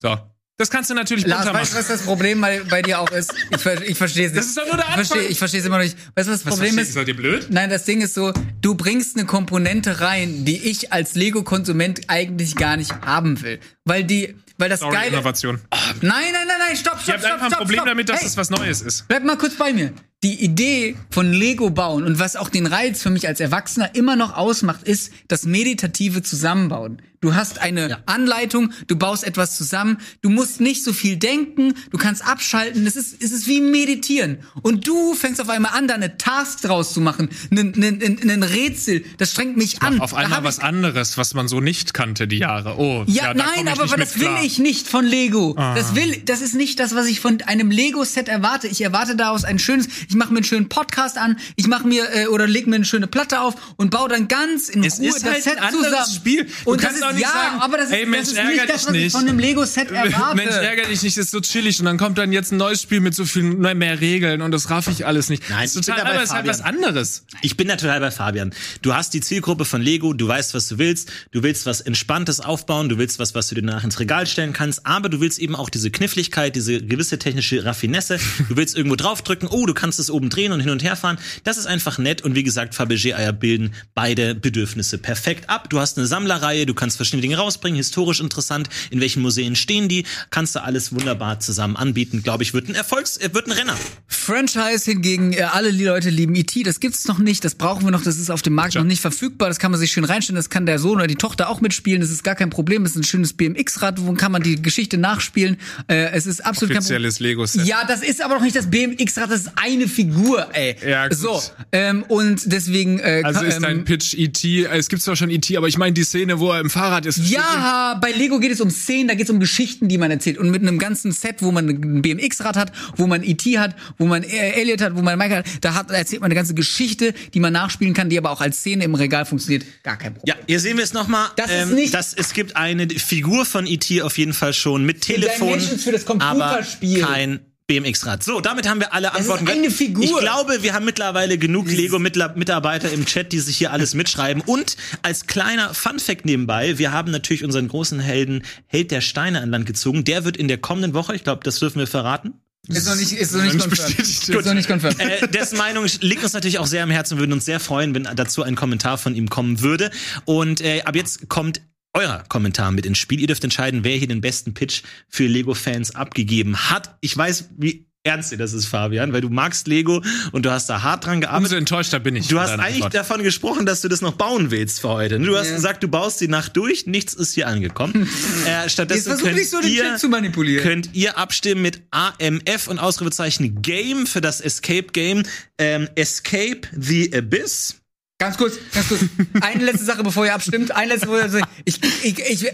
So. Das kannst du natürlich Lars, bunter weißt du, machen. was das Problem bei, bei dir auch ist? Ich, ich verstehe es nicht. Das ist doch nur der Ich verstehe, Anfang. ich verstehe es immer noch nicht. Weißt du, was das Problem ist? Seid ihr blöd? Nein, das Ding ist so, du bringst eine Komponente rein, die ich als Lego-Konsument eigentlich gar nicht haben will. Weil die, weil das Sorry, geile. Innovation. Nein, nein, nein, nein, stopp, stopp, Ihr habt stopp, einfach ein stopp, Problem stopp. damit, dass hey, es was Neues ist. Bleib mal kurz bei mir. Die Idee von Lego bauen und was auch den Reiz für mich als Erwachsener immer noch ausmacht, ist das meditative Zusammenbauen. Du hast eine Anleitung, du baust etwas zusammen, du musst nicht so viel denken, du kannst abschalten, es ist, es ist wie meditieren. Und du fängst auf einmal an, da eine Task draus zu machen, ein Rätsel, das strengt mich an. Auf einmal was ich, anderes, was man so nicht kannte die Jahre. Oh, ja, ja, nein, ich aber nicht mit das will klar. Ah. ich nicht von Lego. Das will, das ist nicht das, was ich von einem Lego-Set erwarte. Ich erwarte daraus ein schönes, ich mache mir einen schönen Podcast an, ich mache mir äh, oder leg mir eine schöne Platte auf und baue dann ganz in Es Ruhe ist das halt Set ein zusammen. Spiel. Du und das kannst ist auch nicht ja, sagen, aber das ist, ey, Mensch, das ist nicht das, dich was ich nicht. von einem Lego-Set [LAUGHS] erwarte. Mensch, ärger dich nicht, das ist so chillig und dann kommt dann jetzt ein neues Spiel mit so viel mehr Regeln und das raff ich alles nicht. Nein, das ist total, aber es ist halt was Fabian. anderes. Ich bin da total bei Fabian. Du hast die Zielgruppe von Lego, du weißt, was du willst, du willst was Entspanntes aufbauen, du willst was, was du dir danach ins Regal stellen darstellen kannst, aber du willst eben auch diese Kniffligkeit, diese gewisse technische Raffinesse. Du willst irgendwo draufdrücken, oh, du kannst es oben drehen und hin und her fahren. Das ist einfach nett und wie gesagt, Fabergé-Eier bilden beide Bedürfnisse perfekt ab. Du hast eine Sammlerreihe, du kannst verschiedene Dinge rausbringen, historisch interessant, in welchen Museen stehen die, kannst du alles wunderbar zusammen anbieten. Glaube ich, wird ein Erfolgs, äh, wird ein Renner. Franchise hingegen, äh, alle die Leute lieben E.T., das gibt's noch nicht, das brauchen wir noch, das ist auf dem Markt noch nicht verfügbar, das kann man sich schön reinstellen, das kann der Sohn oder die Tochter auch mitspielen, das ist gar kein Problem, das ist ein schönes BMX-Rad, wo kann man die Geschichte nachspielen, äh, es ist absolut kein Problem. Offizielles Lego-Set. Ja, das ist aber noch nicht das BMX-Rad, das ist eine Figur, ey. Ja, gut. So, ähm, und deswegen äh, Also ist ähm, dein Pitch E.T., es gibt zwar schon E.T., aber ich meine die Szene, wo er im Fahrrad ist. Ja, bei Lego geht es um Szenen, da geht es um Geschichten, die man erzählt. Und mit einem ganzen Set, wo man ein BMX-Rad hat, wo man E.T. hat, wo man äh, Elliot hat, wo man Mike hat, da hat, erzählt man eine ganze Geschichte, die man nachspielen kann, die aber auch als Szene im Regal funktioniert. Gar kein Problem. Ja, hier sehen wir es nochmal. Das ist nicht- das, es gibt eine Figur von E.T. auf jeden Fall schon mit Telefon, für das aber Computerspiel. kein BMX-Rad. So, damit haben wir alle ist Antworten. eine gehört. Figur. Ich glaube, wir haben mittlerweile genug Lego-Mitarbeiter im Chat, die sich hier alles mitschreiben. Und als kleiner Fun-Fact nebenbei, wir haben natürlich unseren großen Helden Held der Steine an Land gezogen. Der wird in der kommenden Woche, ich glaube, das dürfen wir verraten, Ist noch nicht, ist noch nicht. Ist noch nicht confirmed. äh, dessen Meinung liegt uns natürlich auch sehr am Herzen. Wir würden uns sehr freuen, wenn dazu ein Kommentar von ihm kommen würde. Und äh, ab jetzt kommt euer Kommentar mit ins Spiel. Ihr dürft entscheiden, wer hier den besten Pitch für Lego-Fans abgegeben hat. Ich weiß, wie ernst dir das ist, Fabian, weil du magst Lego und du hast da hart dran gearbeitet. Umso enttäuschter bin ich. Du hast eigentlich Antwort. davon gesprochen, dass du das noch bauen willst für heute. Du hast Ja. gesagt, du baust die Nacht durch, nichts ist hier angekommen. [LAUGHS] äh, stattdessen könnt nicht so den ihr, Chat zu manipulieren. könnt ihr abstimmen mit AMF und Ausrufezeichen Game für das Escape Game. Ähm, Escape the Abyss. Ganz kurz, ganz kurz. Eine letzte Sache, bevor ihr abstimmt. Eine letzte Sache. Ich, ich, ich,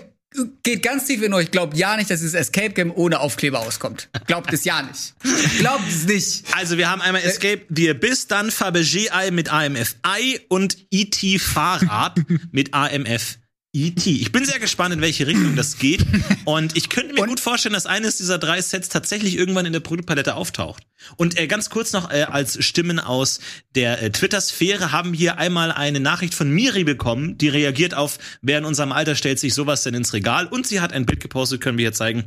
geht ganz tief in euch. Glaubt ja nicht, dass dieses Escape Game ohne Aufkleber auskommt. Glaubt es ja nicht. Glaubt es nicht. Also wir haben einmal Escape the Abyss, dann Fabergé Ei mit AMF Ei und E.T. Fahrrad mit AMF E.T. Ich bin sehr gespannt, in welche Richtung das geht. [LAUGHS] Und ich könnte mir gut vorstellen, dass eines dieser drei Sets tatsächlich irgendwann in der Produktpalette auftaucht. Und äh, ganz kurz noch äh, als Stimmen aus der äh, Twitter-Sphäre haben hier einmal eine Nachricht von Miri bekommen, die reagiert auf, wer in unserem Alter stellt sich sowas denn ins Regal. Und sie hat ein Bild gepostet, können wir hier zeigen,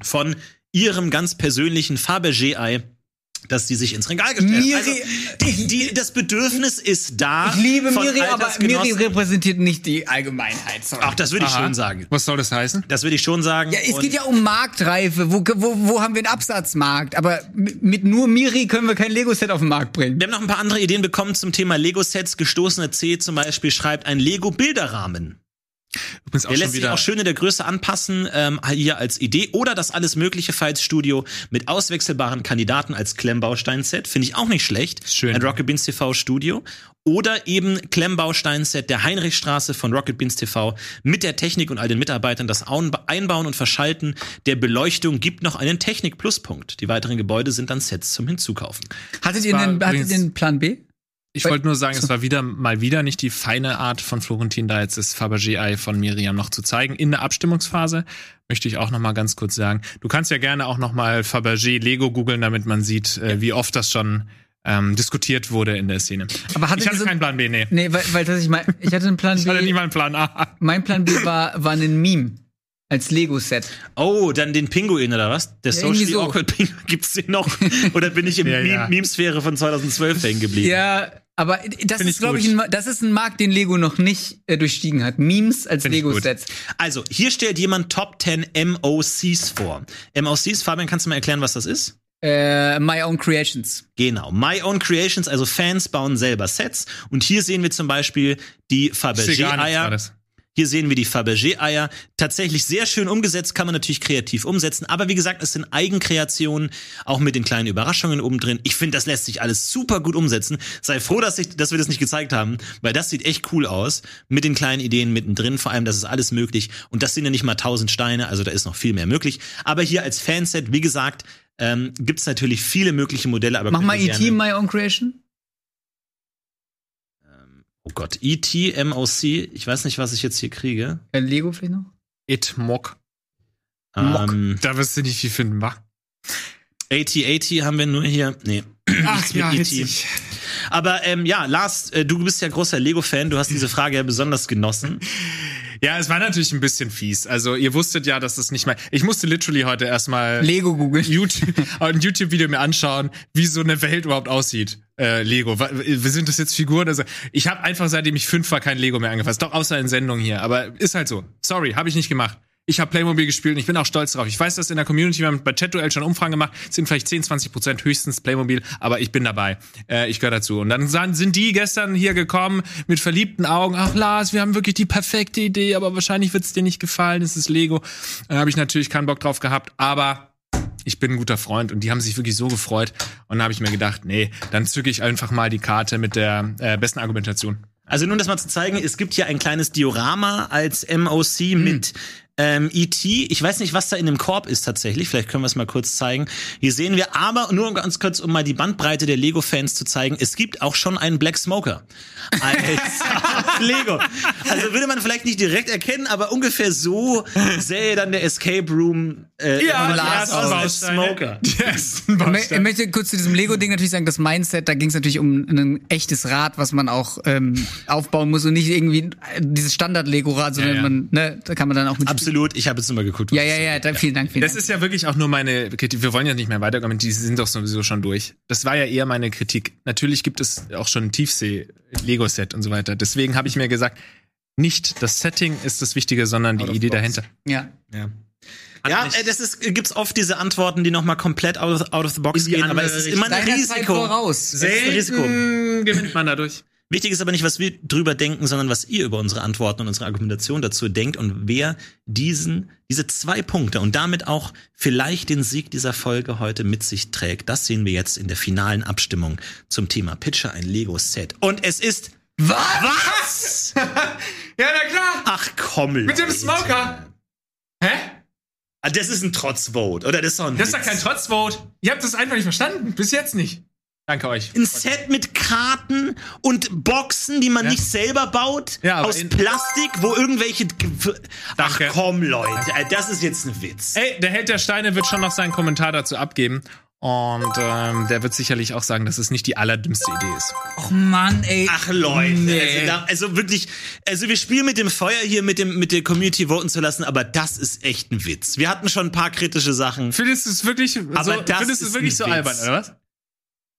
von ihrem ganz persönlichen Fabergé-Ei, das sie sich ins Regal gestellt Miri- hat. Also, die, die, das Bedürfnis ist da. Ich liebe Miri, aber Miri repräsentiert nicht die Allgemeinheit. Sorry. Auch das würde ich Aha. schon sagen. Was soll das heißen? Das würde ich schon sagen. Ja, es Und- geht ja um Marktreife. Wo, wo, wo haben wir einen Absatzmarkt? Aber mit mit nur Miri können wir kein Lego-Set auf den Markt bringen. wir haben noch ein paar andere Ideen bekommen zum Thema Lego-Sets. Gestoßene C zum Beispiel schreibt ein Lego-Bilderrahmen. Übrigens auch Der schon lässt sich auch schön in der Größe anpassen, ähm, hier als Idee. Oder das alles mögliche Files Studio mit auswechselbaren Kandidaten als Klemmbaustein-Set. Finde ich auch nicht schlecht. Schön. Ein Rocket Beans TV Studio. Oder eben Klemmbaustein-Set der Heinrichstraße von Rocket Beans TV mit der Technik und all den Mitarbeitern. Das Auen- Einbauen und Verschalten der Beleuchtung gibt noch einen Technik-Pluspunkt. Die weiteren Gebäude sind dann Sets zum Hinzukaufen. Hattet ihr, einen, hattet ihr einen Plan B? Ich wollte nur sagen, es war wieder mal wieder nicht die feine Art von Florentin, da jetzt das Fabergé-Ei von Miriam noch zu zeigen. In der Abstimmungsphase möchte ich auch noch mal ganz kurz sagen, du kannst ja gerne auch noch mal Fabergé Lego googeln, damit man sieht, äh, wie oft das schon ähm, diskutiert wurde in der Szene. Aber hattet ich hatte keinen Plan B, nee. Nee, weil, weil das ich mein, ich hatte einen Plan Ich hatte B. nie mal einen Plan A. Mein Plan B war, war ein Meme. Als Lego-Set. Oh, dann den Pinguin oder was? Der Ja, Socially so. Awkward Pinguin. Gibt's den noch? [LAUGHS] Oder bin ich im Ja, Meme- ja. Meme-Sphäre von 2012 hängen geblieben? Ja, aber das Find ist, glaube ich, ein, das ist ein Markt, den Lego noch nicht äh, durchstiegen hat. Memes als Lego-Sets. Also, hier stellt jemand Top 10 MOCs vor. MOCs, Fabian, kannst du mal erklären, was das ist? Äh, My Own Creations. Genau. My Own Creations, also Fans bauen selber Sets. Und hier sehen wir zum Beispiel die Fabergé-Eier. Hier sehen wir die Fabergé-Eier. Tatsächlich sehr schön umgesetzt, kann man natürlich kreativ umsetzen. Aber wie gesagt, es sind Eigenkreationen, auch mit den kleinen Überraschungen oben drin. Ich finde, das lässt sich alles super gut umsetzen. Sei froh, dass, ich, dass wir das nicht gezeigt haben, weil das sieht echt cool aus. Mit den kleinen Ideen mittendrin, vor allem, das ist alles möglich. Und das sind ja nicht mal tausend Steine, also da ist noch viel mehr möglich. Aber hier als Fanset, wie gesagt, ähm, gibt's natürlich viele mögliche Modelle. Aber Mach mal E.T. gerne- My Own Creation. Oh Gott, E.T., MOC, ich weiß nicht, was ich jetzt hier kriege. Äh, Lego vielleicht noch? It Mock. Mock. Ähm, Da wirst du nicht viel finden, wa? AT-AT haben wir nur hier. Nee. Ach Nichts mit E.T.. Aber ähm, ja, Lars, äh, du bist ja großer Lego-Fan. Du hast diese Frage ja besonders genossen. [LAUGHS] Ja, es war natürlich ein bisschen fies. Also ihr wusstet ja, dass das nicht mal. Ich musste literally heute erstmal Lego googeln. YouTube, ein YouTube-Video mir anschauen, wie so eine Welt überhaupt aussieht. Äh, Lego. Wir sind das jetzt Figuren? Also ich habe einfach seitdem ich fünf war kein Lego mehr angefasst. Doch außer in Sendungen hier. Aber ist halt so. Sorry, habe ich nicht gemacht. Ich habe Playmobil gespielt und ich bin auch stolz drauf. Ich weiß, dass in der Community, wir haben bei Chat-Duell schon Umfragen gemacht, sind vielleicht 10, 20 Prozent höchstens Playmobil, aber ich bin dabei. Äh, ich gehöre dazu. Und dann sind die gestern hier gekommen mit verliebten Augen. Ach Lars, wir haben wirklich die perfekte Idee, aber wahrscheinlich wird es dir nicht gefallen. Es ist Lego. Dann habe ich natürlich keinen Bock drauf gehabt, aber ich bin ein guter Freund und die haben sich wirklich so gefreut. Und dann habe ich mir gedacht, nee, dann zücke ich einfach mal die Karte mit der äh, besten Argumentation. Also nun das mal zu zeigen, es gibt hier ein kleines Diorama als MOC mit ähm, E.T. Ich weiß nicht, was da in dem Korb ist tatsächlich. Vielleicht können wir es mal kurz zeigen. Hier sehen wir aber, nur ganz kurz, um mal die Bandbreite der Lego-Fans zu zeigen, es gibt auch schon einen Black Smoker als [LAUGHS] Lego. Also würde man vielleicht nicht direkt erkennen, aber ungefähr so sähe dann der Escape Room äh, Ja, ersten aus. Smoker. Ersten Ich möchte kurz zu diesem Lego-Ding natürlich sagen, das Mindset, da ging es natürlich um ein echtes Rad, was man auch ähm, aufbauen muss und nicht irgendwie dieses Standard-Lego-Rad, sondern Ja, ja. man, ne, da kann man dann auch mit. Absolut, ich habe jetzt nur mal geguckt. was Ja, ja, ja, da, vielen Dank, vielen Das Dank. ist ja wirklich auch nur meine Kritik. Wir wollen ja nicht mehr weiterkommen, die sind doch sowieso schon durch. Das war ja eher meine Kritik. Natürlich gibt es auch schon ein Tiefsee-Lego-Set und so weiter. Deswegen habe ich mir gesagt, nicht das Setting ist das Wichtige, sondern die Idee box. dahinter. ja. Ja. Ja, das ist, gibt's oft diese Antworten, die nochmal komplett out of, out of the box gehen, aber es ist immer ein Risiko. voraus. Es ist ein Risiko. Selten gewinnt man dadurch. Wichtig ist aber nicht, was wir drüber denken, sondern was ihr über unsere Antworten und unsere Argumentation dazu denkt und wer diesen, diese zwei Punkte und damit auch vielleicht den Sieg dieser Folge heute mit sich trägt. Das sehen wir jetzt in der finalen Abstimmung zum Thema Pitcher ein Lego-Set. Und es ist Was? was? [LAUGHS] Ja, na klar. Ach komm, Mit dem Leute. Smoker. Hä? Ah, Das ist ein Trotzvote, oder? Das ist doch ein Das ist doch kein Trotzvote. Ihr habt das einfach nicht verstanden. Bis jetzt nicht. Danke euch. Ein Set mit Karten und Boxen, die man Ja. nicht selber baut, Ja, aus Plastik, wo irgendwelche. Ge- Ach Danke. komm, Leute, äh, das ist jetzt ein Witz. Ey, der Held der Steine wird schon noch seinen Kommentar dazu abgeben. Und ähm, der wird sicherlich auch sagen, dass es nicht die allerdümmste Idee ist. Och Mann, ey. Ach Leute, Nee. also, da, also wirklich, also wir spielen mit dem Feuer hier, mit dem mit der Community voten zu lassen, aber das ist echt ein Witz. Wir hatten schon ein paar kritische Sachen. Findest du es wirklich, Aber so, das findest du ist es wirklich ein so Witz. albern, oder was?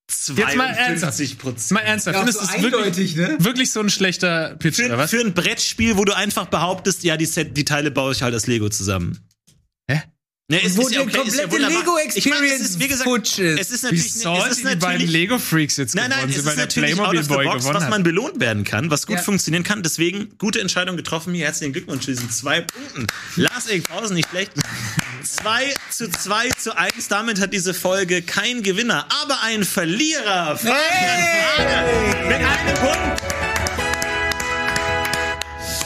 Jetzt mal ernsthaft. Mal ernsthaft, findest du es wirklich, ne? wirklich so ein schlechter Pitch, oder Für, was? für ein Brettspiel, wo du einfach behauptest, ja, die Set, die Teile baue ich halt aus Lego zusammen. Hä? Ne, es Wo ist ja okay, ist ja komplette wunderbar. Lego-Experience Ich meine, es ist, wie gesagt, futsch ist. es ist Wie natürlich, sollte es ist die beiden natürlich Lego-Freaks jetzt Nein, nein, gewonnen es ist natürlich out of the Boy box, gewonnen was hat? man belohnt werden kann, was gut Ja. funktionieren kann. Deswegen gute Entscheidung getroffen hier. Herzlichen Glückwunsch zu diesen zwei Punkten. Lars Eckhausen, nicht schlecht. Zwei zu zwei zu eins. Damit hat diese Folge kein Gewinner, aber ein Verlierer. Fabian Frage mit einem Punkt.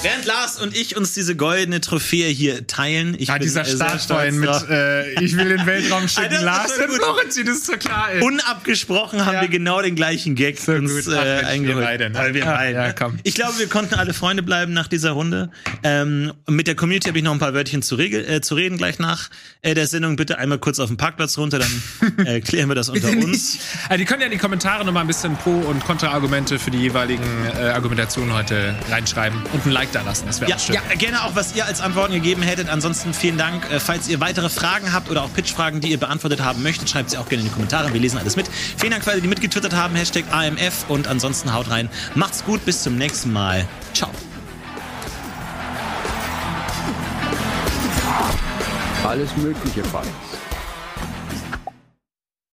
Während Lars und ich uns diese goldene Trophäe hier teilen, ich Ja, bin dieser äh, Startstein mit, äh, ich will den Weltraum [LAUGHS] Alter, schicken, das Lars und gut. Florentin, das ist so klar, ey. Unabgesprochen haben Ja. wir genau den gleichen Gag So uns gut. äh, Ach, wir eingeholt. beide, ne? Weil wir Ja, beide. ja, komm. Ich glaube, wir konnten alle Freunde bleiben nach dieser Runde. Ähm, mit der Community habe ich noch ein paar Wörtchen zu, regel, äh, zu reden gleich nach äh, der Sendung. Bitte einmal kurz auf den Parkplatz runter, dann [LAUGHS] äh, klären wir das unter uns. Also die können ja in die Kommentare nochmal ein bisschen Pro- und Kontra-Argumente für die jeweiligen äh, Argumentationen heute reinschreiben und ein Like da lassen. Das wäre Ja, auch schön. ja, gerne auch, was ihr als Antworten gegeben hättet. Ansonsten vielen Dank. Äh, falls ihr weitere Fragen habt oder auch Pitch-Fragen, die ihr beantwortet haben möchtet, schreibt sie auch gerne in die Kommentare. Wir lesen alles mit. Vielen Dank für alle, die mitgetwittert haben. Hashtag AMF und ansonsten haut rein. Macht's gut, bis zum nächsten Mal. Ciao. Alles Mögliche Fights